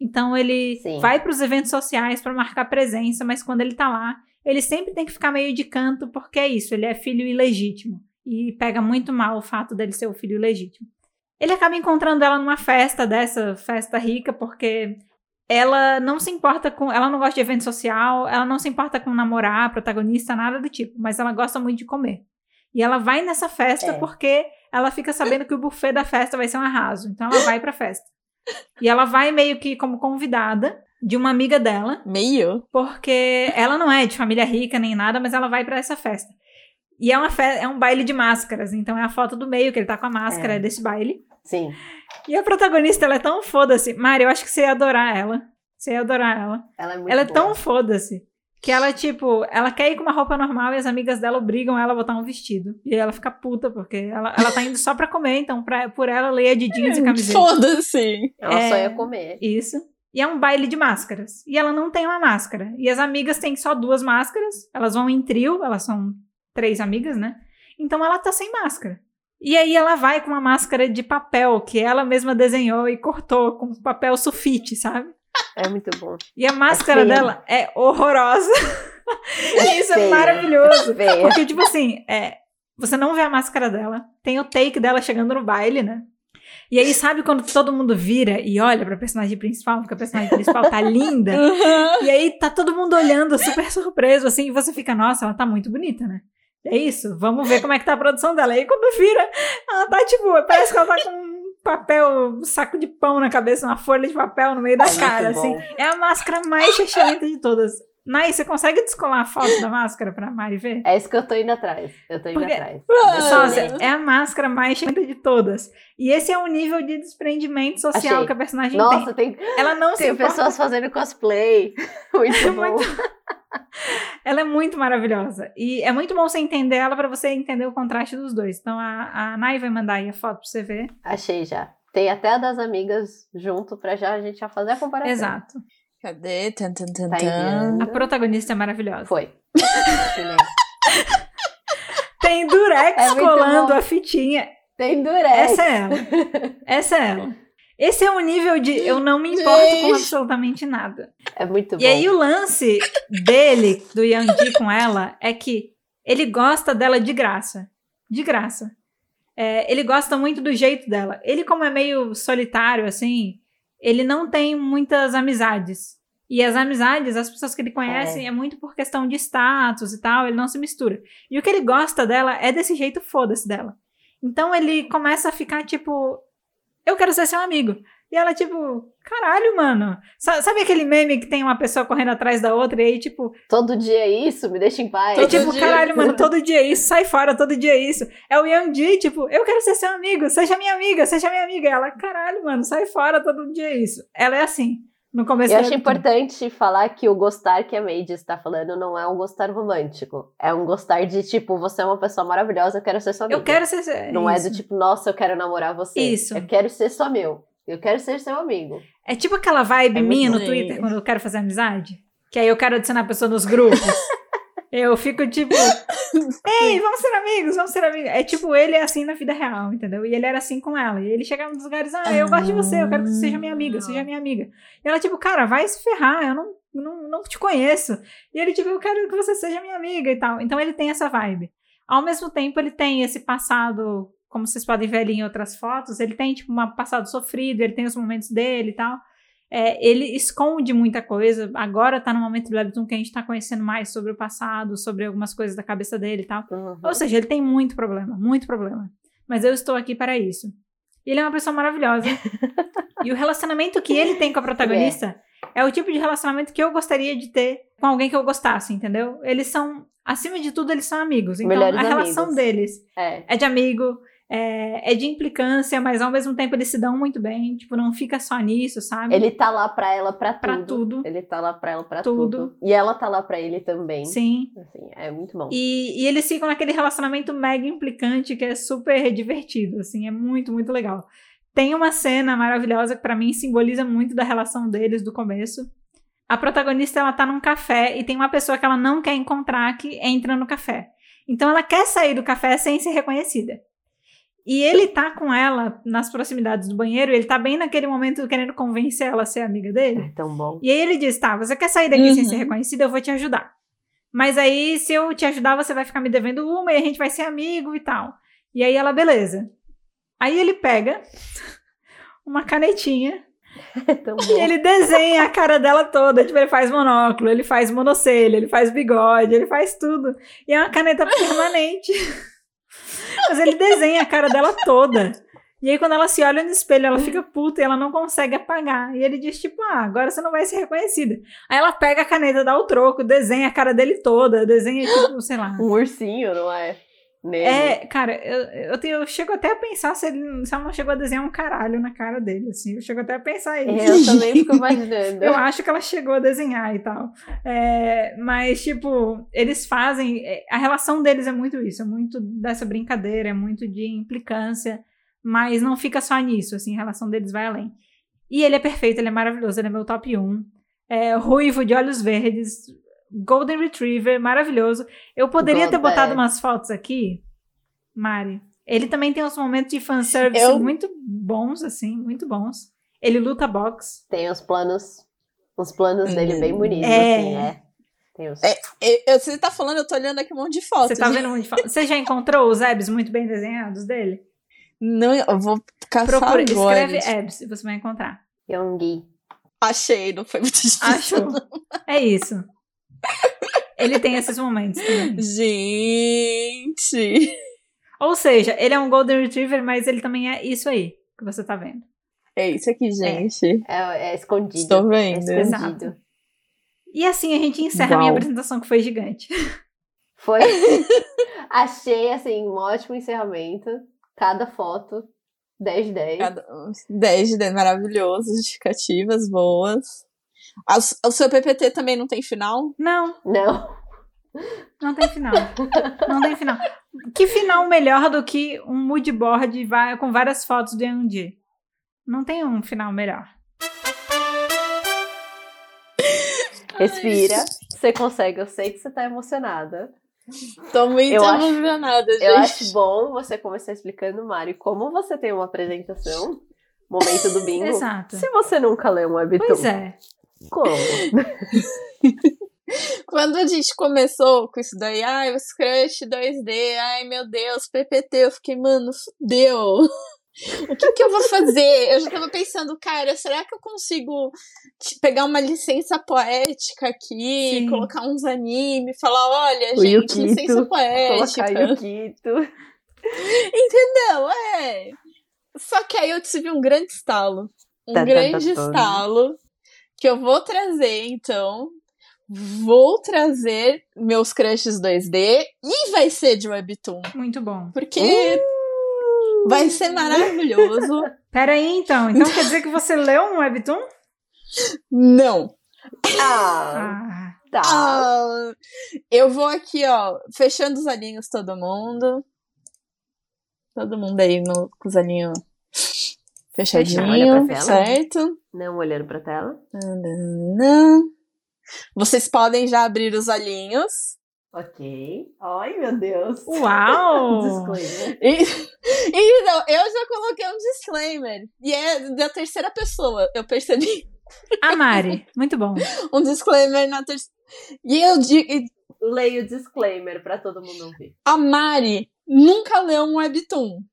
Então ele Sim. vai para os eventos sociais para marcar presença, mas quando ele tá lá, ele sempre tem que ficar meio de canto, porque é isso, ele é filho ilegítimo. E pega muito mal o fato dele ser o filho ilegítimo. Ele acaba encontrando ela numa festa dessa, festa rica, porque ela não se importa com. Ela não gosta de evento social, ela não se importa com namorar, protagonista, nada do tipo, mas ela gosta muito de comer. E ela vai nessa festa É. porque ela fica sabendo que o buffet da festa vai ser um arraso. Então ela vai pra festa. E ela vai meio que como convidada de uma amiga dela, Meio? porque ela não é de família rica nem nada, mas ela vai pra essa festa. E é, uma fe é um baile de máscaras, então é a foto do meio que ele tá com a máscara É. desse baile. Sim. E a protagonista, ela é tão foda-se. Mari, eu acho que você ia adorar ela. Você ia adorar ela. Ela é muito ela é tão foda-se que ela, tipo, ela quer ir com uma roupa normal e as amigas dela obrigam ela a botar um vestido. E aí ela fica puta, porque ela, ela tá indo só pra comer, então pra, por ela leia de jeans e camiseta. Foda-se. Ela só É. ia comer. Isso. E é um baile de máscaras. E ela não tem uma máscara. E as amigas têm só duas máscaras. Elas vão em trio, elas são três amigas, né? Então ela tá sem máscara. E aí ela vai com uma máscara de papel que ela mesma desenhou e cortou com papel sulfite, sabe? É muito bom. E a máscara feia. dela é horrorosa. Isso é maravilhoso. Feia. Porque, tipo assim, é, você não vê a máscara dela. Tem o take dela chegando no baile, né? E aí, sabe quando todo mundo vira e olha pra personagem principal, porque a personagem principal tá linda? Uhum. E aí tá todo mundo olhando super surpreso, assim, e você fica, nossa, ela tá muito bonita, né? É isso, vamos ver como é que tá a produção dela. E aí quando vira, ela tá tipo, parece que ela tá com papel, um saco de pão na cabeça, uma folha de papel no meio da É muito cara, bom. assim. É a máscara mais chechelenta de todas. Nai, você consegue descolar a foto da máscara pra Mari ver? É isso que eu tô indo atrás. Eu tô indo Porque- atrás. Adorei. é a máscara mais chechelenta de todas. E esse é o nível de desprendimento social Achei. que a personagem Nossa, tem. tem, Ela não se tem pessoas fazendo cosplay. Muito bom. Ela é muito maravilhosa. E é muito bom você entender ela pra você entender o contraste dos dois. Então a, a Nai vai mandar aí a foto pra você ver. Achei já. Tem até a das amigas junto pra já a gente já fazer a comparação. Exato. Cadê? Tan, tan, tan, Tá tan. A protagonista é maravilhosa. Foi. Tem Durex É colando bom. a fitinha. Tem durex. Essa é ela. Essa é ela. Esse é o nível de eu não me importo com absolutamente nada. É muito bom. E aí o lance dele, do Yanji com ela, é que ele gosta dela de graça. De graça. É, ele gosta muito do jeito dela. Ele, como é meio solitário, assim, ele não tem muitas amizades. E as amizades, as pessoas que ele conhece, é, muito por questão de status e tal, ele não se mistura. E o que ele gosta dela é desse jeito foda-se dela. Então ele começa a ficar tipo, eu quero ser seu amigo. E ela, tipo, caralho, mano. Sa- Sabe aquele meme que tem uma pessoa correndo atrás da outra e aí, tipo, Todo dia é isso, me deixa em paz. é Todo tipo, dia. caralho, mano, todo dia é isso, sai fora, todo dia é isso. É o Yanji, tipo, eu quero ser seu amigo, seja minha amiga, seja minha amiga. Ela, caralho, mano, sai fora, todo dia é isso. Ela é assim, no começo Eu acho importante falar que o gostar que a Made está falando não é um gostar romântico. É um gostar de, tipo, você é uma pessoa maravilhosa, eu quero ser sua amiga. Eu quero ser. Não isso. é do tipo, nossa, eu quero namorar você. Isso. Eu quero ser só meu. Eu quero ser seu amigo. É tipo aquela vibe É minha no. Twitter quando eu quero fazer amizade. Que aí eu quero adicionar a pessoa nos grupos. eu fico tipo, ei, vamos ser amigos, vamos ser amigos. É tipo, ele é assim na vida real, entendeu? E ele era assim com ela. E ele chegava nos lugares, ah, eu gosto de você, eu quero que você seja minha amiga, seja minha amiga. E ela, tipo, cara, vai se ferrar, eu não, não, não te conheço. E ele, tipo, eu quero que você seja minha amiga e tal. Então ele tem essa vibe. Ao mesmo tempo, ele tem esse passado, como vocês podem ver ali em outras fotos, ele tem, tipo, um passado sofrido, ele tem os momentos dele e tal. É, ele esconde muita coisa. Agora tá no momento do Webtoon que a gente tá conhecendo mais sobre o passado, sobre algumas coisas da cabeça dele e tal. Uhum. Ou seja, ele tem muito problema, muito problema. Mas eu estou aqui para isso. E ele é uma pessoa maravilhosa. e o relacionamento que ele tem com a protagonista é. o tipo de relacionamento que eu gostaria de ter com alguém que eu gostasse, entendeu? Eles são, acima de tudo, eles são amigos. Então, Melhores a relação amigos. deles É. é de amigo, é, é de implicância, mas ao mesmo tempo eles se dão muito bem. Tipo, não fica só nisso, sabe? Ele tá lá pra ela pra tudo. Pra tudo. Ele tá lá pra ela pra Tudo. tudo. E ela tá lá pra ele também. Sim. Assim, é muito bom. E, e eles ficam naquele relacionamento mega implicante que é super divertido, assim, é muito, muito legal. Tem uma cena maravilhosa que pra mim simboliza muito da relação deles do começo. A protagonista ela tá num café e tem uma pessoa que ela não quer encontrar que entra no café. Então ela quer sair do café sem ser reconhecida. E ele tá com ela nas proximidades do banheiro, ele tá bem naquele momento querendo convencer ela a ser amiga dele. É tão bom. E aí ele diz: tá, você quer sair daqui sem Uhum. ser reconhecida? Eu vou te ajudar. Mas aí, se eu te ajudar, você vai ficar me devendo uma e a gente vai ser amigo e tal. E aí ela, beleza. Aí ele pega uma canetinha É tão e bom. ele desenha a cara dela toda. Tipo, ele faz monóculo, ele faz monocelha, ele faz bigode, ele faz tudo. E é uma caneta permanente. Mas ele desenha a cara dela toda. E aí, quando ela se olha no espelho, ela fica puta e ela não consegue apagar. E ele diz, tipo, ah, agora você não vai ser reconhecida. Aí ela pega a caneta, dá o troco, desenha a cara dele toda, desenha, tipo, sei lá. Um ursinho, não é? Nele. É, cara, eu, eu, tenho- eu chego até a pensar se, ele, se ela não chegou a desenhar um caralho na cara dele, assim. Eu chego até a pensar isso. Eu também fico imaginando. Eu acho que ela chegou a desenhar e tal. É, mas, tipo, eles fazem. é, A relação deles é muito isso, é muito dessa brincadeira, é muito de implicância, mas não fica só nisso, assim, a relação deles vai além. E ele é perfeito, ele é maravilhoso, ele é meu top 1. É, ruivo, de olhos verdes, Golden Retriever, maravilhoso. Eu poderia ter botado umas fotos aqui, Mari. Ele também tem uns momentos de fanservice Eu- muito bons, assim, muito bons. Ele luta boxe. Tem os planos. Os planos dele bem bonitos, É. assim, é. Tem os... É, Eu- eu- você tá falando, eu tô olhando aqui um monte de fotos. Você tá gente. vendo muito foto. Você já encontrou os abs muito bem desenhados dele? Não, eu vou caçar Procura, agora. escreve gente. abs e você vai encontrar. Yoongi. Achei, não foi muito difícil. Achou? É isso. Ele tem esses momentos também. Gente. Ou seja, ele é um Golden Retriever, mas ele também é isso aí que você tá vendo. É isso aqui, gente. É, é escondido. Estou É vendo. escondido. E assim a gente encerra a minha apresentação, que foi gigante. Foi. Achei, assim, um ótimo encerramento. Cada foto, 10 de 10. Cada- 10 de 10, maravilhoso, justificativas boas. O seu PPT também não tem final? Não, Não. não tem final. Não tem final. Que final melhor do que um mood board com várias fotos do Yeonji? Não tem um final melhor. Respira. Você consegue. Eu sei que você tá emocionada. Tô muito Eu acho- emocionada, gente. Eu acho bom você começar explicando, Mari, como você tem uma apresentação, momento do bingo. Exato. Se você nunca leu um webtoon, Pois é. Como? Quando a gente começou com isso daí, ai, os crush 2D, ai meu Deus, PPT, eu fiquei, mano, fudeu. O que que eu vou fazer? Eu já tava pensando, cara, será que eu consigo pegar uma licença poética aqui, Sim. colocar uns anime, falar, olha, O gente, Yukito, licença poética. Colocar Yukito. Entendeu? É. Só que aí eu tive um grande estalo. Um Tá, tá, tá, grande tá. estalo que eu vou trazer, então. Vou trazer meus crushes 2D e vai ser de Webtoon. Muito bom. Porque Uh! vai ser maravilhoso. Pera aí, então. Então quer dizer que você leu um webtoon? Não. Ah, Ah, tá. Ah, eu vou aqui, ó, fechando os olhinhos todo mundo. Todo mundo aí no, com os olhinhos fechadinho, certo? Não olhando pra tela. Nananã. Vocês podem já abrir os olhinhos. Ok. Ai, meu Deus. Uau! Disclaimer. E, e não, eu já coloquei um disclaimer. E é da terceira pessoa, eu percebi. A Mari. Muito bom. Um disclaimer na terceira. E eu digo. Leio o disclaimer pra todo mundo ouvir. A Mari nunca leu um webtoon.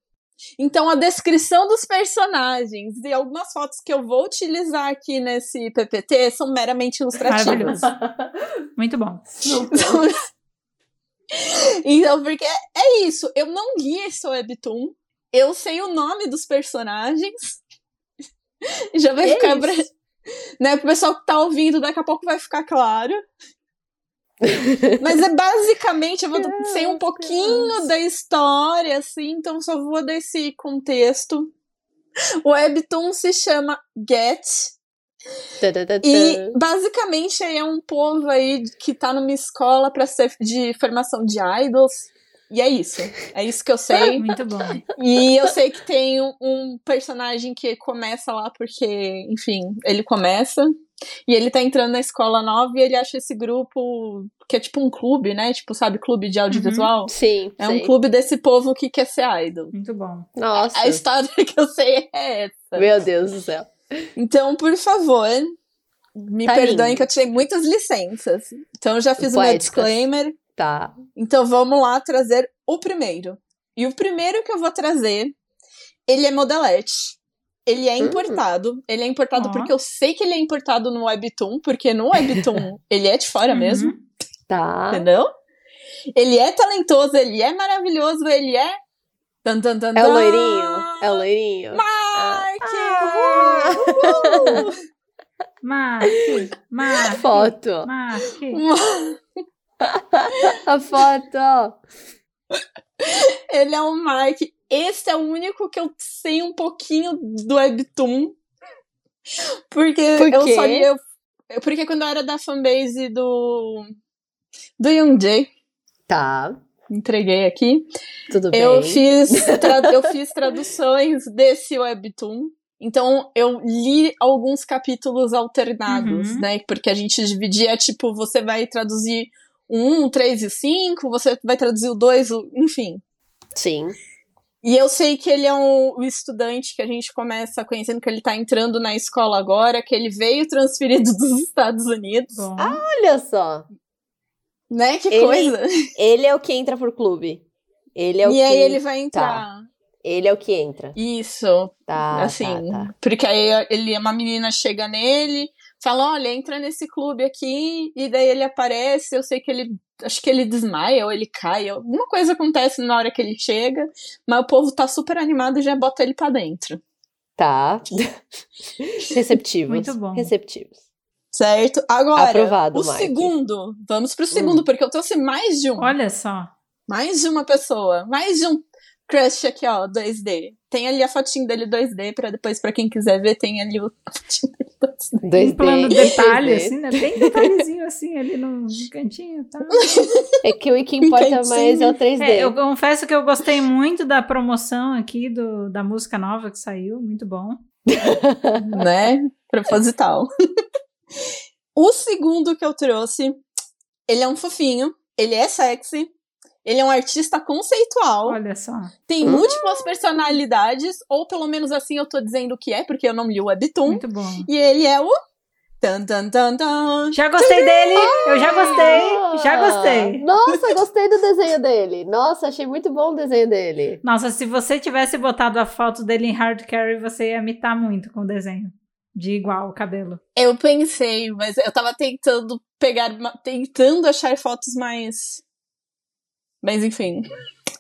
Então a descrição dos personagens e algumas fotos que eu vou utilizar aqui nesse PPT são meramente ilustrativas. Maravilhoso. Muito bom. Então, então, porque é isso. Eu não li esse webtoon. Eu sei o nome dos personagens. Já vai Que ficar. Pra... Né, pro pessoal que tá ouvindo, daqui a pouco vai ficar claro. Mas é basicamente, eu vou sei um pouquinho da história, assim, então só vou dar esse contexto. O webtoon se chama Get, e basicamente é um povo aí que tá numa escola pra ser de formação de idols. E é isso. É isso que eu sei. Muito bom. E eu sei que tem um, um personagem que começa lá porque, enfim, ele começa. E ele tá entrando na escola nova e ele acha esse grupo que é tipo um clube, né? Tipo, sabe, clube de audiovisual. Sim. É um clube desse povo que quer ser idol. Muito bom. Nossa. A história que eu sei é essa. Meu Deus do céu. Então, por favor, me Tá perdoem lindo. que eu tirei muitas licenças. Então eu já fiz o meu disclaimer. Tá. Então vamos lá trazer o primeiro. E o primeiro que eu vou trazer, ele é modelete. Ele é Hum. importado. Ele é importado porque eu sei que ele é importado no Webtoon, porque no Webtoon ele é de fora Uhum. mesmo, Tá. entendeu? Ele é talentoso, ele é maravilhoso, ele é. Tan, tan, tan, É o loirinho. É o loirinho. Mark! Ah. Uhul! Marque, marque, Foto. marque. A foto. Ele é um Mark. Esse é o único que eu sei um pouquinho do Webtoon. Porque Por eu só li. eu- Porque quando eu era da fanbase do. Do Yoonjae, Tá. entreguei aqui. Tudo bem. Eu fiz, eu fiz traduções desse Webtoon. Então, eu li alguns capítulos alternados, Uhum. né? Porque a gente dividia, tipo, você vai traduzir o 1, o 3 e o 5, você vai traduzir o 2, o... enfim. Sim. E eu sei que ele é um, o estudante que a gente começa conhecendo que ele tá entrando na escola agora, que ele veio transferido dos Estados Unidos. Bom, Olha só. Né? Que Ele- coisa. Ele é o que entra pro clube. Ele é o e que. aí ele vai entrar. Ele é o que entra. Isso. Tá. assim, Tá, tá. porque aí ele, uma menina chega nele, fala, olha, entra nesse clube aqui, e daí ele aparece, eu sei que ele, acho que ele desmaia, ou ele cai, alguma coisa acontece na hora que ele chega, mas o povo tá super animado e já bota ele pra dentro, Tá. Receptivos. Muito bom. Receptivos. certo? Agora, Aprovado, o Mike. segundo, vamos pro segundo, porque eu trouxe mais de um, olha só. mais de uma pessoa, mais de um crush aqui, ó, 2D. Tem ali a fotinho dele 2D, pra depois, pra quem quiser ver, tem ali o fotinho dele 2D. 2D. Um plano detalhe, 3D. assim, né? Bem detalhezinho, assim, ali no cantinho, tá? É que o que importa mais é o 3D. É, eu confesso que eu gostei muito da promoção aqui do, da música nova que saiu, muito bom. né? Proposital. o segundo que eu trouxe, ele é um fofinho, ele é sexy, ele é um artista conceitual, Olha só. tem Hum. múltiplas personalidades, ou pelo menos assim eu tô dizendo que é, porque eu não li o Webtoon, Muito bom. e ele é o. Tan, tan, tan, tan. Já gostei dele! Eu já gostei! Já gostei! Nossa, gostei do desenho dele. Nossa, achei muito bom o desenho dele. Nossa, se você tivesse botado a foto dele em hard carry, você ia mitar muito com o desenho. De igual o cabelo. Eu pensei, mas eu tava tentando pegar, tentando achar fotos mais. Mas enfim,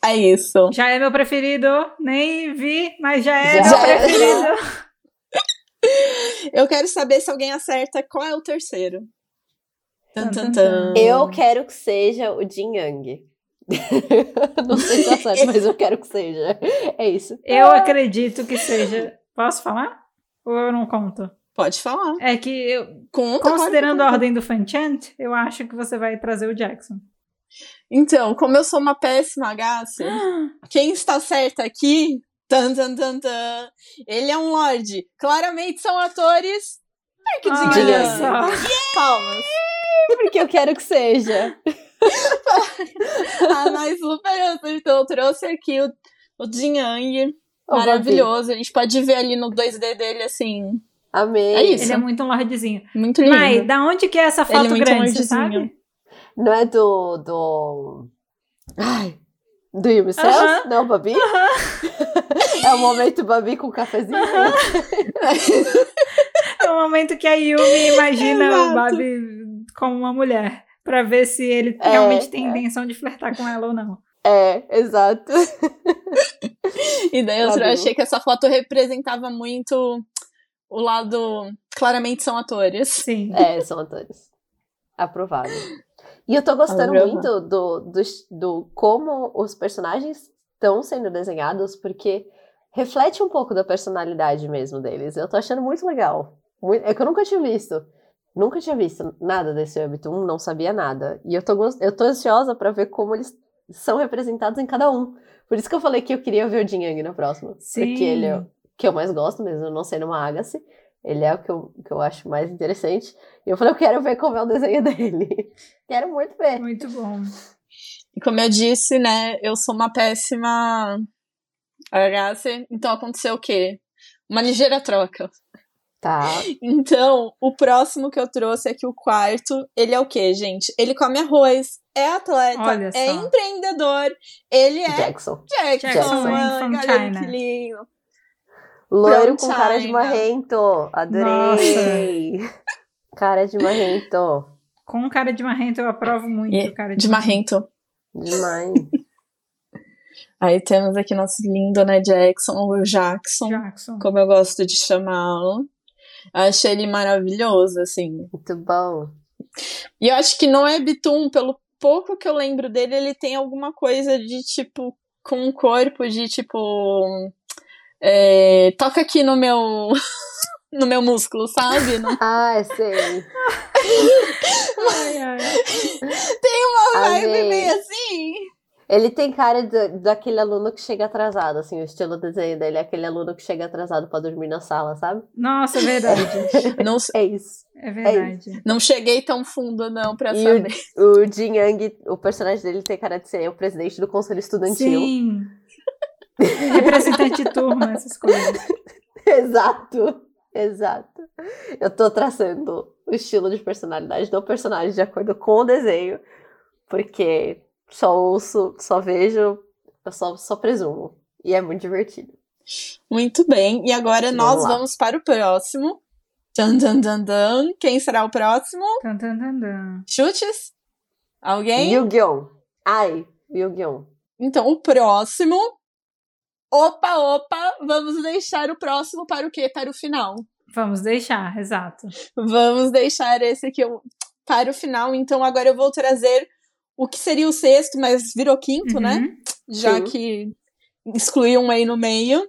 é isso. Já é meu preferido, nem vi, mas já é Já meu é. preferido. Eu quero saber se alguém acerta qual é o terceiro. Tan, tan, Tan. Eu quero que seja o Jin Yang. Não sei se certo, mas eu quero que seja. É isso. Eu acredito que seja. Posso falar? Ou eu não conto? Pode falar. É que eu, Conta, considerando a conta. ordem do Fanchant, eu acho que você vai trazer o Jackson. Então, como eu sou uma péssima Agácia, quem está certa aqui. Tan, tan, tan, tan. Ele é um lorde. Claramente são atores. Ai, que desenganado. só. Palmas. Porque eu quero que seja. A mais super acertou. Eu trouxe aqui o, o Jin Yang. Ô, Maravilhoso. A gente pode ver ali no 2D dele, assim. Amei. É isso. Ele é muito um lordezinho. Muito lindo. Mai, da onde que é essa Ele foto é muito grande, sabe? Não é do. do. Ai. Do You Cells? Aham. Não, Babi? é o momento Babi com o cafezinho. É o momento que a Yumi imagina Exato. o Babi como uma mulher. Pra ver se ele É, realmente tem é. intenção de flertar com ela ou não. É, exato. E daí eu achei que essa foto representava muito o lado. Claramente são atores. Sim. É, são atores. Aprovado. E eu tô gostando muito do, do, do como os personagens estão sendo desenhados, porque reflete um pouco da personalidade mesmo deles. Eu tô achando muito legal. É que eu nunca tinha visto. Nunca tinha visto nada desse Webtoon, não sabia nada. E eu tô, eu tô ansiosa pra ver como eles são representados em cada um. Por isso que eu falei que eu queria ver o Jin Yang na próxima. Sim. Porque ele é o que eu mais gosto mesmo, não sendo uma Agassi. Ele é o que eu, que eu acho mais interessante. E eu falei, eu quero ver como é o desenho dele. quero muito ver. Muito bom. E como eu disse, né, eu sou uma péssima Agácia, então aconteceu o quê? Uma ligeira troca. Tá. Então, o próximo que eu trouxe aqui, o quarto, ele é o quê, gente? Ele come arroz, é atleta, é empreendedor, ele é Jackson. Jackson. Jackson from galera, China. que lindo. Loiro com cara de marrento. Adorei. Cara de marrento. Com cara de marrento eu aprovo muito. E- cara De marrento. Demais. Aí temos aqui nosso lindo, né, Jackson, ou Jackson, Jackson. como eu gosto de chamá-lo. Achei ele maravilhoso, assim. Muito bom. E eu acho que no Webtoon, pelo pouco que eu lembro dele, ele tem alguma coisa de tipo, com um corpo de tipo. É, toca aqui no meu. no meu músculo, sabe? No- Ah, sei. Ai, ai. Uma vibe Amei. meio assim. Ele tem cara de- daquele aluno que chega atrasado, assim, o estilo desenho dele é aquele aluno que chega atrasado pra dormir na sala, sabe? Nossa, é verdade. Não, É isso. É verdade. não cheguei tão fundo, não, pra E saber. o Jin Yang, o personagem dele tem cara de ser o presidente do conselho estudantil. Sim. Representante de turma, essas coisas. Exato. Exato. Eu tô traçando o estilo de personalidade do personagem de acordo com o desenho, porque só ouço, só vejo, eu só, só presumo. E é muito divertido. Muito bem. E agora Vamos nós lá. vamos para o próximo. Dan, dan, dan, dan. Quem será o próximo? Tan, tan, tan, tan. Chutes? Alguém? Yu-Gi-Oh! Ai, Yu-Gi-Oh! Então, o próximo. Opa, opa, vamos deixar o próximo para o quê? Para o final. Vamos deixar, exato. Vamos deixar esse aqui para o final. Então, agora eu vou trazer o que seria o sexto, mas virou quinto, né? Uhum. Já Sim. que excluí um aí no meio.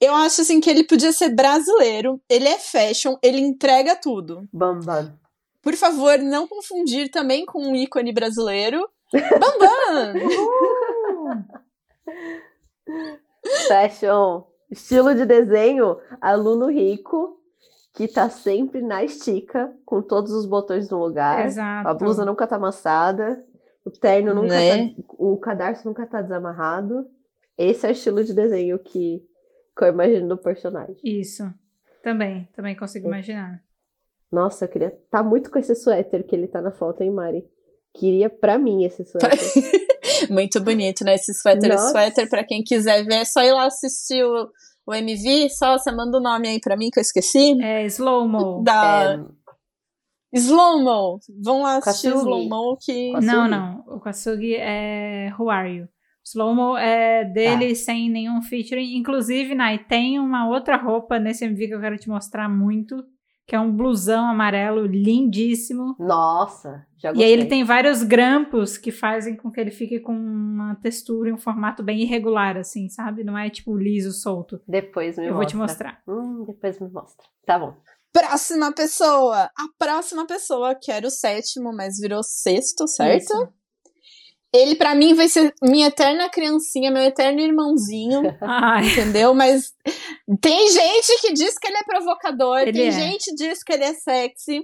Eu acho assim que ele podia ser brasileiro, ele é fashion, ele entrega tudo. Bam Bam. Por favor, não confundir também com um ícone brasileiro. Bambam! Fashion. Estilo de desenho, aluno rico, que tá sempre na estica, com todos os botões no lugar. Exato. A blusa nunca tá amassada, o terno nunca Né? tá, o cadarço nunca tá desamarrado. Esse é o estilo de desenho que, que eu imagino do personagem. Isso. Também, também consigo imaginar. Nossa, eu queria tá muito com esse suéter que ele tá na foto, hein, Mari? Queria pra mim esse suéter. Muito bonito, né? Esse suéter, Nossa. suéter, pra quem quiser ver, é só ir lá assistir o, o MV. Só você manda o nome aí pra mim que eu esqueci. É slow-mo. Da É, Slow-mo. Vão lá assistir Kasugi. Slow-mo que. Kasugi. Não, não. O Kasugi é Who Are You? Slow-mo é dele Tá. sem nenhum featuring. Inclusive, Nai, tem uma outra roupa nesse MV que eu quero te mostrar muito. Que é um blusão amarelo lindíssimo. Nossa, E aí ele tem vários grampos que fazem com que ele fique com uma textura e um formato bem irregular, assim, sabe? Não é tipo liso, solto. Depois me eu vou mostra. te mostrar. Hum, depois me mostra. Tá bom. Próxima pessoa. A próxima pessoa, que era o sétimo, mas virou sexto, certo? Isso. Ele, pra mim, vai ser minha eterna criancinha, meu eterno irmãozinho. Ai, Entendeu? Mas tem gente que diz que ele é provocador, Ele tem é. gente que diz que ele é sexy.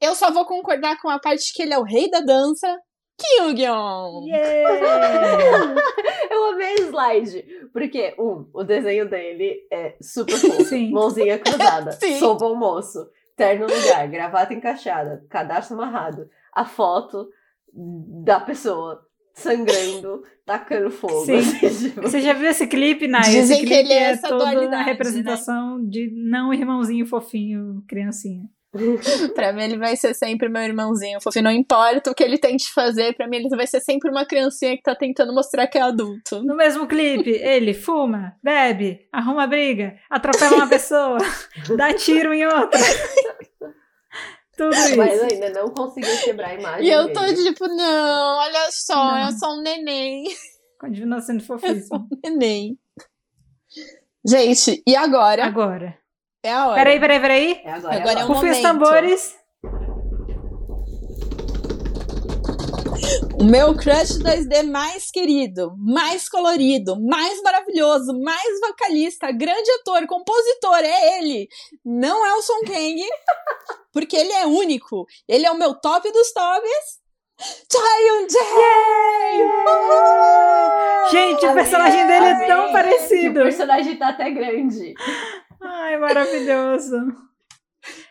Eu só vou concordar com a parte que ele é o rei da dança. Kyugyeon! yeah! Eu amei o slide. Porque, um, o desenho dele é super fofo. Sim. Mãozinha cruzada. Sim. Sou bom moço. Terno no lugar. Gravata encaixada. Cadastro amarrado. A foto da pessoa sangrando, tacando fogo. Sim. assim, tipo, Você já viu esse clipe, Nai? Dizem esse que clipe ele é é essa toda dualidade, a representação de não irmãozinho fofinho, criancinha. Pra mim, ele vai ser sempre meu irmãozinho fofinho. Não importa o que ele tente fazer, pra mim, ele vai ser sempre uma criancinha que tá tentando mostrar que é adulto. No mesmo clipe, ele fuma, bebe, arruma briga, atropela uma pessoa, dá tiro em outra. Tudo isso. Mas ainda não conseguiu quebrar a imagem. E eu tô dele. tipo, não, olha só, Não. eu sou um neném. Continua sendo fofíssimo. neném. Gente, e agora? Agora. É a hora. Peraí, peraí, peraí. É agora. Agora é é um agora. Rufem os momento. tambores. O meu crush 2D mais querido, mais colorido, mais maravilhoso, mais vocalista, grande ator, compositor, é ele. Não é o Song Kang, porque ele é único. Ele é o meu top dos tops. Jae! Uhul! Gente, o personagem dele é tão parecido. O personagem tá até grande. Ai, maravilhoso.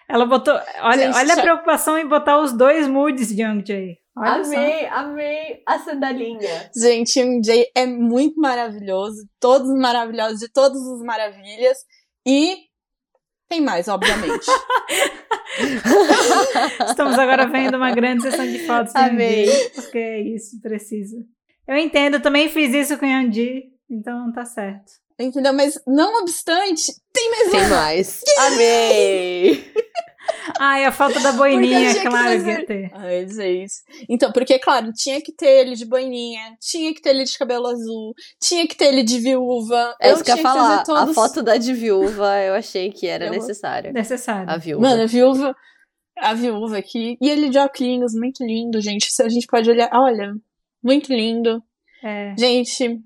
Ela botou. Olha, Gente, olha a preocupação em botar os dois moods de Young Jay. Olha só. amei, amei a sandalinha. Gente, o Jay é muito maravilhoso. Todos maravilhosos, de todas as maravilhas. E tem mais, obviamente. Estamos agora vendo uma grande sessão de fotos Amei. Young porque é isso, precisa. Eu entendo, eu também fiz isso com o Young então tá certo. Entendeu? Mas não obstante, tem mais Tem uma. mais. Amei! Ai, a foto da boininha, que claro que ia ter. Ai, gente. Então, porque, claro, tinha que ter ele de boininha, tinha que ter ele de cabelo azul, tinha que ter ele de viúva. É eu isso que eu tinha ia que falar. todos. A foto da de viúva eu achei que era Eu- necessária. Necessário. A viúva. Mano, a viúva. A viúva aqui. E ele de óculos, muito lindo, gente. Se a gente pode olhar. Olha, muito lindo. É. Gente,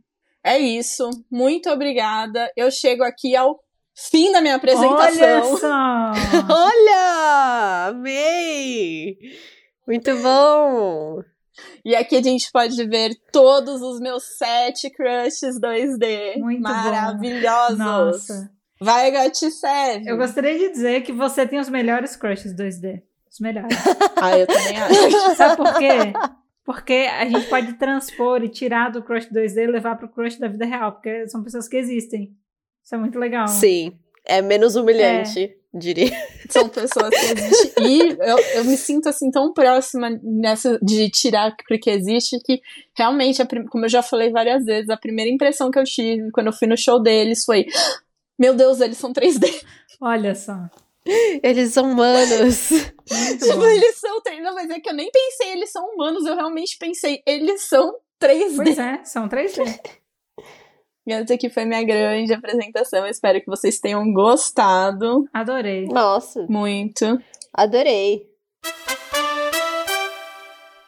é isso. Muito obrigada. Eu chego aqui ao fim da minha apresentação. Olha só! Olha! Amei! Muito bom! E aqui a gente pode ver todos os meus sete crushes 2D. Muito bom. Maravilhosos. Nossa. Vai, Gati serve. Eu gostaria de dizer que você tem os melhores crushes 2D. Os melhores. Ah, eu também acho. Sabe por quê? Porque a gente pode transpor e tirar do crush 2D e levar pro crush da vida real, porque são pessoas que existem. Isso é muito legal. Sim. É menos humilhante, diria. São pessoas que existem. E eu, eu me sinto assim tão próxima nessa de tirar porque existe que realmente, a prim- como eu já falei várias vezes, a primeira impressão que eu tive quando eu fui no show deles foi: meu Deus, eles são 3D. Olha só. Eles são humanos. Tipo, eles são 3D. Não, mas é que eu nem pensei, eles são humanos. Eu realmente pensei, eles são 3D. Pois é, são 3D. E essa aqui foi minha grande apresentação. Eu espero que vocês tenham gostado Adorei. Nossa, muito. adorei.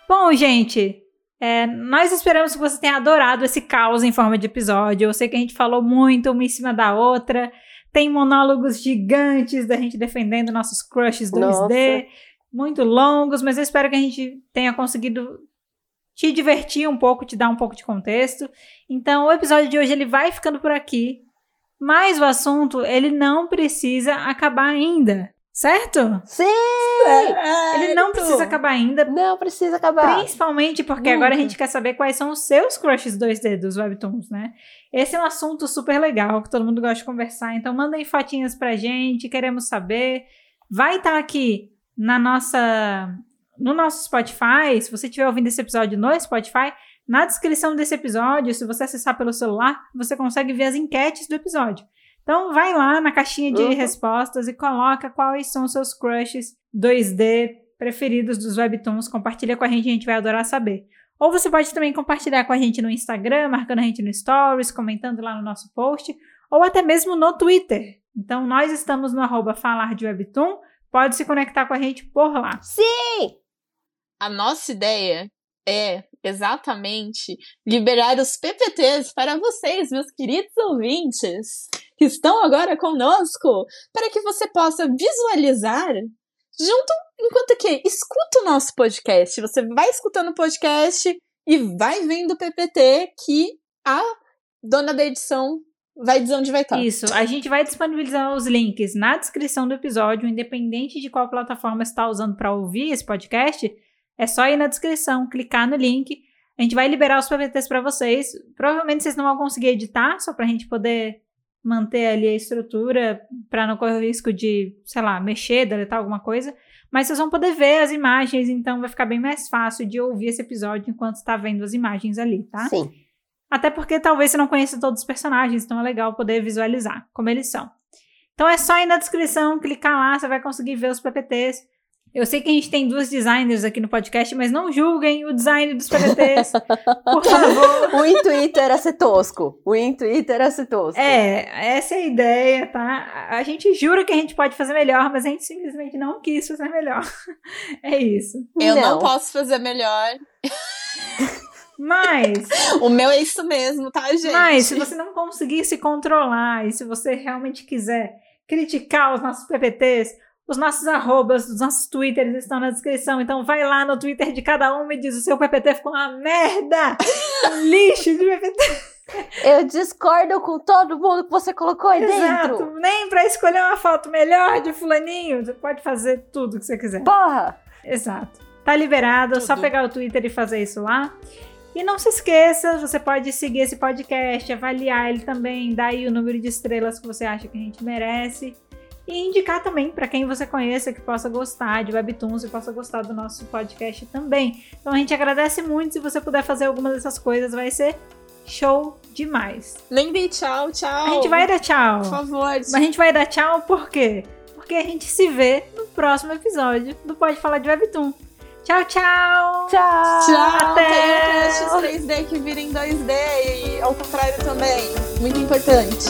Bom, gente, é, nós esperamos que você tenha adorado esse caos em forma de episódio. Eu sei que a gente falou muito uma em cima da outra. Tem monólogos gigantes da gente defendendo nossos crushes 2D, Nossa. muito longos, mas eu espero que a gente tenha conseguido te divertir um pouco, te dar um pouco de contexto. Então, o episódio de hoje ele vai ficando por aqui, mas o assunto ele não precisa acabar ainda, certo? Sim! Ele não precisa acabar ainda, Não precisa acabar. Principalmente porque Nunca. agora a gente quer saber quais são os seus crushes 2D dos webtoons, né? Esse é um assunto super legal que todo mundo gosta de conversar. Então mandem fotinhas pra gente, queremos saber. Vai estar aqui na nossa no nosso Spotify, se você estiver ouvindo esse episódio no Spotify, na descrição desse episódio, se você acessar pelo celular, você consegue ver as enquetes do episódio. Então vai lá na caixinha de Uhum. respostas e coloca quais são os seus crushes 2D preferidos dos webtoons, compartilha com a gente, a gente vai adorar saber. Ou você pode também compartilhar com a gente no Instagram, marcando a gente no Stories, comentando lá no nosso post, ou até mesmo no Twitter. Então nós estamos no arroba falar de webtoon, pode se conectar com a gente por lá. Sim! A nossa ideia é exatamente liberar os PPTs para vocês, meus queridos ouvintes, que estão agora conosco, para que você possa visualizar junto enquanto que escuta o nosso podcast. Você vai escutando o podcast e vai vendo o PPT que a dona da edição vai dizer onde vai estar. Isso, a gente vai disponibilizar os links na descrição do episódio, independente de qual plataforma você está usando para ouvir esse podcast, é só ir na descrição, clicar no link. A gente vai liberar os PPTs para vocês. Provavelmente vocês não vão conseguir editar, só para a gente poder manter ali a estrutura, para não correr o risco de, sei lá, mexer, deletar alguma coisa. Mas vocês vão poder ver as imagens, então vai ficar bem mais fácil de ouvir esse episódio enquanto está vendo as imagens ali, tá? Sim. Até porque talvez você não conheça todos os personagens, então é legal poder visualizar como eles são. Então é só ir na descrição, clicar lá, você vai conseguir ver os PPTs. Eu sei que a gente tem duas designers aqui no podcast, mas não julguem o design dos PPTs, por favor. O intuito era ser tosco. O intuito era ser tosco. É, essa é a ideia, tá? A gente jura que a gente pode fazer melhor, mas a gente simplesmente não quis fazer melhor. É isso. Eu não. posso fazer melhor. Mas, O meu é isso mesmo, tá, gente? mas se você não conseguir se controlar e se você realmente quiser criticar os nossos PPTs, os nossos arrobas, os nossos twitters estão na descrição. Então vai lá no Twitter de cada um e diz: o seu PPT ficou uma merda! Um lixo de PPT. Eu discordo com todo mundo que você colocou aí Exato. dentro. Nem pra escolher uma foto melhor de fulaninho, você pode fazer tudo que você quiser. Porra! Exato. Tá liberado, é só pegar o Twitter e fazer isso lá. E não se esqueça, você pode seguir esse podcast, avaliar ele também, dar aí o número de estrelas que você acha que a gente merece. E indicar também para quem você conheça que possa gostar de Webtoons e possa gostar do nosso podcast também. Então a gente agradece muito. Se você puder fazer alguma dessas coisas, vai ser show demais. Nem dei tchau, tchau. A gente vai dar tchau. Por favor. Mas a gente vai dar tchau por quê? Porque a gente se vê no próximo episódio do Pode Falar de Webtoon. Tchau, tchau! Tchau! Tchau. Até. Tem o 3D que vira em 2D e ao contrário também. Muito importante.